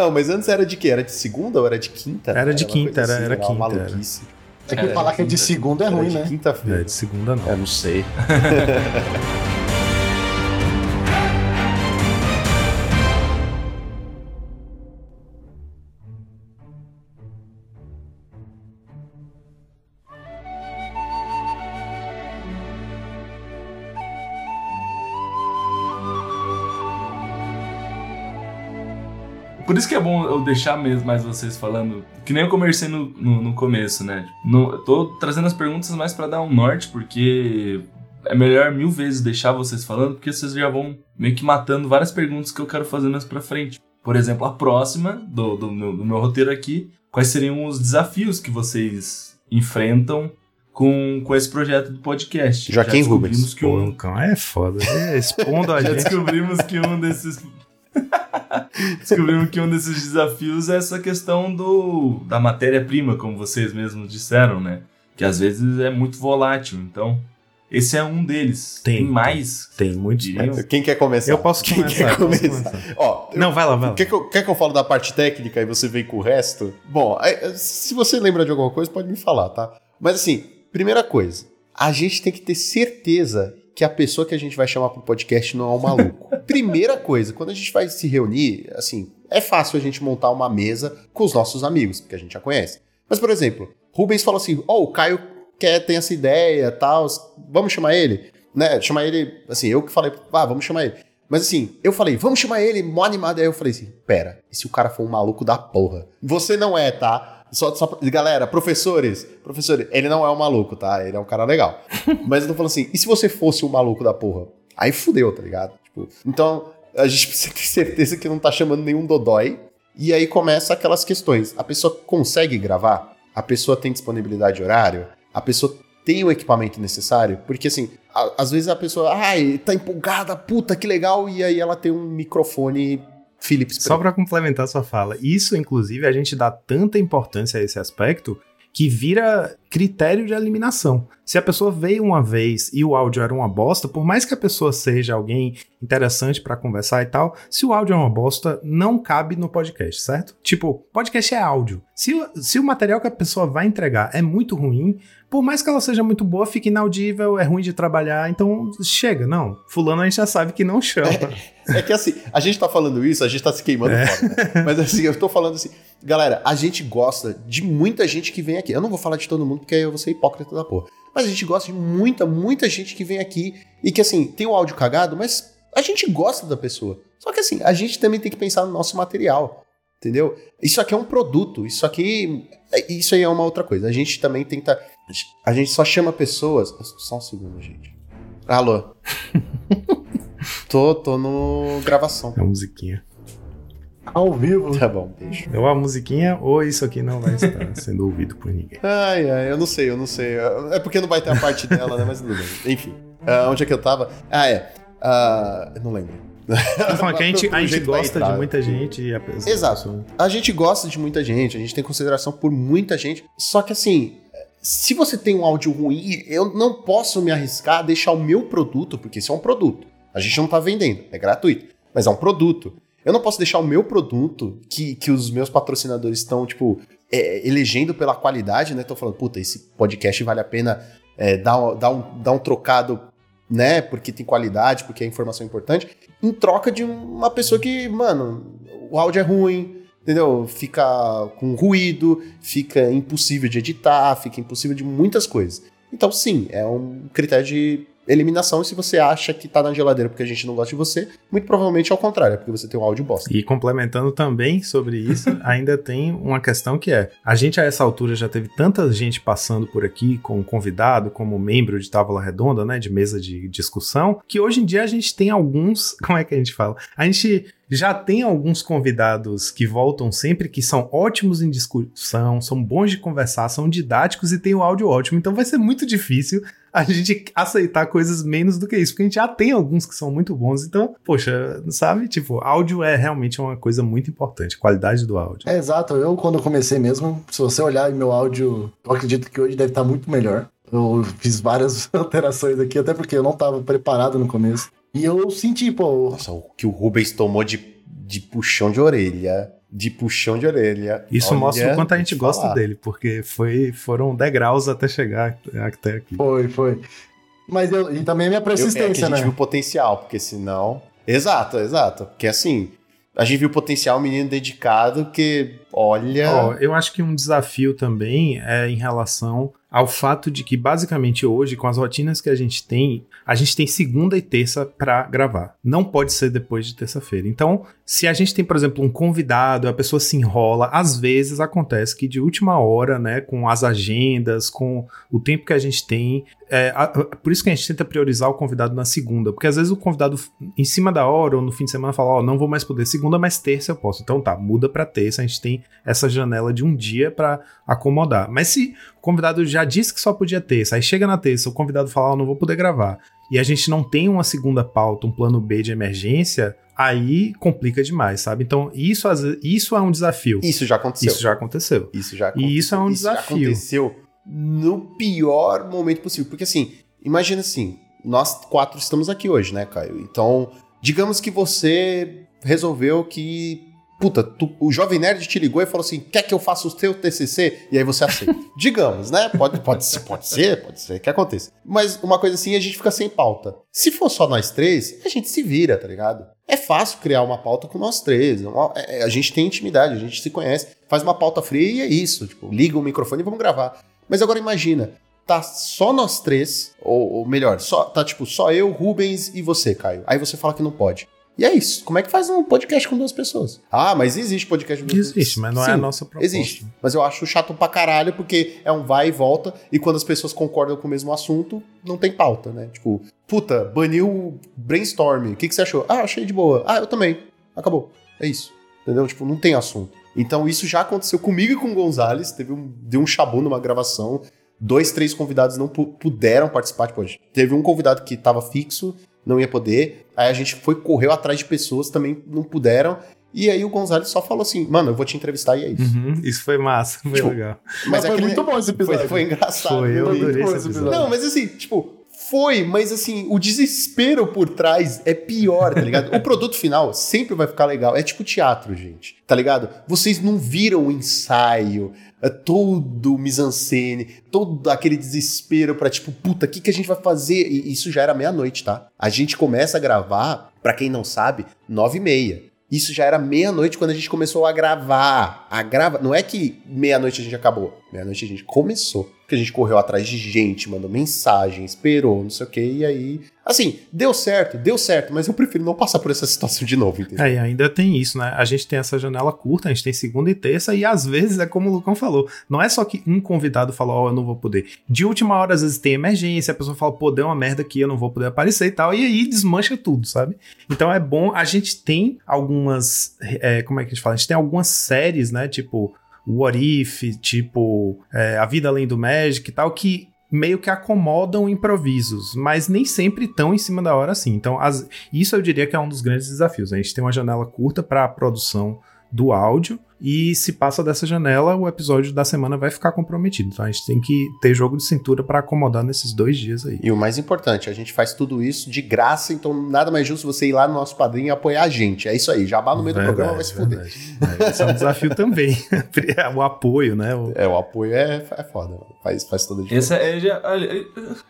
não, mas antes era de quê? Era de segunda ou era de quinta? Era de uma quinta, era- era uma quinta, era. maluquice. É que É, falar que é de segunda é Era ruim, de né? É, quinta-feira. de segunda não. Eu não sei. [laughs] isso que é bom eu deixar mesmo mais vocês falando, que nem eu comecei no, no, no começo, né? No, eu tô trazendo as perguntas mais pra dar um norte, porque é melhor mil vezes deixar vocês falando, porque vocês já vão meio que matando várias perguntas que eu quero fazer mais pra frente. Por exemplo, a próxima do, do, meu, do meu roteiro aqui, quais seriam os desafios que vocês enfrentam com, com esse projeto do podcast? Joaquim Já descobrimos Rubens. Que Pô, um, Lucão, é foda. É, expondo a [laughs] já gente. descobrimos que um desses. [laughs] descobrimos que um desses desafios é essa questão do da matéria-prima, como vocês mesmos disseram, né? Que às vezes é muito volátil. Então, esse é um deles. Tem, mais. Tem muitos. Diriam? Quem quer começar? Eu posso Quem começar. quer começar? começar. Ó, eu- Não, vai lá, vai lá. Quer que, eu, quer que eu fale da parte técnica e você vem com o resto? Bom, é, se você lembra de alguma coisa, pode me falar, tá? Mas assim, primeira coisa, a gente tem que ter certeza que a pessoa que a gente vai chamar pro podcast não é um maluco. [laughs] primeira coisa, quando a gente vai se reunir, assim, é fácil a gente montar uma mesa com os nossos amigos, porque a gente já conhece. Mas, por exemplo, Rubens falou assim: Ó, o Caio quer, tem essa ideia tal, vamos chamar ele? Né? Chamar ele, assim, eu que falei, ah, vamos chamar ele. Mas assim, eu falei, vamos chamar ele, mó animado. Aí eu falei assim, pera, e se o cara for um maluco da porra? Você não é, tá? Só, só, galera, professores, professores, ele não é um maluco, tá? Ele é um cara legal. [laughs] Mas eu tô falando assim, e se você fosse um maluco da porra? Aí fudeu, tá ligado? Tipo, então, a gente [laughs] precisa ter certeza que não tá chamando nenhum dodói. E aí começa aquelas questões. A pessoa consegue gravar? A pessoa tem disponibilidade de horário? A pessoa tem o equipamento necessário? Porque assim, a- às vezes a pessoa, ai, tá empolgada, puta, que legal, e aí ela tem um microfone Philips Só pra complementar sua fala, isso, inclusive, a gente dá tanta importância a esse aspecto que vira critério de eliminação. Se a pessoa veio uma vez e o áudio era uma bosta, por mais que a pessoa seja alguém interessante pra conversar e tal, se o áudio é uma bosta, não cabe no podcast, certo? Tipo, podcast é áudio. Se, o- se o material que a pessoa vai entregar é muito ruim, por mais que ela seja muito boa, fica inaudível, é ruim de trabalhar, então chega, não. Fulano a gente já sabe que não chama. [laughs] É que assim, a gente tá falando isso, a gente tá se queimando fora, né? Mas assim, eu tô falando assim, galera, a gente gosta de muita gente que vem aqui. Eu não vou falar de todo mundo porque aí eu vou ser hipócrita da porra. Mas a gente gosta de muita, muita gente que vem aqui e que assim, tem o áudio cagado, mas a gente gosta da pessoa. Só que assim, a gente também tem que pensar no nosso material. entendeu? Isso aqui é um produto, isso aqui. é- Isso aí é uma outra coisa. A gente também tenta. A gente só chama pessoas. Só um segundo, gente. Alô? [laughs] tô, tô no gravação. É a musiquinha. Ao vivo. Tá bom, beijo. Ou a musiquinha, ou isso aqui não vai estar [laughs] sendo ouvido por ninguém. Ai, ai, eu não sei, eu não sei. É porque não vai ter a parte dela, né? Mas tudo bem. Enfim. Ah, onde é que eu tava? Ah, é. Ah, eu não lembro. Tô falando que a gente, [laughs] a gente gosta de muita gente e a pessoa. Exato. A gente gosta de muita gente, a gente tem consideração por muita gente. Só que assim, se você tem um áudio ruim, eu não posso me arriscar a deixar o meu produto, porque isso é um produto. A gente não tá vendendo, é gratuito, mas é um produto. Eu não posso deixar o meu produto, que, que os meus patrocinadores estão, tipo, é, elegendo pela qualidade, né? Estão falando, puta, esse podcast vale a pena é, dar, dar, um, dar um trocado, né? Porque tem qualidade, porque a informação é importante, em troca de uma pessoa que, mano, o áudio é ruim, entendeu? Fica com ruído, fica impossível de editar, fica impossível de muitas coisas. Então, sim, é um critério de eliminação. E se você acha que tá na geladeira porque a gente não gosta de você, muito provavelmente é o contrário, é porque você tem um áudio bosta. E complementando também sobre isso, [laughs] ainda tem uma questão que é: a gente a essa altura já teve tanta gente passando por aqui como convidado, como membro de Távola Redonda, né, de mesa de discussão, que hoje em dia a gente tem alguns, [laughs] como é que a gente fala? A gente já tem alguns convidados que voltam sempre, que são ótimos em discussão, são bons de conversar, são didáticos e tem o áudio ótimo. Então vai ser muito difícil a gente aceitar coisas menos do que isso, porque a gente já tem alguns que são muito bons. Então, poxa, sabe? Tipo, áudio é realmente uma coisa muito importante, qualidade do áudio. É exato, eu quando comecei mesmo, se você olhar meu áudio, eu acredito que hoje deve estar muito melhor. Eu fiz várias [laughs] alterações aqui, até porque eu não estava preparado no começo. E eu senti, pô, Nossa, o que o Rubens tomou de, de puxão de orelha. De puxão de orelha. Isso Olha, mostra o quanto a gente te gosta falar. dele, porque foi, foram degraus até chegar até aqui. foi, foi. Mas eu, e também a minha Eu, é que a persistência, gente né? viu potencial, porque senão. Exato, exato. Porque assim, a gente viu potencial, um menino dedicado que, olha. Ó, eu acho que um desafio também é em relação ao fato de que, basicamente, hoje, com as rotinas que a gente tem, a gente tem segunda e terça pra gravar. Não pode ser depois de terça-feira. Então, se a gente tem, por exemplo, um convidado, a pessoa se enrola, às vezes acontece que de última hora, né, com as agendas, com o tempo que a gente tem, é, a- a- por isso que a gente tenta priorizar o convidado na segunda, porque às vezes o convidado em cima da hora ou no fim de semana fala, ó, não vou mais poder segunda, mas terça eu posso. Então tá, muda pra terça, a gente tem essa janela de um dia pra acomodar. Mas se o convidado já disse que só podia terça, aí chega na terça, o convidado fala, ó, não vou poder gravar, e a gente não tem uma segunda pauta, um plano B de emergência, aí complica demais, sabe? Então isso, isso é um desafio. Isso já aconteceu. Isso já aconteceu. Isso já E isso é um Isso já desafio. aconteceu no pior momento possível. Porque assim, imagina assim, nós quatro estamos aqui hoje, né, Caio? Então, digamos que você resolveu que. Puta, tu- o Jovem Nerd te ligou e falou assim: quer que eu faça o seu TCC? E aí você aceita. [laughs] digamos, né? Pode, pode, ser, pode ser, pode ser que aconteça. Mas uma coisa assim, a gente fica sem pauta. Se for só nós três, a gente se vira, tá ligado? É fácil criar uma pauta com nós três. Uma- é- A gente tem intimidade, a gente se conhece. Faz uma pauta fria e é isso. Tipo, liga o microfone e vamos gravar. Mas agora imagina, tá só nós três, ou, ou melhor, só, tá tipo só eu, Rubens e você, Caio. Aí você fala que não pode. E é isso. Como é que faz um podcast com duas pessoas? Ah, mas existe podcast com duas pessoas. Existe, mas não é Sim, a nossa proposta. Existe. Mas eu acho chato pra caralho, porque é um vai e volta, e quando as pessoas concordam com o mesmo assunto, não tem pauta, né? Tipo, puta, baniu o brainstorm. O que, que você achou? Ah, achei de boa. Ah, eu também. Acabou. É isso. Entendeu? Tipo, não tem assunto. Então isso já aconteceu comigo e com o Gonzalez. Teve um, deu um chabu numa gravação. Dois, três convidados não pu- puderam participar. Tipo, teve um convidado que tava fixo, não ia poder. Aí a gente foi, correu atrás de pessoas, também não puderam. E aí o Gonzalez só falou assim, mano, eu vou te entrevistar e é isso. Uhum, isso foi massa, foi Tipo, legal. Mas foi aquele- muito bom esse episódio. Foi, foi engraçado. Foi, eu adorei esse episódio. Não, mas assim, tipo, foi, mas assim, o desespero por trás é pior, tá ligado? o [laughs] produto final sempre vai ficar legal. É tipo teatro, gente, tá ligado? Vocês não viram o ensaio, é todo o mise-en-scène, todo aquele desespero pra tipo, puta, o que, que a gente vai fazer? E isso já era meia-noite, tá? A gente começa a gravar, pra quem não sabe, nove e meia. Isso já era meia-noite quando a gente começou a gravar. A grava... Não é que meia-noite a gente acabou. Meia-noite a gente começou. Porque a gente correu atrás de gente, mandou mensagem, esperou, não sei o que, e aí. Assim, deu certo, deu certo, mas eu prefiro não passar por essa situação de novo, entendeu? É, e ainda tem isso, né? A gente tem essa janela curta, a gente tem segunda e terça, e às vezes é como o Lucão falou: não é só que um convidado falou, ó, oh, eu não vou poder. De última hora, às vezes tem emergência, a pessoa fala, pô, deu uma merda aqui, eu não vou poder aparecer e tal, e aí desmancha tudo, sabe? Então é bom, a gente tem algumas. É, como é que a gente fala? A gente tem algumas séries, né? Tipo. What If, tipo é, A Vida Além do Magic e tal, que meio que acomodam improvisos, mas nem sempre tão em cima da hora assim. Então, as, isso eu diria que é um dos grandes desafios. A gente tem uma janela curta para a produção do áudio. E se passa dessa janela, o episódio da semana vai ficar comprometido. Então a gente tem que ter jogo de cintura para acomodar nesses dois dias aí. E o mais importante, a gente faz tudo isso de graça, então nada mais justo você ir lá no nosso padrinho e apoiar a gente. É isso aí, jabá no meio verdade, do programa vai se fuder. É, esse é um desafio também. [laughs] o apoio, né? O... É, o apoio é, é foda. Faz, faz toda a diferença. Essa é, já,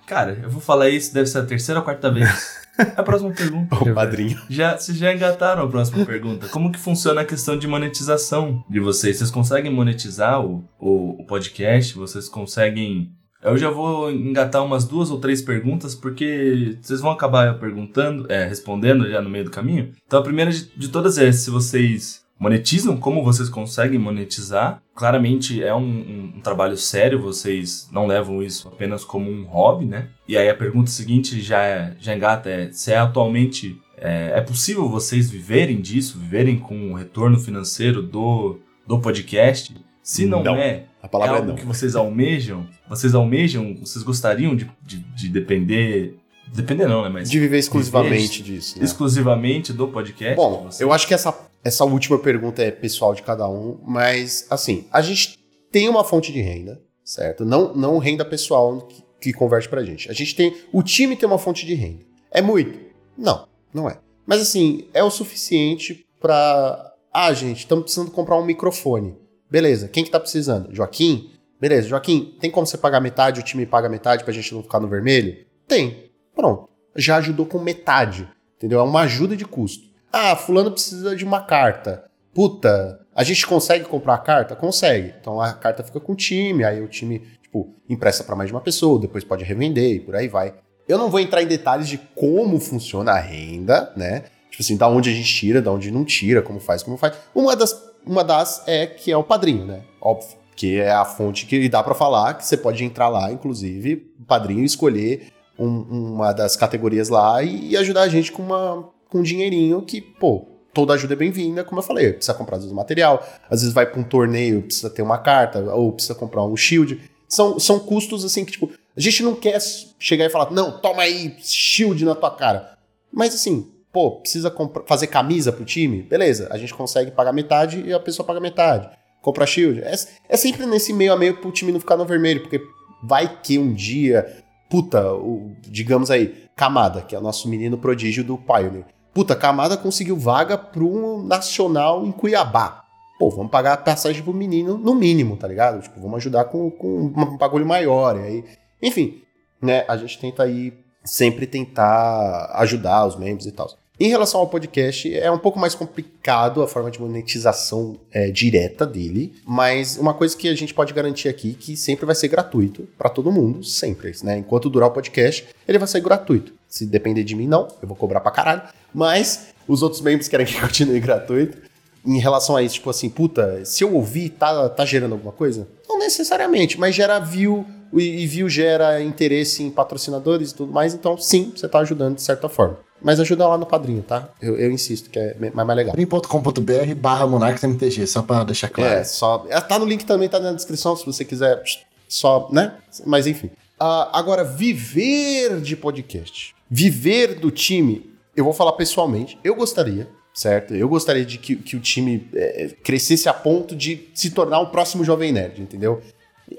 cara, eu vou falar isso, deve ser a terceira ou quarta vez. [laughs] A próxima pergunta. [laughs] O padrinho. Já, vocês já engataram a próxima pergunta. Como que funciona a questão de monetização de vocês? Vocês conseguem monetizar o, o, o podcast? Vocês conseguem eu já vou engatar umas duas ou três perguntas, porque vocês vão acabar perguntando, é, respondendo já no meio do caminho. Então a primeira de, de todas é se vocês monetizam, como vocês conseguem monetizar. Claramente é um, um, um, trabalho sério, vocês não levam isso apenas como um hobby, né? E aí a pergunta seguinte já, é, já engata é se é atualmente é, é possível vocês viverem disso, viverem com o retorno financeiro do, do podcast? Se não, não. é, a palavra é algo é não. que vocês almejam, vocês almejam, vocês gostariam de, de, de depender Depender não, né? Mas de viver exclusivamente viver disso. Né? Exclusivamente do podcast? Bom, eu acho que essa essa última pergunta é pessoal de cada um, mas assim, a gente tem uma fonte de renda, certo? Não, não renda pessoal que, que converte pra gente. A gente tem. O time tem uma fonte de renda. É muito? Não, não é. Mas assim, é o suficiente pra. Ah, gente, estamos precisando comprar um microfone. Beleza, quem que tá precisando? Joaquim? Beleza, Joaquim, tem como você pagar metade, o time paga metade pra gente não ficar no vermelho? Tem. Pronto. Já ajudou com metade. Entendeu? É uma ajuda de custo. Ah, fulano precisa de uma carta. Puta, a gente consegue comprar a carta? Consegue. Então a carta fica com o time, aí o time, tipo, empresta para mais de uma pessoa, depois pode revender e por aí vai. Eu não vou entrar em detalhes de como funciona a renda, né? Tipo assim, da onde a gente tira, da onde não tira, como faz, como faz. Uma das, uma das é que é o padrinho, né? Óbvio. Que é a fonte que dá para falar, que você pode entrar lá, inclusive, padrinho, escolher um, uma das categorias lá e, e ajudar a gente com uma com um dinheirinho que, pô, toda ajuda é bem-vinda, como eu falei, precisa comprar às vezes material, às vezes vai para um torneio, precisa ter uma carta, ou precisa comprar um shield. São, são custos assim que, tipo, a gente não quer chegar e falar, não, toma aí shield na tua cara. Mas assim, pô, precisa fazer camisa pro time? Beleza, a gente consegue pagar metade e a pessoa paga metade. Compra shield. É, é sempre nesse meio a meio pro time não ficar no vermelho, porque vai que um dia, puta, o, digamos aí, Camada, que é o nosso menino prodígio do Pioneer Puta, Camada conseguiu vaga para um nacional em Cuiabá. Pô, vamos pagar a passagem pro menino no mínimo, tá ligado? Tipo, vamos ajudar com, com um bagulho maior. E aí, enfim, né? A gente tenta aí sempre tentar ajudar os membros e tal. Em relação ao podcast, é um pouco mais complicado a forma de monetização é, direta dele, mas uma coisa que a gente pode garantir aqui que sempre vai ser gratuito para todo mundo, sempre, né? Enquanto durar o podcast, ele vai ser gratuito. Se depender de mim, não, eu vou cobrar pra caralho, mas os outros membros querem que [laughs] continue gratuito. Em relação a isso, tipo assim, puta, se eu ouvir, tá, tá gerando alguma coisa? Não necessariamente, mas gera view, e view gera interesse em patrocinadores e tudo mais, então sim, você tá ajudando de certa forma. Mas ajuda lá no padrinho, tá? Eu, eu insisto, que é mais, mais legal. padrim.com.br barra MonarchMTG, só pra deixar claro. É, só. É, tá no link também, tá na descrição, se você quiser só, né? Mas enfim. Uh, agora, viver de podcast. Viver do time, eu vou falar pessoalmente, eu gostaria, certo? Eu gostaria de que, que o time é, crescesse a ponto de se tornar o próximo Jovem Nerd, entendeu?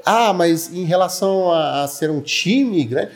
Ah, mas em relação a, a ser um time grande,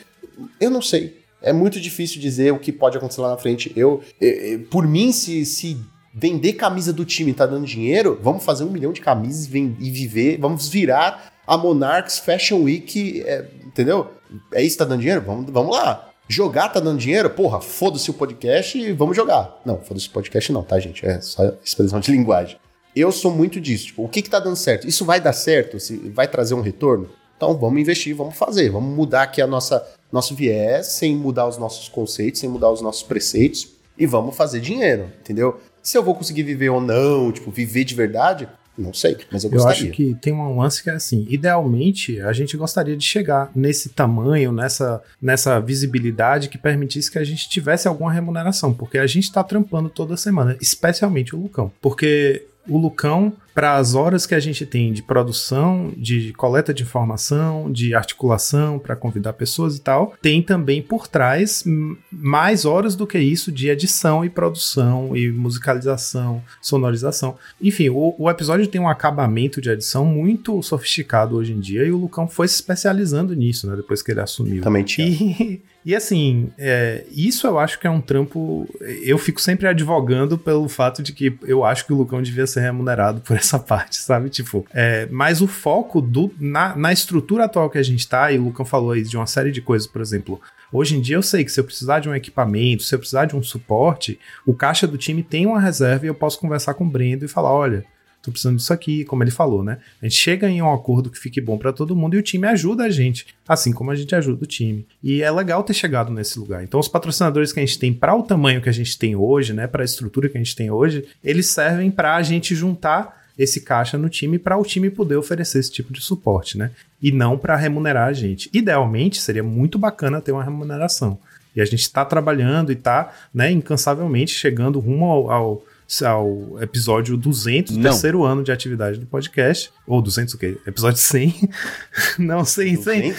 eu não sei é muito difícil dizer o que pode acontecer lá na frente. Eu, eu por mim, se, se vender camisa do time tá dando dinheiro, vamos fazer um milhão de camisas e viver, vamos virar a Monarchs Fashion Week, é, entendeu? É isso que tá dando dinheiro? Vamos, vamos lá. Jogar tá dando dinheiro? Porra, foda-se o podcast e vamos jogar. Não, foda-se o podcast não, tá, gente? É só expressão de [laughs] linguagem. Eu sou muito disso. Tipo, o que que tá dando certo? Isso vai dar certo? Vai trazer um retorno? Então vamos investir, vamos fazer, vamos mudar aqui a nossa nosso viés, sem mudar os nossos conceitos, sem mudar os nossos preceitos e vamos fazer dinheiro, entendeu? Se eu vou conseguir viver ou não, tipo, viver de verdade, não sei, mas eu gostaria. Eu acho que tem um lance que é assim, idealmente a gente gostaria de chegar nesse tamanho, nessa, nessa visibilidade que permitisse que a gente tivesse alguma remuneração, porque a gente tá trampando toda semana, especialmente o Lucão. Porque o Lucão para as horas que a gente tem de produção, de coleta de informação, de articulação para convidar pessoas e tal, tem também por trás mais horas do que isso de edição e produção e musicalização, sonorização. Enfim, o, o episódio tem um acabamento de edição muito sofisticado hoje em dia e o Lucão foi se especializando nisso, né, depois que ele assumiu. Também tinha. E, [laughs] e assim, é, isso eu acho que é um trampo. Eu fico sempre advogando pelo fato de que eu acho que o Lucão devia ser remunerado por essa parte, sabe? Tipo, é, mas o foco do, na, na estrutura atual que a gente tá, e o Lucão falou aí de uma série de coisas, por exemplo. Hoje em dia eu sei que se eu precisar de um equipamento, se eu precisar de um suporte, o caixa do time tem uma reserva e eu posso conversar com o Brendo e falar: olha, tô precisando disso aqui, como ele falou, né? A gente chega em um acordo que fique bom para todo mundo e o time ajuda a gente, assim como a gente ajuda o time. E é legal ter chegado nesse lugar. Então, os patrocinadores que a gente tem para o tamanho que a gente tem hoje, né, para a estrutura que a gente tem hoje, eles servem para a gente juntar esse caixa no time para o time poder oferecer esse tipo de suporte, né? E não para remunerar a gente. Idealmente, seria muito bacana ter uma remuneração. E a gente está trabalhando e está né, incansavelmente chegando rumo ao, ao ao episódio 200, Não. terceiro ano de atividade do podcast. Ou 200 o quê? Episódio 100? [laughs] Não, 100, 100.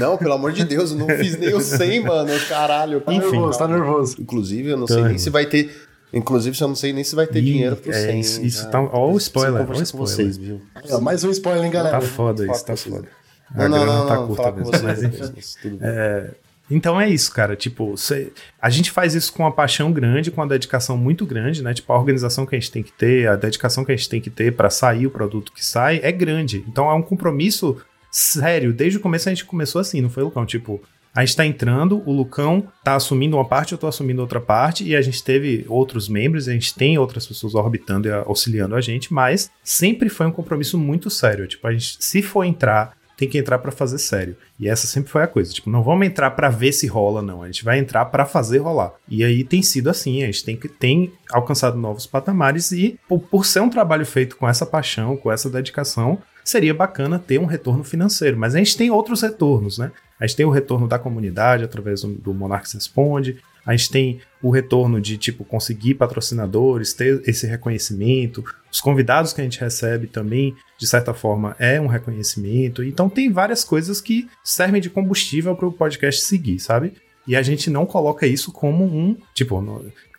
Não, pelo amor de Deus, eu não fiz nem o 100, mano. Caralho. Tá Enfim, nervoso, tá nervoso. Inclusive, eu não tá sei nem se vai ter... Inclusive, eu não sei nem se vai ter Ih, dinheiro pro é 100. Isso, isso tá... Ó o spoiler, ó o spoiler. Vocês, viu? É, mais um spoiler, hein, galera? Tá foda isso, tá foda. Não, não, não, tá curta mesmo, mas enfim. É, então é isso, cara. Tipo, cê, a gente faz isso com uma paixão grande, com uma dedicação muito grande, né? Tipo, a organização que a gente tem que ter, a dedicação que a gente tem que ter para sair o produto que sai é grande. Então é um compromisso sério. Desde o começo a gente começou assim, não foi, Lucão? Tipo, a gente tá entrando, o Lucão tá assumindo uma parte, eu tô assumindo outra parte, e a gente teve outros membros, a gente tem outras pessoas orbitando e auxiliando a gente, mas sempre foi um compromisso muito sério. Tipo, a gente, se for entrar tem que entrar para fazer sério. E essa sempre foi a coisa. Tipo, não vamos entrar para ver se rola, não. A gente vai entrar para fazer rolar. E aí tem sido assim. A gente tem, tem alcançado novos patamares e, por, por ser um trabalho feito com essa paixão, com essa dedicação, seria bacana ter um retorno financeiro. Mas a gente tem outros retornos, né? A gente tem o retorno da comunidade através do, do Monarchs Responde, a gente tem o retorno de tipo conseguir patrocinadores, ter esse reconhecimento, os convidados que a gente recebe também, de certa forma, é um reconhecimento. Então tem várias coisas que servem de combustível para o podcast seguir, sabe? E a gente não coloca isso como um. Tipo,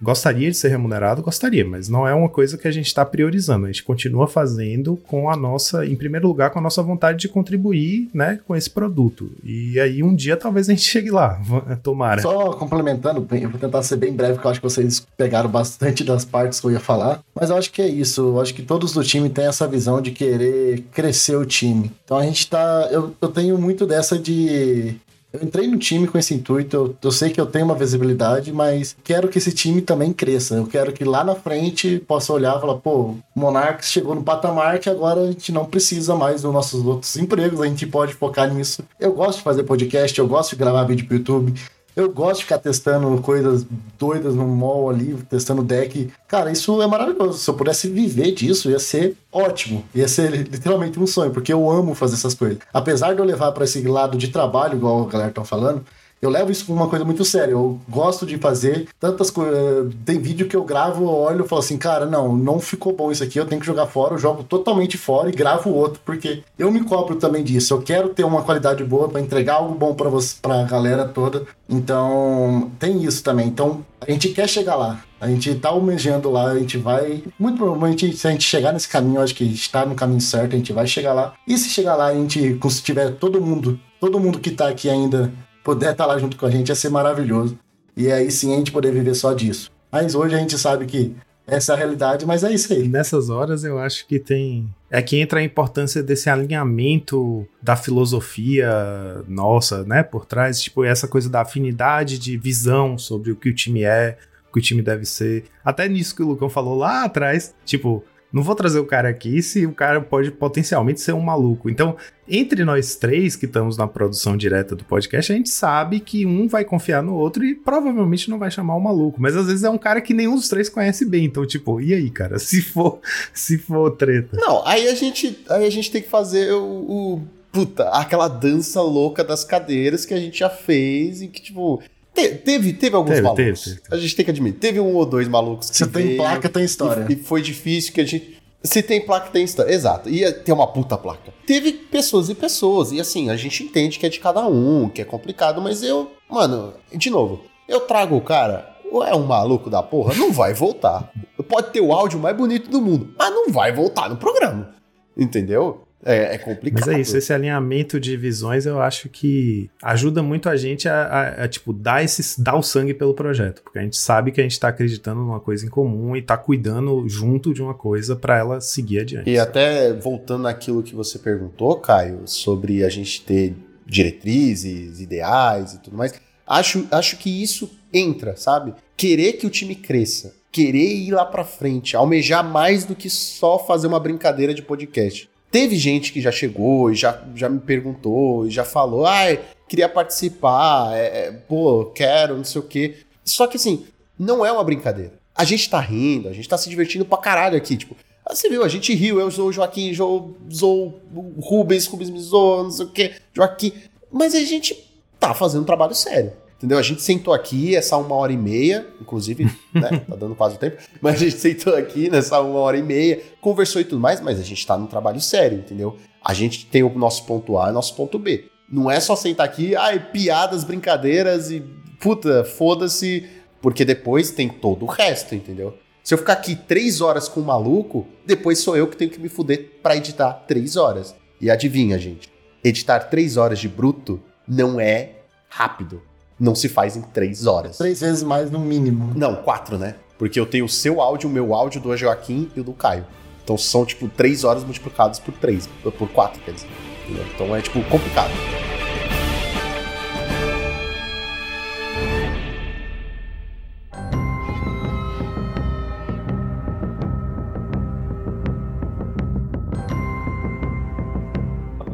gostaria de ser remunerado, gostaria, mas não é uma coisa que a gente está priorizando. A gente continua fazendo com a nossa, em primeiro lugar, com a nossa vontade de contribuir, né, com esse produto. E aí um dia talvez a gente [laughs] chegue lá, tomara. Só complementando, eu vou tentar ser bem breve, porque eu acho que vocês pegaram bastante das partes que eu ia falar. Mas eu acho que é isso. Eu acho que todos do time têm essa visão de querer crescer o time. Então a gente tá. Eu, eu tenho muito dessa de eu entrei no time com esse intuito, eu, eu, sei que eu tenho uma visibilidade, mas quero que esse time também cresça. Eu quero que lá na frente possa olhar e falar, pô, Monarchs chegou no patamar que agora a gente não precisa mais dos nossos outros empregos, a gente pode focar nisso. Eu gosto de fazer podcast, eu gosto de gravar vídeo pro YouTube, eu gosto de ficar testando coisas doidas no mall ali, testando deck. Cara, isso é maravilhoso. Se eu pudesse viver disso, ia ser ótimo. Ia ser literalmente um sonho, porque eu amo fazer essas coisas. Apesar de eu levar para esse lado de trabalho, igual a galera tá falando, eu levo isso como uma coisa muito séria. Eu gosto de fazer tantas coisas. Tem vídeo que eu gravo, olho e falo assim, cara, não, não ficou bom isso aqui, eu tenho que jogar fora, eu jogo totalmente fora e gravo outro, porque eu me cobro também disso. Eu quero ter uma qualidade boa para entregar algo bom para você, pra galera toda. Então, tem isso também. Então, a gente quer chegar lá. A gente tá almejando lá, a gente vai. Muito provavelmente, se a gente chegar nesse caminho, acho que está no caminho certo, a gente vai chegar lá. E se chegar lá, a gente, se tiver todo mundo, todo mundo que tá aqui ainda puder estar tá lá junto com a gente ia ser maravilhoso. E aí sim a gente poder viver só disso. Mas hoje a gente sabe que essa é a realidade, mas é isso aí. Nessas horas eu acho que tem. É que entra a importância desse alinhamento da filosofia nossa, né, por trás, tipo, essa coisa da afinidade de visão sobre o que o time é, o que o time deve ser. Até nisso que o Lucão falou lá atrás, tipo, não vou trazer o cara aqui se o cara pode potencialmente ser um maluco. Então, entre nós três que estamos na produção direta do podcast, a gente sabe que um vai confiar no outro e provavelmente não vai chamar o maluco. Mas às vezes é um cara que nenhum dos três conhece bem. Então, tipo, e aí, cara? [laughs] Se for, se for treta. Não, aí a gente, aí a gente tem que fazer o, o puta, aquela dança louca das cadeiras que a gente já fez e que, tipo, te, teve, teve alguns Teve, malucos. teve, teve. A gente tem que admitir. Teve um ou dois malucos que Se tem placa, tem história. E, e foi difícil que a gente. Se tem placa, tem história. Exato. Ia ter uma puta placa. Teve pessoas e pessoas. E assim, a gente entende que é de cada um, que é complicado, mas eu. Mano, de novo, eu trago o cara. Ou é um maluco da porra, não vai voltar. Pode ter o áudio mais bonito do mundo, mas não vai voltar no programa. Entendeu? É, é complicado. Mas é isso, esse alinhamento de visões eu acho que ajuda muito a gente a, a- a, tipo, dar, esse, dar o sangue pelo projeto. Porque a gente sabe que a gente tá acreditando numa coisa em comum e tá cuidando junto de uma coisa pra ela seguir adiante. E até voltando naquilo que você perguntou, Caio, sobre a gente ter diretrizes, ideais e tudo mais, acho, acho que isso entra, sabe? Querer que o time cresça, querer ir lá pra frente, almejar mais do que só fazer uma brincadeira de podcast. Teve gente que já chegou e já, já me perguntou e já falou, ai, queria participar, é, é, pô, quero, não sei o quê. Só que assim, não é uma brincadeira. A gente tá rindo, a gente tá se divertindo pra caralho aqui, tipo, ah, Você viu, a gente riu, eu sou o Joaquim, João o Rubens, Rubens me zoou, não sei o quê, Joaquim. Mas a gente tá fazendo um trabalho sério. Entendeu? A gente sentou aqui essa uma hora e meia, inclusive, né? [laughs] Tá dando quase o tempo. Mas a gente sentou aqui nessa uma hora e meia, conversou e tudo mais, mas a gente tá num trabalho sério, entendeu? A gente tem o nosso ponto A e o nosso ponto B. Não é só sentar aqui, ai, piadas, brincadeiras e puta, foda-se, porque depois tem todo o resto, entendeu? Se eu ficar aqui três horas com um maluco, depois sou eu que tenho que me fuder pra editar três horas. E adivinha, gente? Editar três horas de bruto não é rápido. Não se faz em três horas. Três vezes mais no mínimo. Não, quatro, né? Porque eu tenho o seu áudio, o meu áudio, do Joaquim e o do Caio. Então são, tipo, três horas multiplicadas por três. Por quatro, quer dizer. Então é, tipo, complicado.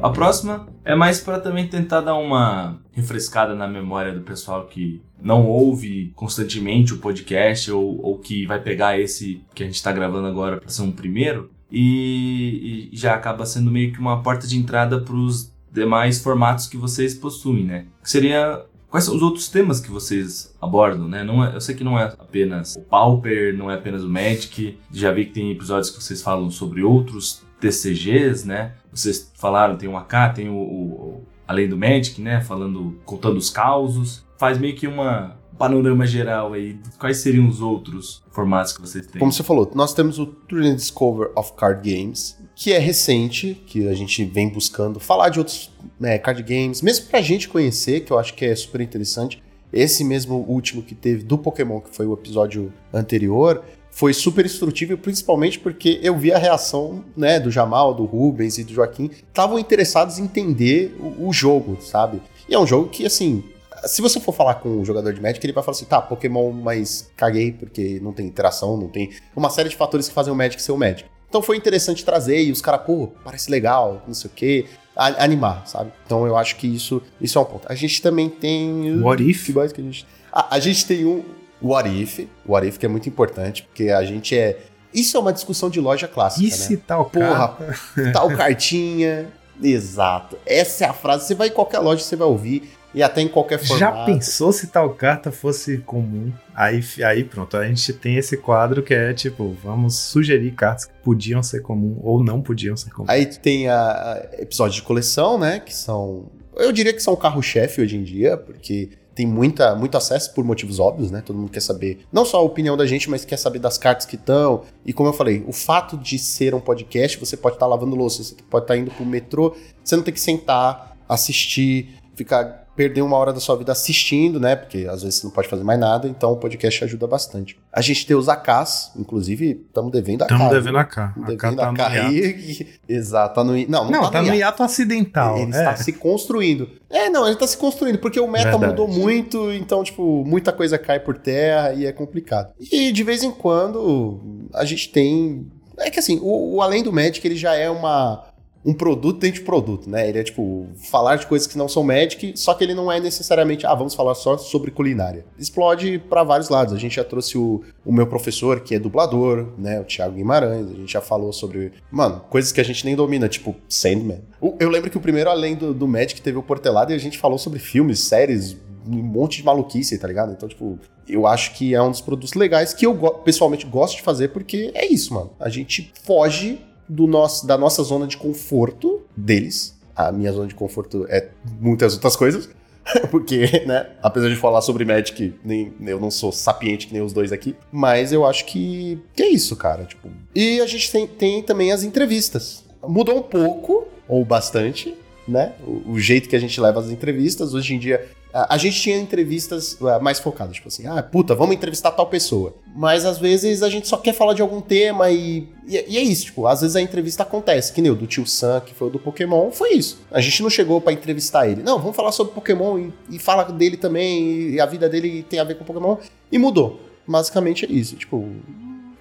A próxima é mais para também tentar dar uma refrescada na memória do pessoal que não ouve constantemente o podcast ou, ou que vai pegar esse que a gente está gravando agora para ser um primeiro e, e já acaba sendo meio que uma porta de entrada para os demais formatos que vocês possuem, né? Que seria quais são os outros temas que vocês abordam, né? Não é, eu sei que não é apenas o Pauper, não é apenas o Magic. Já vi que tem episódios que vocês falam sobre outros TCGs, né? Vocês falaram, tem o AK, tem o, o- além do Magic, né? Falando, contando os causos. Faz meio que uma um panorama geral aí. Quais seriam os outros formatos que vocês têm? Como você falou, nós temos o Tour Discover of Card Games, que é recente, que a gente vem buscando falar de outros né, card games, mesmo pra gente conhecer, que eu acho que é super interessante. Esse mesmo último que teve do Pokémon, que foi o episódio anterior, foi super instrutivo, principalmente porque eu vi a reação né, do Jamal, do Rubens e do Joaquim, estavam interessados em entender o, o jogo, sabe? E é um jogo que, assim, se você for falar com um jogador de Magic, ele vai falar assim, tá, Pokémon, mas caguei, porque não tem interação, não tem uma série de fatores que fazem o Magic ser o Magic. Então foi interessante trazer e os caras, pô, parece legal, não sei o quê, a- animar, sabe? Então eu acho que isso, isso é um ponto. A gente também tem... What if? Que mais que a gente... A, a gente tem um What If, What If que é muito importante, porque a gente é... Isso é uma discussão de loja clássica, E né? se tal Porra, [laughs] tal cartinha. Exato. Essa é a frase. Você vai em qualquer loja, você vai ouvir. E até em qualquer formato. Já pensou se tal carta fosse comum? Aí, aí pronto, a gente tem esse quadro que é tipo, vamos sugerir cartas que podiam ser comum ou não podiam ser comum. Aí tem a, a episódios de coleção, né? Que são. Eu diria que são o carro-chefe hoje em dia, porque tem muita, muito acesso por motivos óbvios, né? Todo mundo quer saber, não só a opinião da gente, mas quer saber das cartas que estão. E como eu falei, o fato de ser um podcast, você pode estar lavando louça, você pode estar indo pro metrô, você não tem que sentar, assistir, ficar perder uma hora da sua vida assistindo, né? Porque às vezes você não pode fazer mais nada, então o podcast ajuda bastante. A gente tem os AKs, inclusive, estamos devendo a Estamos devendo a cá. Estamos devendo tá a no K hiato. aí. Exato, tá no. i- Não, não, Não, tá no hiato. hiato acidental. Ele é. está se construindo. É, não, ele está se construindo, porque o meta Verdade. mudou muito, então, tipo, muita coisa cai por terra e é complicado. E de vez em quando a gente tem É que assim, o, o Além do Magic, ele já é uma um produto dentro de produto, né? Ele é tipo falar de coisas que não são Magic, só que ele não é necessariamente, ah, vamos falar só sobre culinária. Explode para vários lados. A gente já trouxe o, o meu professor, que é dublador, né? O Thiago Guimarães. A gente já falou sobre, mano, coisas que a gente nem domina, tipo Sandman. Eu lembro que o primeiro Além do, do Magic teve o Portelado e a gente falou sobre filmes, séries, um monte de maluquice, tá ligado? Então, tipo, eu acho que é um dos produtos legais que eu pessoalmente gosto de fazer porque é isso, mano. A gente foge do nosso, da nossa zona de conforto deles. A minha zona de conforto é muitas outras coisas. [laughs] Porque, né, apesar de falar sobre Magic, nem, eu não sou sapiente que nem os dois aqui. Mas eu acho que, que é isso, cara. Tipo, e a gente tem, tem também as entrevistas. Mudou um pouco, ou bastante, né? O, o, jeito que a gente leva as entrevistas. Hoje em dia, a, gente tinha entrevistas uh, mais focadas, tipo assim, ah, puta, vamos entrevistar tal pessoa. Mas às vezes a gente só quer falar de algum tema e, e, e é isso, tipo, às vezes a entrevista acontece, que nem o do tio Sam, que foi o do Pokémon, foi isso. A gente não chegou para entrevistar ele. Não, vamos falar sobre Pokémon e, e fala dele também, e a vida dele tem a ver com Pokémon, e mudou. Basicamente é isso, tipo,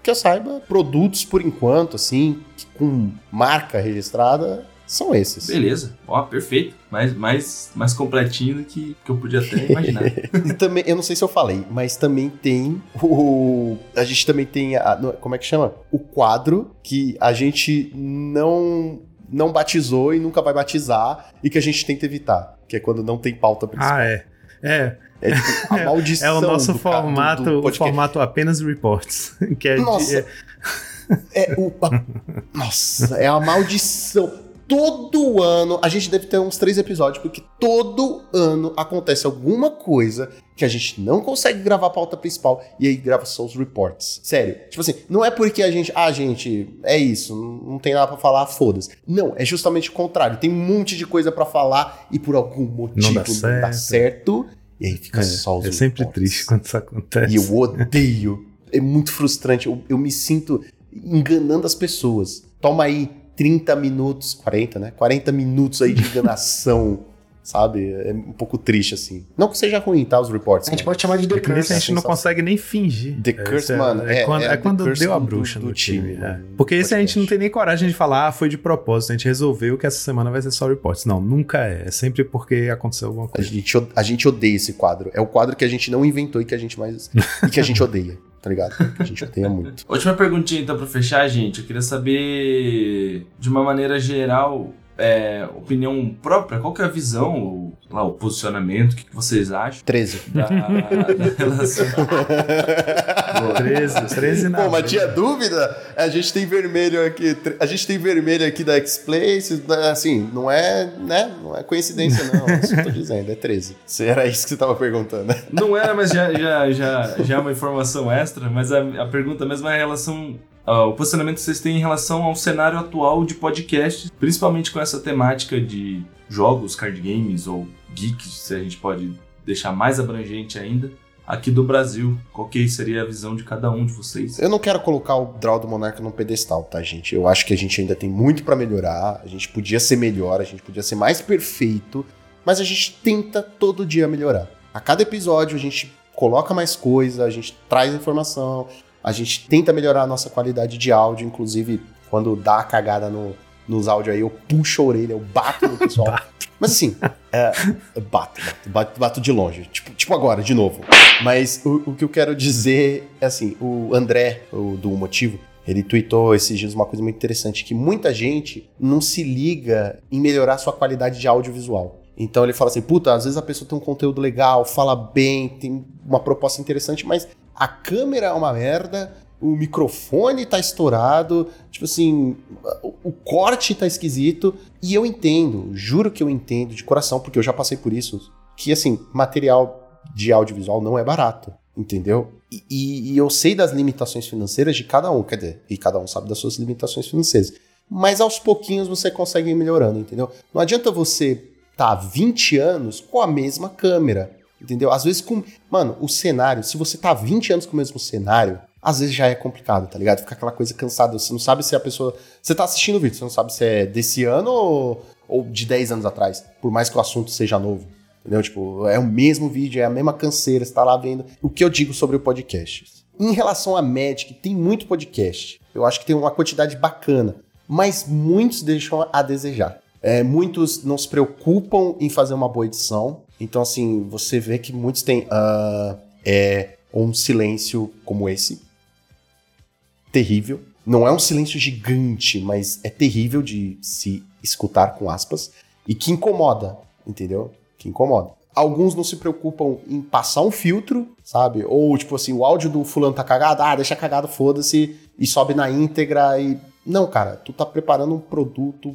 que eu saiba, produtos por enquanto, assim, com marca registrada, são esses. Beleza, ó, perfeito. Mais, mais, mais completinho do que, que eu podia até imaginar. [laughs] e também, eu não sei se eu falei, mas também tem o. A gente também tem. A, como é que chama? O quadro que a gente não não batizou e nunca vai batizar e que a gente tenta evitar, que é quando não tem pauta principal. Ah, é. É. É tipo, a maldição. [laughs] É o nosso formato, do, do o formato apenas reports. [laughs] Que é Nossa. De, é... é o, a, nossa, é a maldição todo ano, a gente deve ter uns três episódios, porque todo ano acontece alguma coisa que a gente não consegue gravar a pauta principal e aí grava só os reports. Sério. Tipo assim, não é porque a gente, ah, gente, é isso, não tem nada para falar, foda-se. Não, é justamente o contrário. Tem um monte de coisa para falar e por algum motivo não dá certo. Não dá certo e aí fica é, só os É sempre triste quando isso acontece. E eu odeio. é muito frustrante. Eu, eu me sinto enganando as pessoas. Toma aí 30 minutos, 40, né? 40 minutos aí de enganação. [laughs] sabe? É um pouco triste, assim. Não que seja ruim, tá? Os reports. A gente né? pode chamar de The Curse. a gente não consegue nem fingir. The Curse, é, mano. É, é quando, é quando deu a bruxa do, do time. time é. Porque esse a gente não tem nem coragem de falar, ah, foi de propósito. A gente resolveu que essa semana vai ser só reports. Não, nunca é. É sempre porque aconteceu alguma coisa. A gente, a gente odeia esse quadro. É o quadro que a gente não inventou e que a gente mais. e que a gente [laughs] odeia tá ligado? A gente odeia muito. [laughs] Última perguntinha então pra fechar, gente. Eu queria saber, de uma maneira geral, é, opinião própria, qual que é a visão, o, lá, o posicionamento, o que, que vocês acham? 13. Da, da relação. [laughs] 13, 13 não. Pô, mas tinha dúvida? A gente tem vermelho aqui, a gente tem vermelho aqui da X-Place, né, assim, não é, né, não é coincidência não, é isso que eu tô dizendo, é 13. Se era isso que você tava perguntando. Não era, mas já, já, já, já é uma informação extra, mas a, a pergunta mesmo é a relação Uh, o posicionamento que vocês têm em relação ao cenário atual de podcast, principalmente com essa temática de jogos, card games ou geeks, se a gente pode deixar mais abrangente ainda, aqui do Brasil. Qual que seria a visão de cada um de vocês? Eu não quero colocar o Draw do Monarca no pedestal, tá, gente? Eu acho que a gente ainda tem muito para melhorar, a gente podia ser melhor, a gente podia ser mais perfeito, mas a gente tenta todo dia melhorar. A cada episódio a gente coloca mais coisa, a gente traz informação, a gente tenta melhorar a nossa qualidade de áudio, inclusive quando dá a cagada no, nos áudios aí, eu puxo a orelha, eu bato no pessoal. Mas assim, é, bato, bato, bato, de longe. Tipo, tipo agora, de novo. Mas o, o, que eu quero dizer é assim: o André, o, do Motivo, ele tweetou esses dias uma coisa muito interessante: que muita gente não se liga em melhorar sua qualidade de audiovisual. Então ele fala assim: puta, às vezes a pessoa tem um conteúdo legal, fala bem, tem uma proposta interessante, mas a câmera é uma merda, o microfone tá estourado, tipo assim, o, corte tá esquisito. E eu entendo, juro que eu entendo de coração, porque eu já passei por isso, que assim, material de audiovisual não é barato, entendeu? E, e, e eu sei das limitações financeiras de cada um, quer dizer, e cada um sabe das suas limitações financeiras. Mas aos pouquinhos você consegue ir melhorando, entendeu? Não adianta você tá 20 anos com a mesma câmera. Entendeu? Às vezes com. Mano, o cenário, se você tá 20 anos com o mesmo cenário, às vezes já é complicado, tá ligado? Fica aquela coisa cansada. Você não sabe se a pessoa. Você tá assistindo o vídeo, você não sabe se é desse ano ou, ou de 10 anos atrás. Por mais que o assunto seja novo. Entendeu? Tipo, é o mesmo vídeo, é a mesma canseira, você tá lá vendo. O que eu digo sobre o podcast? Em relação a Magic, tem muito podcast. Eu acho que tem uma quantidade bacana, mas muitos deixam a desejar. É, muitos não se preocupam em fazer uma boa edição. Então, assim, você vê que muitos têm uh, é, um silêncio como esse. Terrível. Não é um silêncio gigante, mas é terrível de se escutar com aspas. E que incomoda, entendeu? Que incomoda. Alguns não se preocupam em passar um filtro, sabe? Ou, tipo assim, o áudio do fulano tá cagado, ah, deixa cagado, foda-se, e sobe na íntegra e. Não, cara, tu tá preparando um produto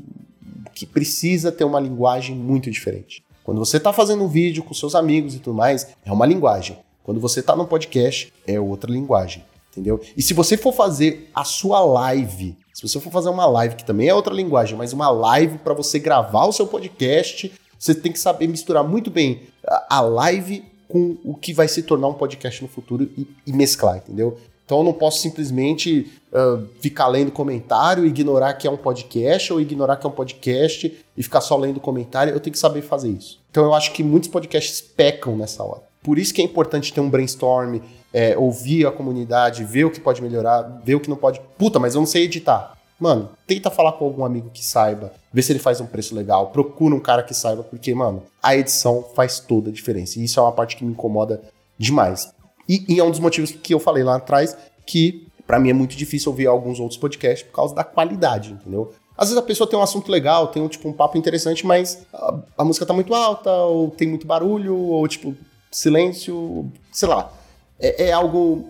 que precisa ter uma linguagem muito diferente. Quando você tá fazendo um vídeo com seus amigos e tudo mais, é uma linguagem. Quando você tá no podcast, é outra linguagem, entendeu? E se você for fazer a sua live, se você for fazer uma live que também é outra linguagem, mas uma live para você gravar o seu podcast, você tem que saber misturar muito bem a live com o que vai se tornar um podcast no futuro e, e mesclar, entendeu? Então eu não posso simplesmente uh, ficar lendo comentário, ignorar que é um podcast, ou ignorar que é um podcast e ficar só lendo comentário. Eu tenho que saber fazer isso. Então eu acho que muitos podcasts pecam nessa hora. Por isso que é importante ter um brainstorm, é, ouvir a comunidade, ver o que pode melhorar, ver o que não pode. Puta, mas eu não sei editar. Mano, tenta falar com algum amigo que saiba, vê se ele faz um preço legal, procura um cara que saiba, porque, mano, a edição faz toda a diferença. E isso é uma parte que me incomoda demais. E, e é um dos motivos que eu falei lá atrás, que para mim é muito difícil ouvir alguns outros podcasts por causa da qualidade, entendeu? Às vezes a pessoa tem um assunto legal, tem um, tipo, um papo interessante, mas a, a música tá muito alta, ou tem muito barulho, ou tipo, silêncio, sei lá. É, é algo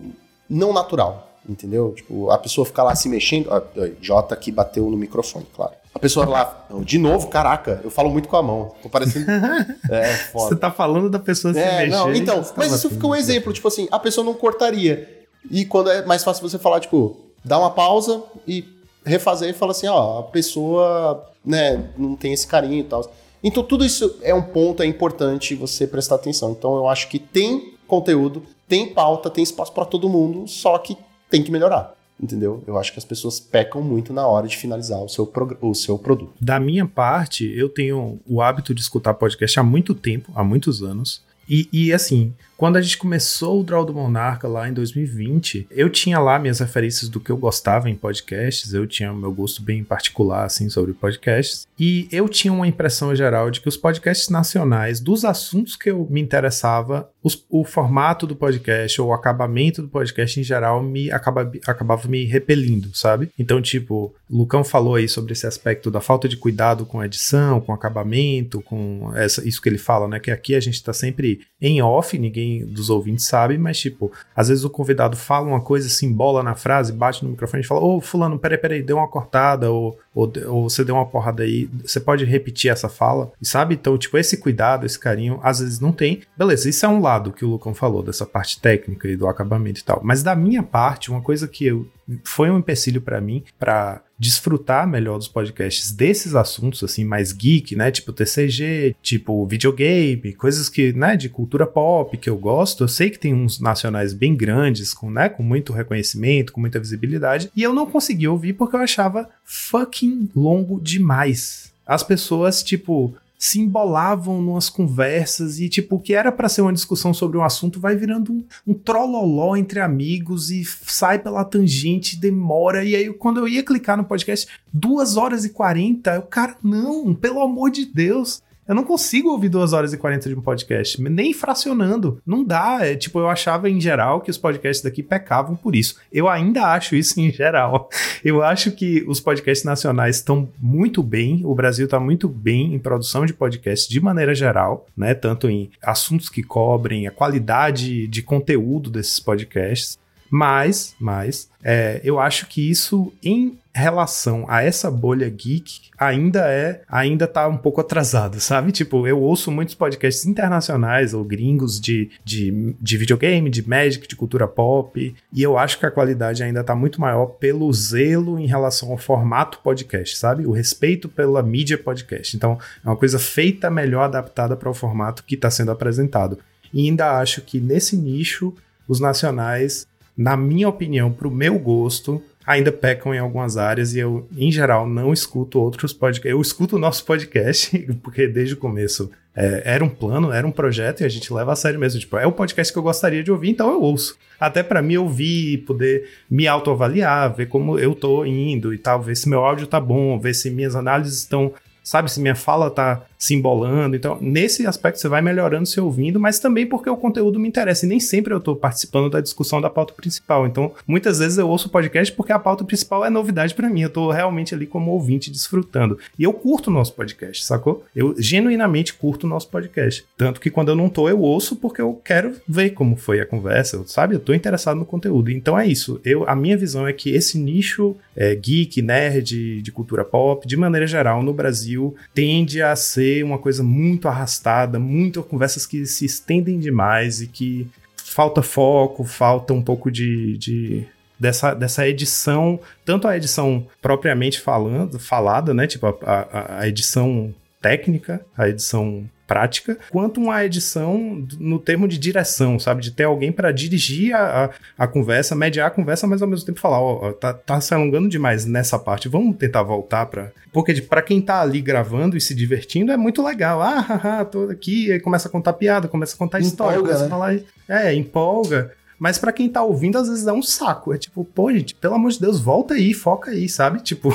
não natural entendeu? Tipo, a pessoa fica lá se mexendo. Ah, Jota que bateu no microfone, claro. A pessoa lá, de novo, caraca, eu falo muito com a mão. Tô parecendo. [laughs] É, foda. Você tá falando da pessoa se é, mexer. Não, então, tá mas isso fica um exemplo, tipo assim, a pessoa não cortaria. E quando é mais fácil você falar, tipo, dá uma pausa e refazer e falar assim, ó, a pessoa, né, não tem esse carinho e tal. Então tudo isso é um ponto, é importante você prestar atenção. Então eu acho que tem conteúdo, tem pauta, tem espaço para todo mundo, só que tem que melhorar. Entendeu? Eu acho que as pessoas pecam muito na hora de finalizar o seu, o seu produto. Da minha parte, eu tenho o hábito de escutar podcast há muito tempo, há muitos anos. E, e, assim, quando a gente começou o Draw do Monarca lá em 2020, eu tinha lá minhas referências do que eu gostava em podcasts, eu tinha o meu gosto bem particular, assim, sobre podcasts, e eu tinha uma impressão geral de que os podcasts nacionais, dos assuntos que eu me interessava, os, o formato do podcast ou o acabamento do podcast em geral me acaba, acabava me repelindo, sabe? Então, tipo, o Lucão falou aí sobre esse aspecto da falta de cuidado com a edição, com acabamento, com essa, isso que ele fala, né? Que aqui a gente tá sempre em off, ninguém dos ouvintes sabe, mas tipo, às vezes o convidado fala uma coisa, se embola na frase, bate no microfone e fala: Ô, Fulano, peraí, peraí, deu uma cortada, ou, ou, ou você deu uma porrada aí, você pode repetir essa fala, e sabe? Então, tipo, esse cuidado, esse carinho, às vezes não tem. Beleza, isso é um lado que o Lucão falou, dessa parte técnica e do acabamento e tal. Mas da minha parte, uma coisa que eu, foi um empecilho para mim, para desfrutar melhor dos podcasts desses assuntos assim mais geek, né, tipo TCG, tipo videogame, coisas que, né, de cultura pop que eu gosto. Eu sei que tem uns nacionais bem grandes com, né, com muito reconhecimento, com muita visibilidade, e eu não consegui ouvir porque eu achava fucking longo demais. As pessoas, tipo, se embolavam numas conversas e, tipo, o que era para ser uma discussão sobre um assunto vai virando um, um trololó entre amigos e sai pela tangente, demora. E aí, quando eu ia clicar no podcast, duas horas e quarenta, eu, cara, não, pelo amor de Deus. Eu não consigo ouvir 2 horas e 40 de um podcast, nem fracionando. Não dá. É, tipo, eu achava em geral que os podcasts daqui pecavam por isso. Eu ainda acho isso em geral. [laughs] Eu acho que os podcasts nacionais estão muito bem, o Brasil está muito bem em produção de podcasts de maneira geral, né? Tanto em assuntos que cobrem, a qualidade de conteúdo desses podcasts. Mas, mas, é, eu acho que isso, em relação a essa bolha geek ainda é, ainda tá um pouco atrasado, [laughs] sabe? Tipo, eu ouço muitos podcasts internacionais ou gringos de, de, de videogame, de Magic, de cultura pop, e eu acho que a qualidade ainda tá muito maior pelo zelo em relação ao formato podcast, sabe? O respeito pela mídia podcast. Então, é uma coisa feita melhor, adaptada para o formato que está sendo apresentado. E ainda acho que nesse nicho, os nacionais, na minha opinião, para o meu gosto, ainda pecam em algumas áreas e eu, em geral, não escuto outros podcasts. Eu escuto o nosso podcast, [laughs] porque desde o começo é, era um plano, era um projeto e a gente leva a sério mesmo. Tipo, é o podcast que eu gostaria de ouvir, então eu ouço. Até para mim ouvir, poder me autoavaliar, ver como eu tô indo e tal, ver se meu áudio tá bom, ver se minhas análises estão sabe? Se minha fala tá se embolando. Então, nesse aspecto, você vai melhorando se ouvindo, mas também porque o conteúdo me interessa. E nem sempre eu tô participando da discussão da pauta principal. Então, muitas vezes eu ouço o podcast porque a pauta principal é novidade para mim. Eu tô realmente ali como ouvinte desfrutando. E eu curto o nosso podcast, sacou? Eu genuinamente curto o nosso podcast. Tanto que quando eu não tô, eu ouço porque eu quero ver como foi a conversa, sabe? Eu tô interessado no conteúdo. Então é isso. Eu, a minha visão é que esse nicho é, geek, nerd, de cultura pop, de maneira geral, no Brasil, tende a ser uma coisa muito arrastada, muito conversas que se estendem demais e que falta foco, falta um pouco de, de dessa, dessa edição, tanto a edição propriamente falando, falada, né? Tipo, a, a, a edição técnica, a edição prática, quanto uma edição no termo de direção, sabe? De ter alguém para dirigir a, a, a, conversa, mediar a conversa, mas ao mesmo tempo falar, ó, tá, tá se alongando demais nessa parte, vamos tentar voltar para Porque para quem tá ali gravando e se divertindo é muito legal. Ah, haha, tô aqui, aí começa a contar piada, começa a contar história, empolga, começa né? a falar. É, empolga. Mas para quem tá ouvindo, às vezes é um saco. É tipo, pô, gente, pelo amor de Deus, volta aí, foca aí, sabe? [laughs] Tipo,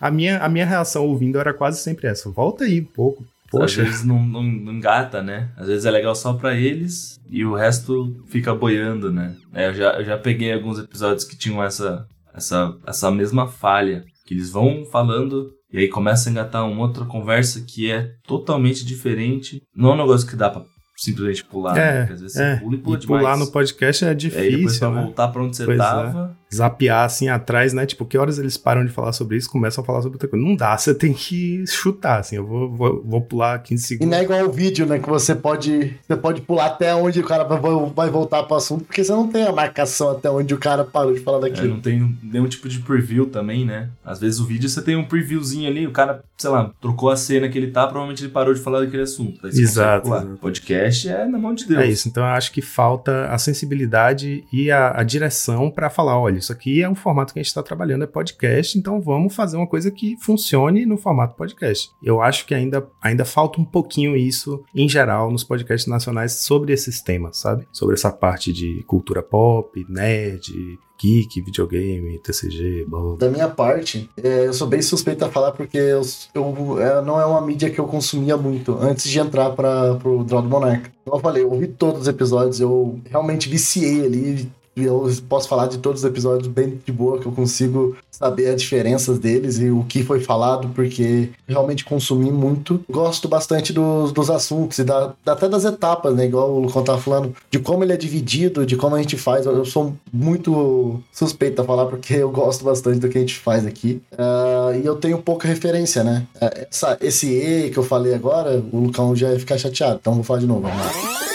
a minha, a minha reação ouvindo era quase sempre essa: volta aí um pouco, Poxa. Às vezes não, não, não, engata, né? Às vezes é legal só para eles e o resto fica boiando, né? É, eu, já, eu já peguei alguns episódios que tinham essa, essa, essa mesma falha. Que eles vão falando e aí começa a engatar uma outra conversa que é totalmente diferente. Não é um negócio que dá pra simplesmente pular. É, né? Porque às vezes é. você pula e pula e demais. pular no podcast é difícil, e aí depois pra né? voltar pra onde você pois é. tava... É zapear assim atrás, né? Tipo, que horas eles param de falar sobre isso começam a falar sobre outra coisa. Não dá, você tem que chutar, assim. Eu vou, vou, vou pular 15 segundos. E não é igual o vídeo, né? Que você pode, você pode pular até onde o cara vai, vai voltar pro assunto, porque você não tem a marcação até onde o cara parou de falar daquilo. É, não tem nenhum tipo de preview também, né? Às vezes o vídeo você tem um previewzinho ali, o cara, sei lá, trocou a cena que ele tá, provavelmente ele parou de falar daquele assunto. Exato. Podcast é na mão de Deus. É isso, então eu acho que falta a sensibilidade e a, a direção para falar, olha, isso aqui é um formato formato que a gente está trabalhando é podcast, então vamos fazer uma coisa que funcione no formato podcast. Eu acho que ainda, ainda falta um pouquinho isso, em geral, nos podcasts nacionais sobre esses temas, sabe? Sobre essa parte de cultura pop, nerd, geek, videogame, TCG, blá. Da minha parte, é, eu sou bem suspeito a falar porque eu, eu é, não é uma mídia que eu consumia muito antes de entrar para o Draw do Monarca. Como eu falei, eu ouvi todos os episódios, eu realmente viciei ali, e eu posso falar de todos os episódios bem de boa, que eu consigo saber as diferenças deles e o que foi falado, porque realmente consumi muito. Gosto bastante dos, dos assuntos e da, até das etapas, né? Igual o Lucão tava falando, de como ele é dividido, de como a gente faz. Eu, eu sou muito suspeito a falar, porque eu gosto bastante do que a gente faz aqui. Uh, e eu tenho pouca referência, né? Uh, essa, esse E que eu falei agora, o Lucão já ia ficar chateado, então vou falar de novo. Vamos lá.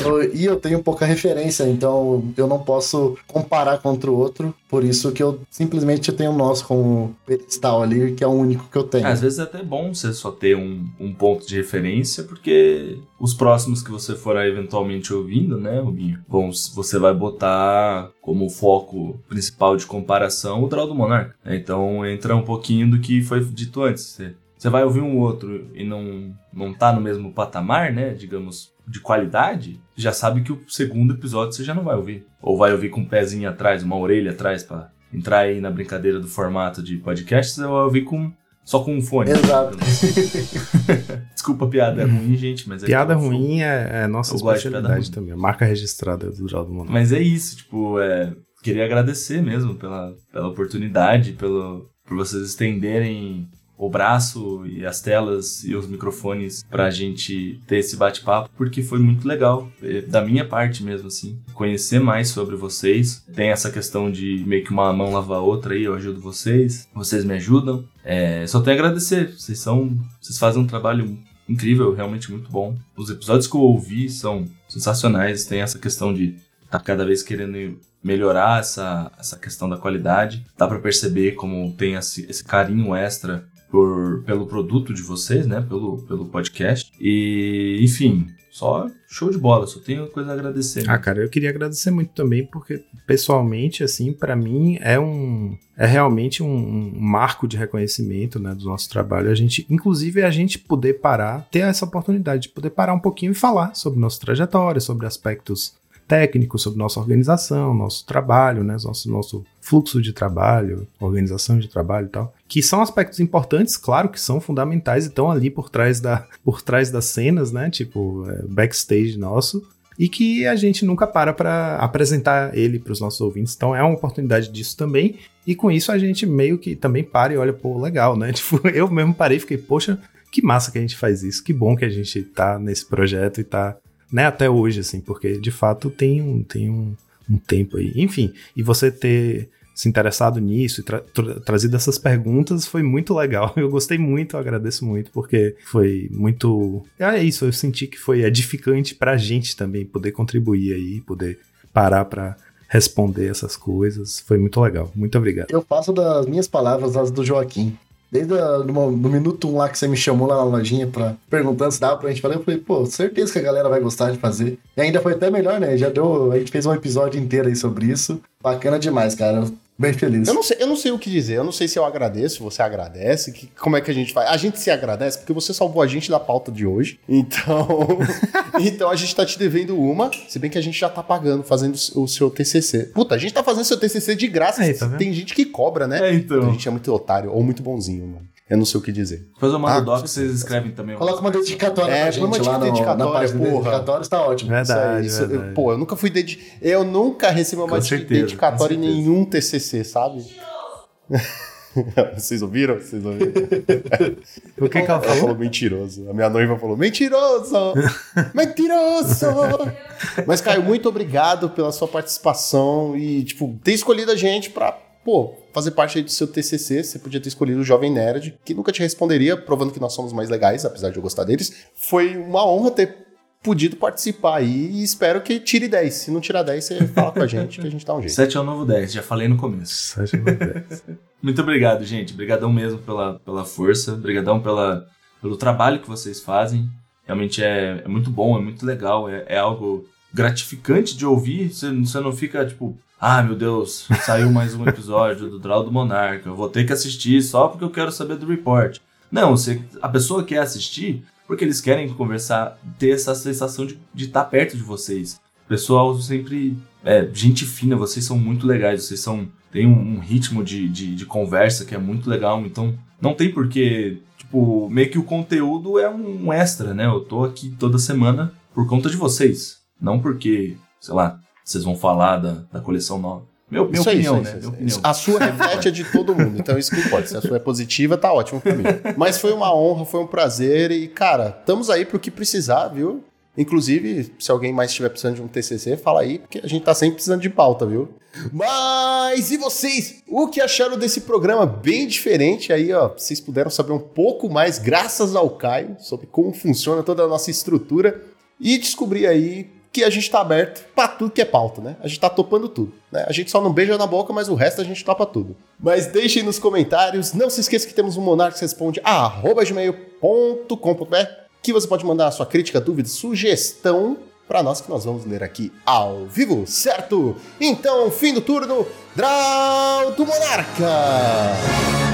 Eu, e eu tenho pouca referência, então eu não posso comparar contra o outro. Por isso que eu simplesmente tenho o nosso como pedestal ali, que é o único que eu tenho. Às vezes é até bom você só ter um, um ponto de referência, porque os próximos que você for eventualmente ouvindo, né, Rubinho? Bom, você vai botar como foco principal de comparação o Draw do Monarca. Então entra um pouquinho do que foi dito antes. Você, você vai ouvir um outro e não, não tá no mesmo patamar, né? Digamos, de qualidade, já sabe que o segundo episódio você já não vai ouvir. Ou vai ouvir com um pezinho atrás, uma orelha atrás para entrar aí na brincadeira do formato de podcast, você vai ouvir com só com um fone. Exato. [laughs] Desculpa a piada é ruim, gente, mas é Piada ruim é, é nossa especialidade também, a marca registrada do Geraldo Monarca. Mas é isso, tipo, é, queria agradecer mesmo pela, pela oportunidade, pelo, por vocês estenderem o braço e as telas e os microfones pra gente ter esse bate-papo, porque foi muito legal, é, da minha parte mesmo, assim, conhecer mais sobre vocês. Tem essa questão de meio que uma mão lava a outra aí, eu ajudo vocês, vocês me ajudam. É, só tenho a agradecer, vocês são, vocês fazem um trabalho incrível, realmente muito bom. Os episódios que eu ouvi são sensacionais, tem essa questão de tá cada vez querendo melhorar essa, essa questão da qualidade. Dá para perceber como tem esse, esse carinho extra por, pelo produto de vocês, né? Pelo, pelo podcast. E, enfim, só show de bola, só tenho coisa a agradecer. Ah, cara, eu queria agradecer muito também, porque pessoalmente, assim, para mim é um. É realmente um, um, marco de reconhecimento né, do nosso trabalho. A gente, inclusive, a gente poder parar, ter essa oportunidade de poder parar um pouquinho e falar sobre nossa trajetória, sobre aspectos técnicos, sobre nossa organização, nosso trabalho, né, nosso, nosso fluxo de trabalho, organização de trabalho e tal, que são aspectos importantes, claro que são fundamentais e estão ali por trás, da, [laughs] por trás das cenas, né, tipo é, backstage nosso, e que a gente nunca para para apresentar ele para os nossos ouvintes. Então é uma oportunidade disso também. E com isso a gente meio que também para e olha, pô, legal, né? [laughs] Tipo, eu mesmo parei e fiquei, poxa, que massa que a gente faz isso, que bom que a gente tá nesse projeto e tá, né, até hoje, assim, porque de fato tem um, tem um, um tempo aí. Enfim, e você ter se interessado nisso e tra tra trazido essas perguntas foi muito legal. [laughs] Eu gostei muito, eu agradeço muito, porque foi muito. É isso, eu senti que foi edificante pra gente também poder contribuir aí, poder parar pra responder essas coisas. Foi muito legal. Muito obrigado. Eu faço das minhas palavras as do Joaquim. Desde no, no minuto um lá que você me chamou lá na lojinha pra, perguntando se dava pra gente fazer, eu falei, pô, certeza que a galera vai gostar de fazer. E ainda foi até melhor, né? Já deu. A gente fez um episódio inteiro aí sobre isso. Bacana demais, cara. Bem feliz. Eu não, sei, eu não sei o que dizer. Eu não sei se eu agradeço, você agradece. Que, como é que a gente faz? A gente se agradece porque você salvou a gente da pauta de hoje. Então, [laughs] então a gente tá te devendo uma. Se bem que a gente já tá pagando, fazendo o seu TCC. Puta, a gente tá fazendo seu TCC de graça. Aí, tá Tem gente que cobra, né? É, então. A gente é muito otário ou muito bonzinho, mano. Eu não sei o que dizer. Depois eu mando ah, o doc, vocês escrevem também. Coloca uma dedicatória é, pra gente uma lá dedicatória, no, porra. dedicatória está ótimo. Verdade, isso aí, isso, pô, eu nunca fui dedi... Eu nunca recebi uma dedicatória em nenhum TCC, sabe? [laughs] Vocês ouviram? Vocês ouviram? [laughs] o que, que ela falou? Ela falou mentiroso. A minha noiva falou: mentiroso! mentiroso! [laughs] Mas, Caio, muito obrigado pela sua participação e, tipo, ter escolhido a gente pra, pô, fazer parte aí do seu TCC. Você podia ter escolhido o Jovem Nerd, que nunca te responderia, provando que nós somos mais legais, apesar de eu gostar deles. Foi uma honra ter podido participar aí e espero que tire 10. Se não tirar 10, você fala com a gente que a gente dá um jeito. 7 é o novo 10, já falei no começo. 7 é o novo 10. [laughs] Muito obrigado, gente. Obrigadão mesmo pela, pela força, obrigadão pela, pelo trabalho que vocês fazem. Realmente é, é muito bom, é muito legal, é, é algo gratificante de ouvir. Você, você não fica tipo, ah, meu Deus, saiu mais um episódio do Draw do Monarca, eu vou ter que assistir só porque eu quero saber do report. Não, você, a pessoa quer assistir porque eles querem conversar, ter essa sensação de estar tá perto de vocês. Pessoal sempre. É, gente fina, vocês são muito legais, vocês são. Tem um, um ritmo de, de, de, conversa que é muito legal, então não tem porquê. Tipo, meio que o conteúdo é um extra, né? Eu tô aqui toda semana por conta de vocês. Não porque, sei lá, vocês vão falar da, da coleção nova. Meu, minha opinião, né? Minha opinião. A sua reflete a de todo mundo, então isso que importa. Se a sua é positiva, tá ótimo pra mim. Mas foi uma honra, foi um prazer e, cara, estamos aí pro que precisar, viu? Inclusive, se alguém mais estiver precisando de um TCC, fala aí, porque a gente tá sempre precisando de pauta, viu? Mas e vocês? O que acharam desse programa bem diferente aí, ó? Vocês puderam saber um pouco mais, graças ao Caio, sobre como funciona toda a nossa estrutura e descobrir aí que a gente tá aberto para tudo que é pauta, né? A gente tá topando tudo, né? A gente só não beija na boca, mas o resto a gente topa tudo. Mas deixem nos comentários, não se esqueça que temos um Monarques Responde gmail.com.br que você pode mandar a sua crítica, dúvida, sugestão para nós que nós vamos ler aqui ao vivo, certo? Então, fim do turno, Draw do Monarca!